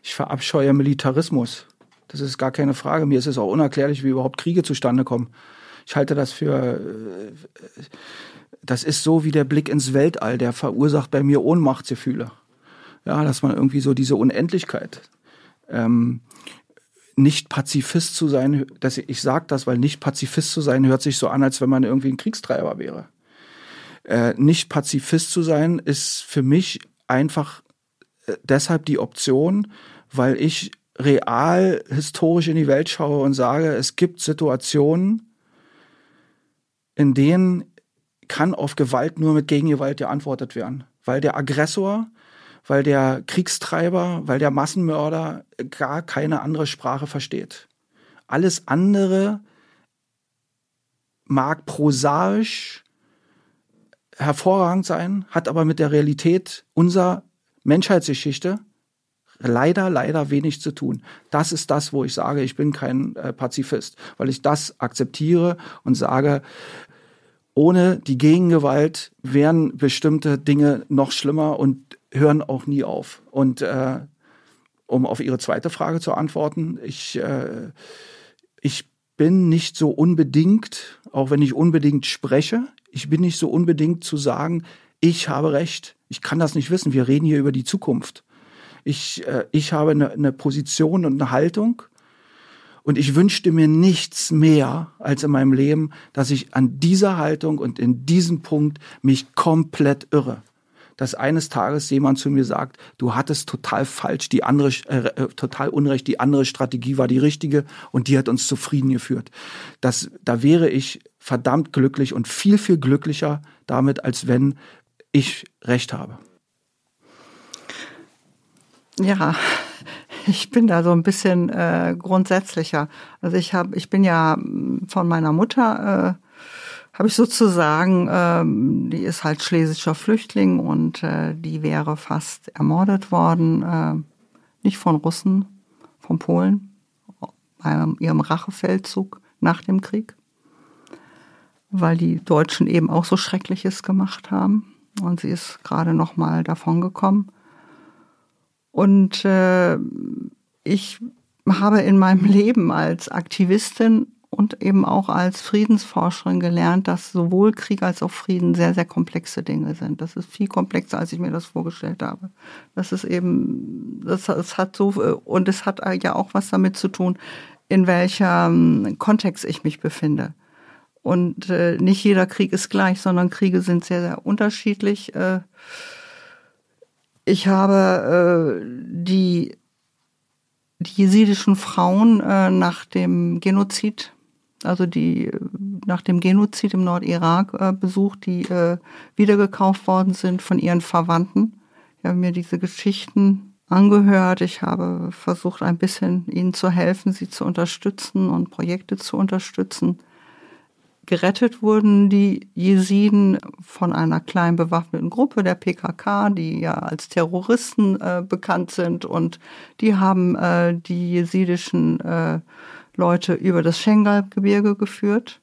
Ich verabscheue Militarismus. Das ist gar keine Frage. Mir ist es auch unerklärlich, wie überhaupt Kriege zustande kommen. Ich halte das für äh, das ist so wie der Blick ins Weltall, der verursacht bei mir Ohnmachtsgefühle. Ja, dass man irgendwie so diese Unendlichkeit. Ähm, nicht Pazifist zu sein, dass ich, ich sage das, weil nicht Pazifist zu sein hört sich so an, als wenn man irgendwie ein Kriegstreiber wäre. Äh, nicht Pazifist zu sein, ist für mich einfach äh, deshalb die Option, weil ich real historisch in die Welt schaue und sage, es gibt Situationen, in denen kann auf Gewalt nur mit Gegengewalt geantwortet werden. Weil der Aggressor, weil der Kriegstreiber, weil der Massenmörder gar keine andere Sprache versteht. Alles andere mag prosaisch hervorragend sein, hat aber mit der Realität unserer Menschheitsgeschichte leider, leider wenig zu tun. Das ist das, wo ich sage, ich bin kein äh, Pazifist, weil ich das akzeptiere und sage, ohne die Gegengewalt wären bestimmte Dinge noch schlimmer und hören auch nie auf. Und äh, um auf Ihre zweite Frage zu antworten, ich, äh, ich bin nicht so unbedingt, auch wenn ich unbedingt spreche, ich bin nicht so unbedingt zu sagen, ich habe recht. Ich kann das nicht wissen. Wir reden hier über die Zukunft. Ich, äh, ich habe eine, eine Position und eine Haltung. Und ich wünschte mir nichts mehr als in meinem Leben, dass ich an dieser Haltung und in diesem Punkt mich komplett irre. Dass eines Tages jemand zu mir sagt, du hattest total falsch, die andere, äh, äh, total unrecht, die andere Strategie war die richtige und die hat uns zufrieden geführt. Das, da wäre ich verdammt glücklich und viel, viel glücklicher damit, als wenn ich recht habe. Ja, ich bin da so ein bisschen äh, grundsätzlicher. Also ich habe, ich bin ja hm, von meiner Mutter, äh, habe ich sozusagen, ähm, die ist halt schlesischer Flüchtling und äh, die wäre fast ermordet worden, äh, nicht von Russen, von Polen, bei ihrem Rachefeldzug nach dem Krieg, weil die Deutschen eben auch so Schreckliches gemacht haben und sie ist gerade noch mal davon gekommen. Und äh, ich habe in meinem <laughs> Leben als Aktivistin und eben auch als Friedensforscherin gelernt, dass sowohl Krieg als auch Frieden sehr, sehr komplexe Dinge sind. Das ist viel komplexer, als ich mir das vorgestellt habe. Das ist eben, das, das hat so, und es hat ja auch was damit zu tun, in welchem Kontext ich mich befinde. Und äh, nicht jeder Krieg ist gleich, sondern Kriege sind sehr, sehr unterschiedlich. Äh, ich habe äh, die, die jesidischen Frauen äh, nach dem Genozid, also die nach dem Genozid im Nordirak äh, besucht, die äh, wiedergekauft worden sind von ihren Verwandten. Ich habe mir diese Geschichten angehört. Ich habe versucht, ein bisschen ihnen zu helfen, sie zu unterstützen und Projekte zu unterstützen. Gerettet wurden die Jesiden von einer kleinen bewaffneten Gruppe der PKK, die ja als Terroristen äh, bekannt sind und die haben äh, die jesidischen äh, Leute über das Schengal-Gebirge geführt.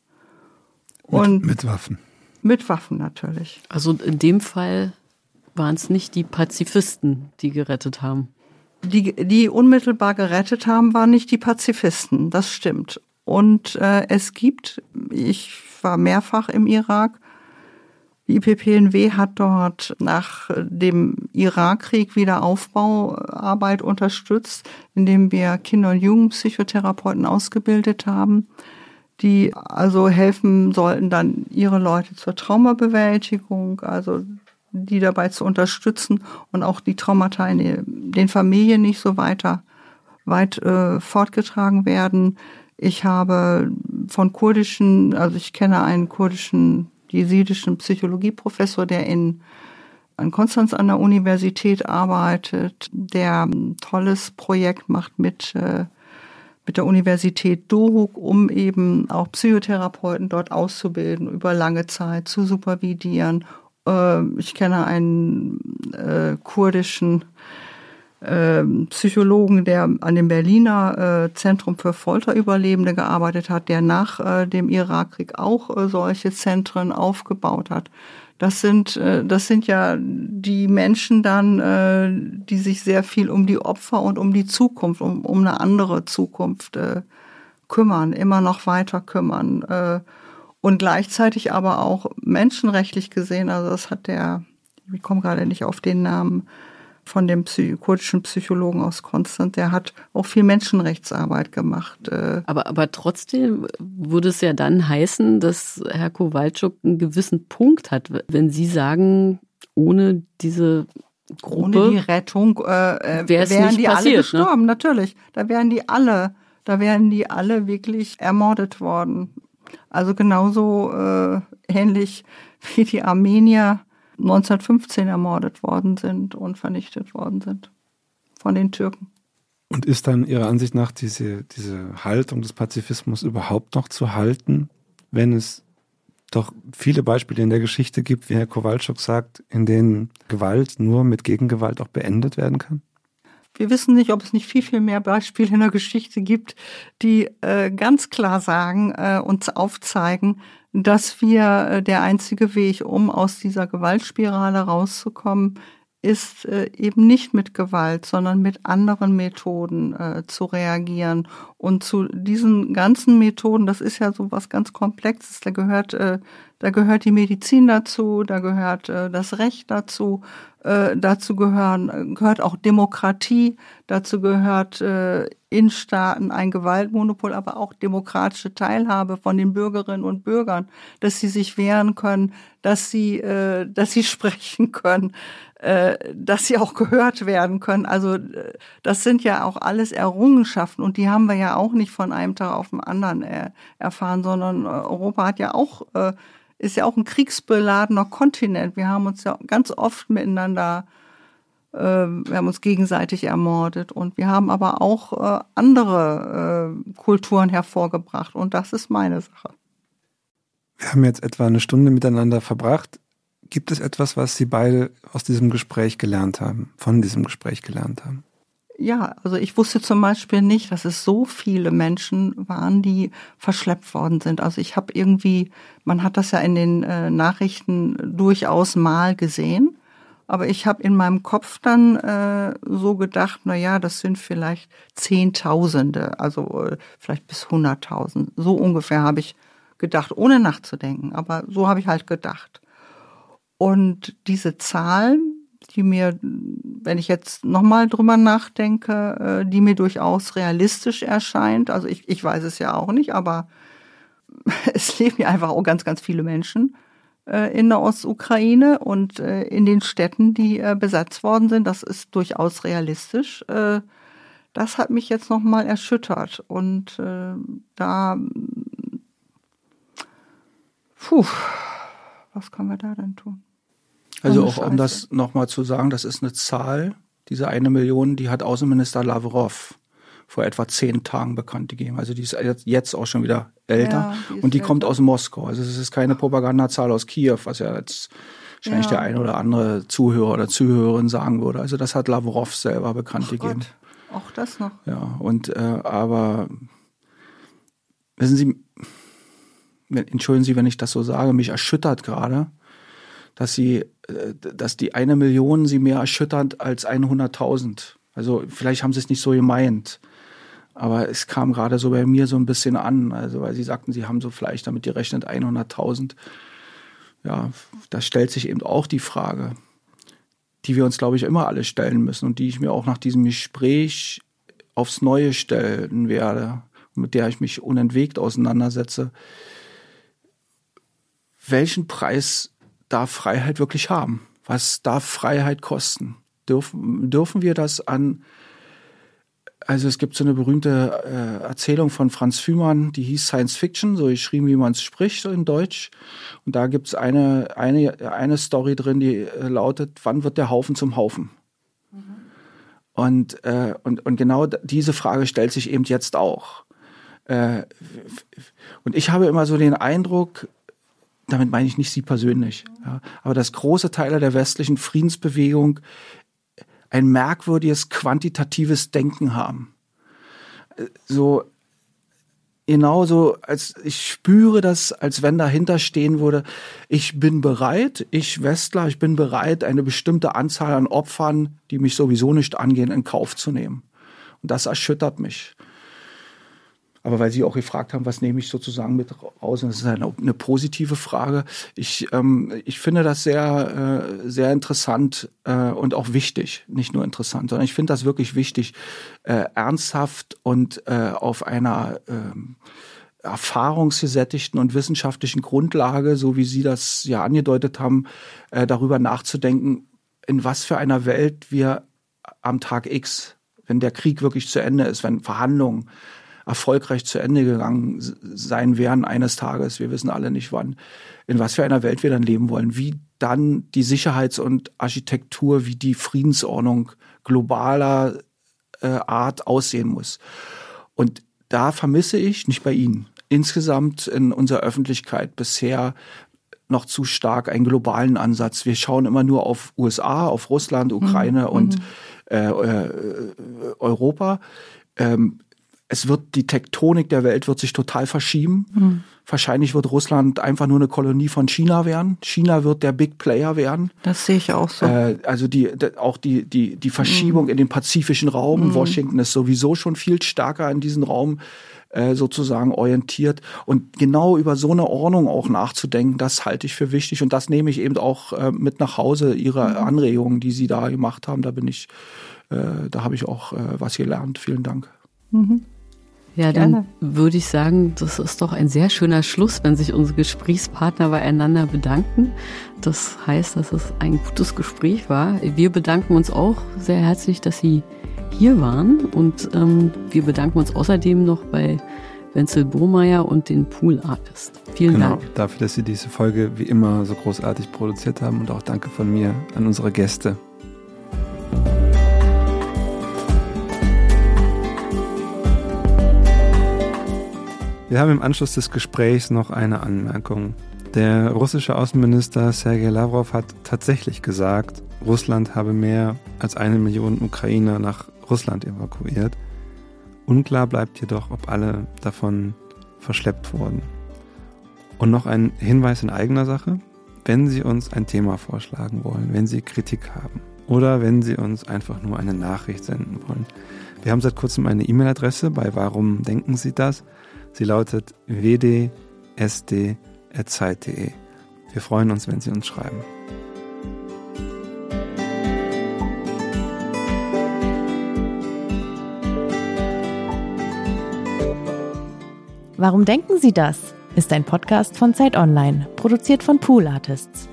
Und mit, mit Waffen. Mit Waffen natürlich. Also in dem Fall waren es nicht die Pazifisten, die gerettet haben. Die, die unmittelbar gerettet haben, waren nicht die Pazifisten, das stimmt. Und äh, es gibt, ich war mehrfach im Irak, die IPPNW hat dort nach dem Irakkrieg wieder Aufbauarbeit unterstützt, indem wir Kinder- und Jugendpsychotherapeuten ausgebildet haben, die also helfen sollten, dann ihre Leute zur Traumabewältigung, also die dabei zu unterstützen und auch die Traumata in den Familien nicht so weiter weit äh, fortgetragen werden. Ich habe von kurdischen, also ich kenne einen kurdischen, jesidischen Psychologieprofessor, der in, in Konstanz an der Universität arbeitet, der ein tolles Projekt macht mit, äh, mit der Universität Dohuk, um eben auch Psychotherapeuten dort auszubilden, über lange Zeit zu supervidieren. Äh, ich kenne einen äh, kurdischen Psychologen, der an dem Berliner äh, Zentrum für Folterüberlebende gearbeitet hat, der nach äh, dem Irakkrieg auch äh, solche Zentren aufgebaut hat. Das sind, das sind ja die Menschen dann, die sich sehr viel um die Opfer und um die Zukunft, um, um eine andere Zukunft kümmern, immer noch weiter kümmern. Und gleichzeitig aber auch menschenrechtlich gesehen, also das hat der, ich komme gerade nicht auf den Namen, von dem Psy kurdischen Psychologen aus Konstanz, der hat auch viel Menschenrechtsarbeit gemacht. Äh. Aber, aber trotzdem würde es ja dann heißen, dass Herr Kowalczuk einen gewissen Punkt hat, wenn Sie sagen, ohne diese Gruppe, ohne die Rettung äh, äh wären die passiert, alle ne? gestorben, ne? natürlich. Da wären die alle, da wären die alle wirklich ermordet worden. Also genauso äh, ähnlich wie die Armenier 1915 ermordet worden sind und vernichtet worden sind von den Türken. Und ist dann Ihrer Ansicht nach diese, diese Haltung des Pazifismus überhaupt noch zu halten, wenn es doch viele Beispiele in der Geschichte gibt, wie Herr Kowalczuk sagt, in denen Gewalt nur mit Gegengewalt auch beendet werden kann? Wir wissen nicht, ob es nicht viel, viel mehr Beispiele in der Geschichte gibt, die äh, ganz klar sagen, äh, uns aufzeigen, dass wir äh, der einzige Weg, um aus dieser Gewaltspirale rauszukommen, ist äh, eben nicht mit Gewalt, sondern mit anderen Methoden äh, zu reagieren. Und zu diesen ganzen Methoden, das ist ja so was ganz Komplexes, da gehört, äh, da gehört die Medizin dazu, da gehört äh, das Recht dazu, äh, dazu gehören, gehört auch Demokratie, dazu gehört äh, in Staaten ein Gewaltmonopol, aber auch demokratische Teilhabe von den Bürgerinnen und Bürgern, dass sie sich wehren können, dass sie, äh, dass sie <laughs> sprechen können, äh, dass sie auch gehört werden können. Also äh, das sind ja auch alles Errungenschaften und die haben wir ja auch nicht von einem Tag auf den anderen äh, erfahren, sondern äh, Europa hat ja auch äh, ist ja auch ein kriegsbeladener Kontinent. Wir haben uns ja ganz oft miteinander äh, wir haben uns gegenseitig ermordet und wir haben aber auch äh, andere äh, Kulturen hervorgebracht und das ist meine Sache. Wir haben jetzt etwa eine Stunde miteinander verbracht. Gibt es etwas, was Sie beide aus diesem Gespräch gelernt haben, von diesem Gespräch gelernt haben? Ja, also ich wusste zum Beispiel nicht, dass es so viele Menschen waren, die verschleppt worden sind. Also ich habe irgendwie, man hat das ja in den äh, Nachrichten durchaus mal gesehen, aber ich habe in meinem Kopf dann äh, so gedacht, na ja, das sind vielleicht Zehntausende, also äh, vielleicht bis Hunderttausend. So ungefähr habe ich gedacht, ohne nachzudenken. Aber so habe ich halt gedacht. Und diese Zahlen, die mir, wenn ich jetzt nochmal drüber nachdenke, äh, die mir durchaus realistisch erscheint. Also ich, ich weiß es ja auch nicht, aber <laughs> es leben ja einfach auch ganz, ganz viele Menschen äh, in der Ostukraine und äh, in den Städten, die besetzt worden sind. Das ist durchaus realistisch. Das hat mich jetzt nochmal erschüttert. Und da, puh, was können wir da denn tun? Also auch um das nochmal zu sagen, das ist eine Zahl, diese eine Million, die hat Außenminister Lavrov vor etwa zehn Tagen bekannt gegeben. Also die ist jetzt auch schon wieder älter ja, die und die älter. kommt aus Moskau. Also es ist keine Propagandazahl aus Kiew, was ja jetzt wahrscheinlich ja. der eine oder andere Zuhörer oder Zuhörerin sagen würde. Also das hat Lavrov selber bekannt Ach gegeben. Gott. Auch das noch. Ja, und äh, aber wissen Sie, entschuldigen Sie, wenn ich das so sage, mich erschüttert gerade, dass sie, äh, dass die eine Million sie mehr erschüttert als 100.000. Also vielleicht haben sie es nicht so gemeint. Aber es kam gerade so bei mir so ein bisschen an, also weil sie sagten, sie haben so vielleicht damit gerechnet 100.000. Ja, da stellt sich eben auch die Frage, die wir uns, glaube ich, immer alle stellen müssen und die ich mir auch nach diesem Gespräch aufs Neue stellen werde mit der ich mich unentwegt auseinandersetze. Welchen Preis darf Freiheit wirklich haben? Was darf Freiheit kosten? Dürfen, dürfen wir das an also es gibt so eine berühmte äh, Erzählung von Franz Fühmann, die hieß Science Fiction, so geschrieben, wie man es spricht in Deutsch. Und da gibt's eine, eine, eine Story drin, die äh, lautet, wann wird der Haufen zum Haufen? Mhm. Und, äh, und, und genau diese Frage stellt sich eben jetzt auch. Äh, und ich habe immer so den Eindruck, damit meine ich nicht Sie persönlich, ja, aber dass große Teile der westlichen Friedensbewegung ein merkwürdiges quantitatives Denken haben. So genauso, als ich spüre das, als wenn dahinter stehen würde, ich bin bereit, ich Westler, ich bin bereit, eine bestimmte Anzahl an Opfern, die mich sowieso nicht angehen, in Kauf zu nehmen. Und das erschüttert mich. Aber weil Sie auch gefragt haben, was nehme ich sozusagen mit raus, und das ist eine, eine positive Frage. Ich, ähm, ich finde das sehr, äh, sehr interessant äh, und auch wichtig. Nicht nur interessant, sondern ich finde das wirklich wichtig, äh, ernsthaft und äh, auf einer ähm, erfahrungsgesättigten und wissenschaftlichen Grundlage, so wie Sie das ja angedeutet haben, äh, darüber nachzudenken, in was für einer Welt wir am Tag X, wenn der Krieg wirklich zu Ende ist, wenn Verhandlungen erfolgreich zu Ende gegangen sein werden eines Tages, wir wissen alle nicht wann, in was für einer Welt wir dann leben wollen, wie dann die Sicherheits- und Architektur, wie die Friedensordnung globaler äh, Art aussehen muss. Und da vermisse ich, nicht bei Ihnen, insgesamt in unserer Öffentlichkeit bisher noch zu stark einen globalen Ansatz. Wir schauen immer nur auf USA, auf Russland, Ukraine mhm. und mhm. äh, äh, Europa. Ähm, es wird die Tektonik der Welt wird sich total verschieben. Mhm. Wahrscheinlich wird Russland einfach nur eine Kolonie von China werden. China wird der Big Player werden. Das sehe ich auch so. Äh, also die, auch die, die, die Verschiebung mhm. in den pazifischen Raum. Mhm. Washington ist sowieso schon viel stärker in diesen Raum äh, sozusagen orientiert. Und genau über so eine Ordnung auch nachzudenken, das halte ich für wichtig. Und das nehme ich eben auch äh, mit nach Hause, Ihre mhm. Anregungen, die Sie da gemacht haben. Da bin ich, äh, da habe ich auch was gelernt. Vielen Dank. Ja, dann würde ich sagen, das ist doch ein sehr schöner Schluss, wenn sich unsere Gesprächspartner beieinander bedanken. Das heißt, dass es ein gutes Gespräch war. Wir bedanken uns auch sehr herzlich, dass Sie hier waren und ähm, wir bedanken uns außerdem noch bei Wenzel Bohmeier und den Pool Artist. Vielen genau, Dank. Dafür, dass Sie diese Folge wie immer so großartig produziert haben und auch danke von mir an unsere Gäste. Wir haben im Anschluss des Gesprächs noch eine Anmerkung. Der russische Außenminister Sergei Lavrov hat tatsächlich gesagt, Russland habe mehr als eine Million Ukrainer nach Russland evakuiert. Unklar bleibt jedoch, ob alle davon verschleppt wurden. Und noch ein Hinweis in eigener Sache. Wenn Sie uns ein Thema vorschlagen wollen, wenn Sie Kritik haben oder wenn Sie uns einfach nur eine Nachricht senden wollen. Wir haben seit kurzem eine E-Mail-Adresse bei Warum denken Sie das? Sie lautet wdsd.zeit.de. Wir freuen uns, wenn Sie uns schreiben. Warum denken Sie das? ist ein Podcast von Zeit Online, produziert von Pool Artists.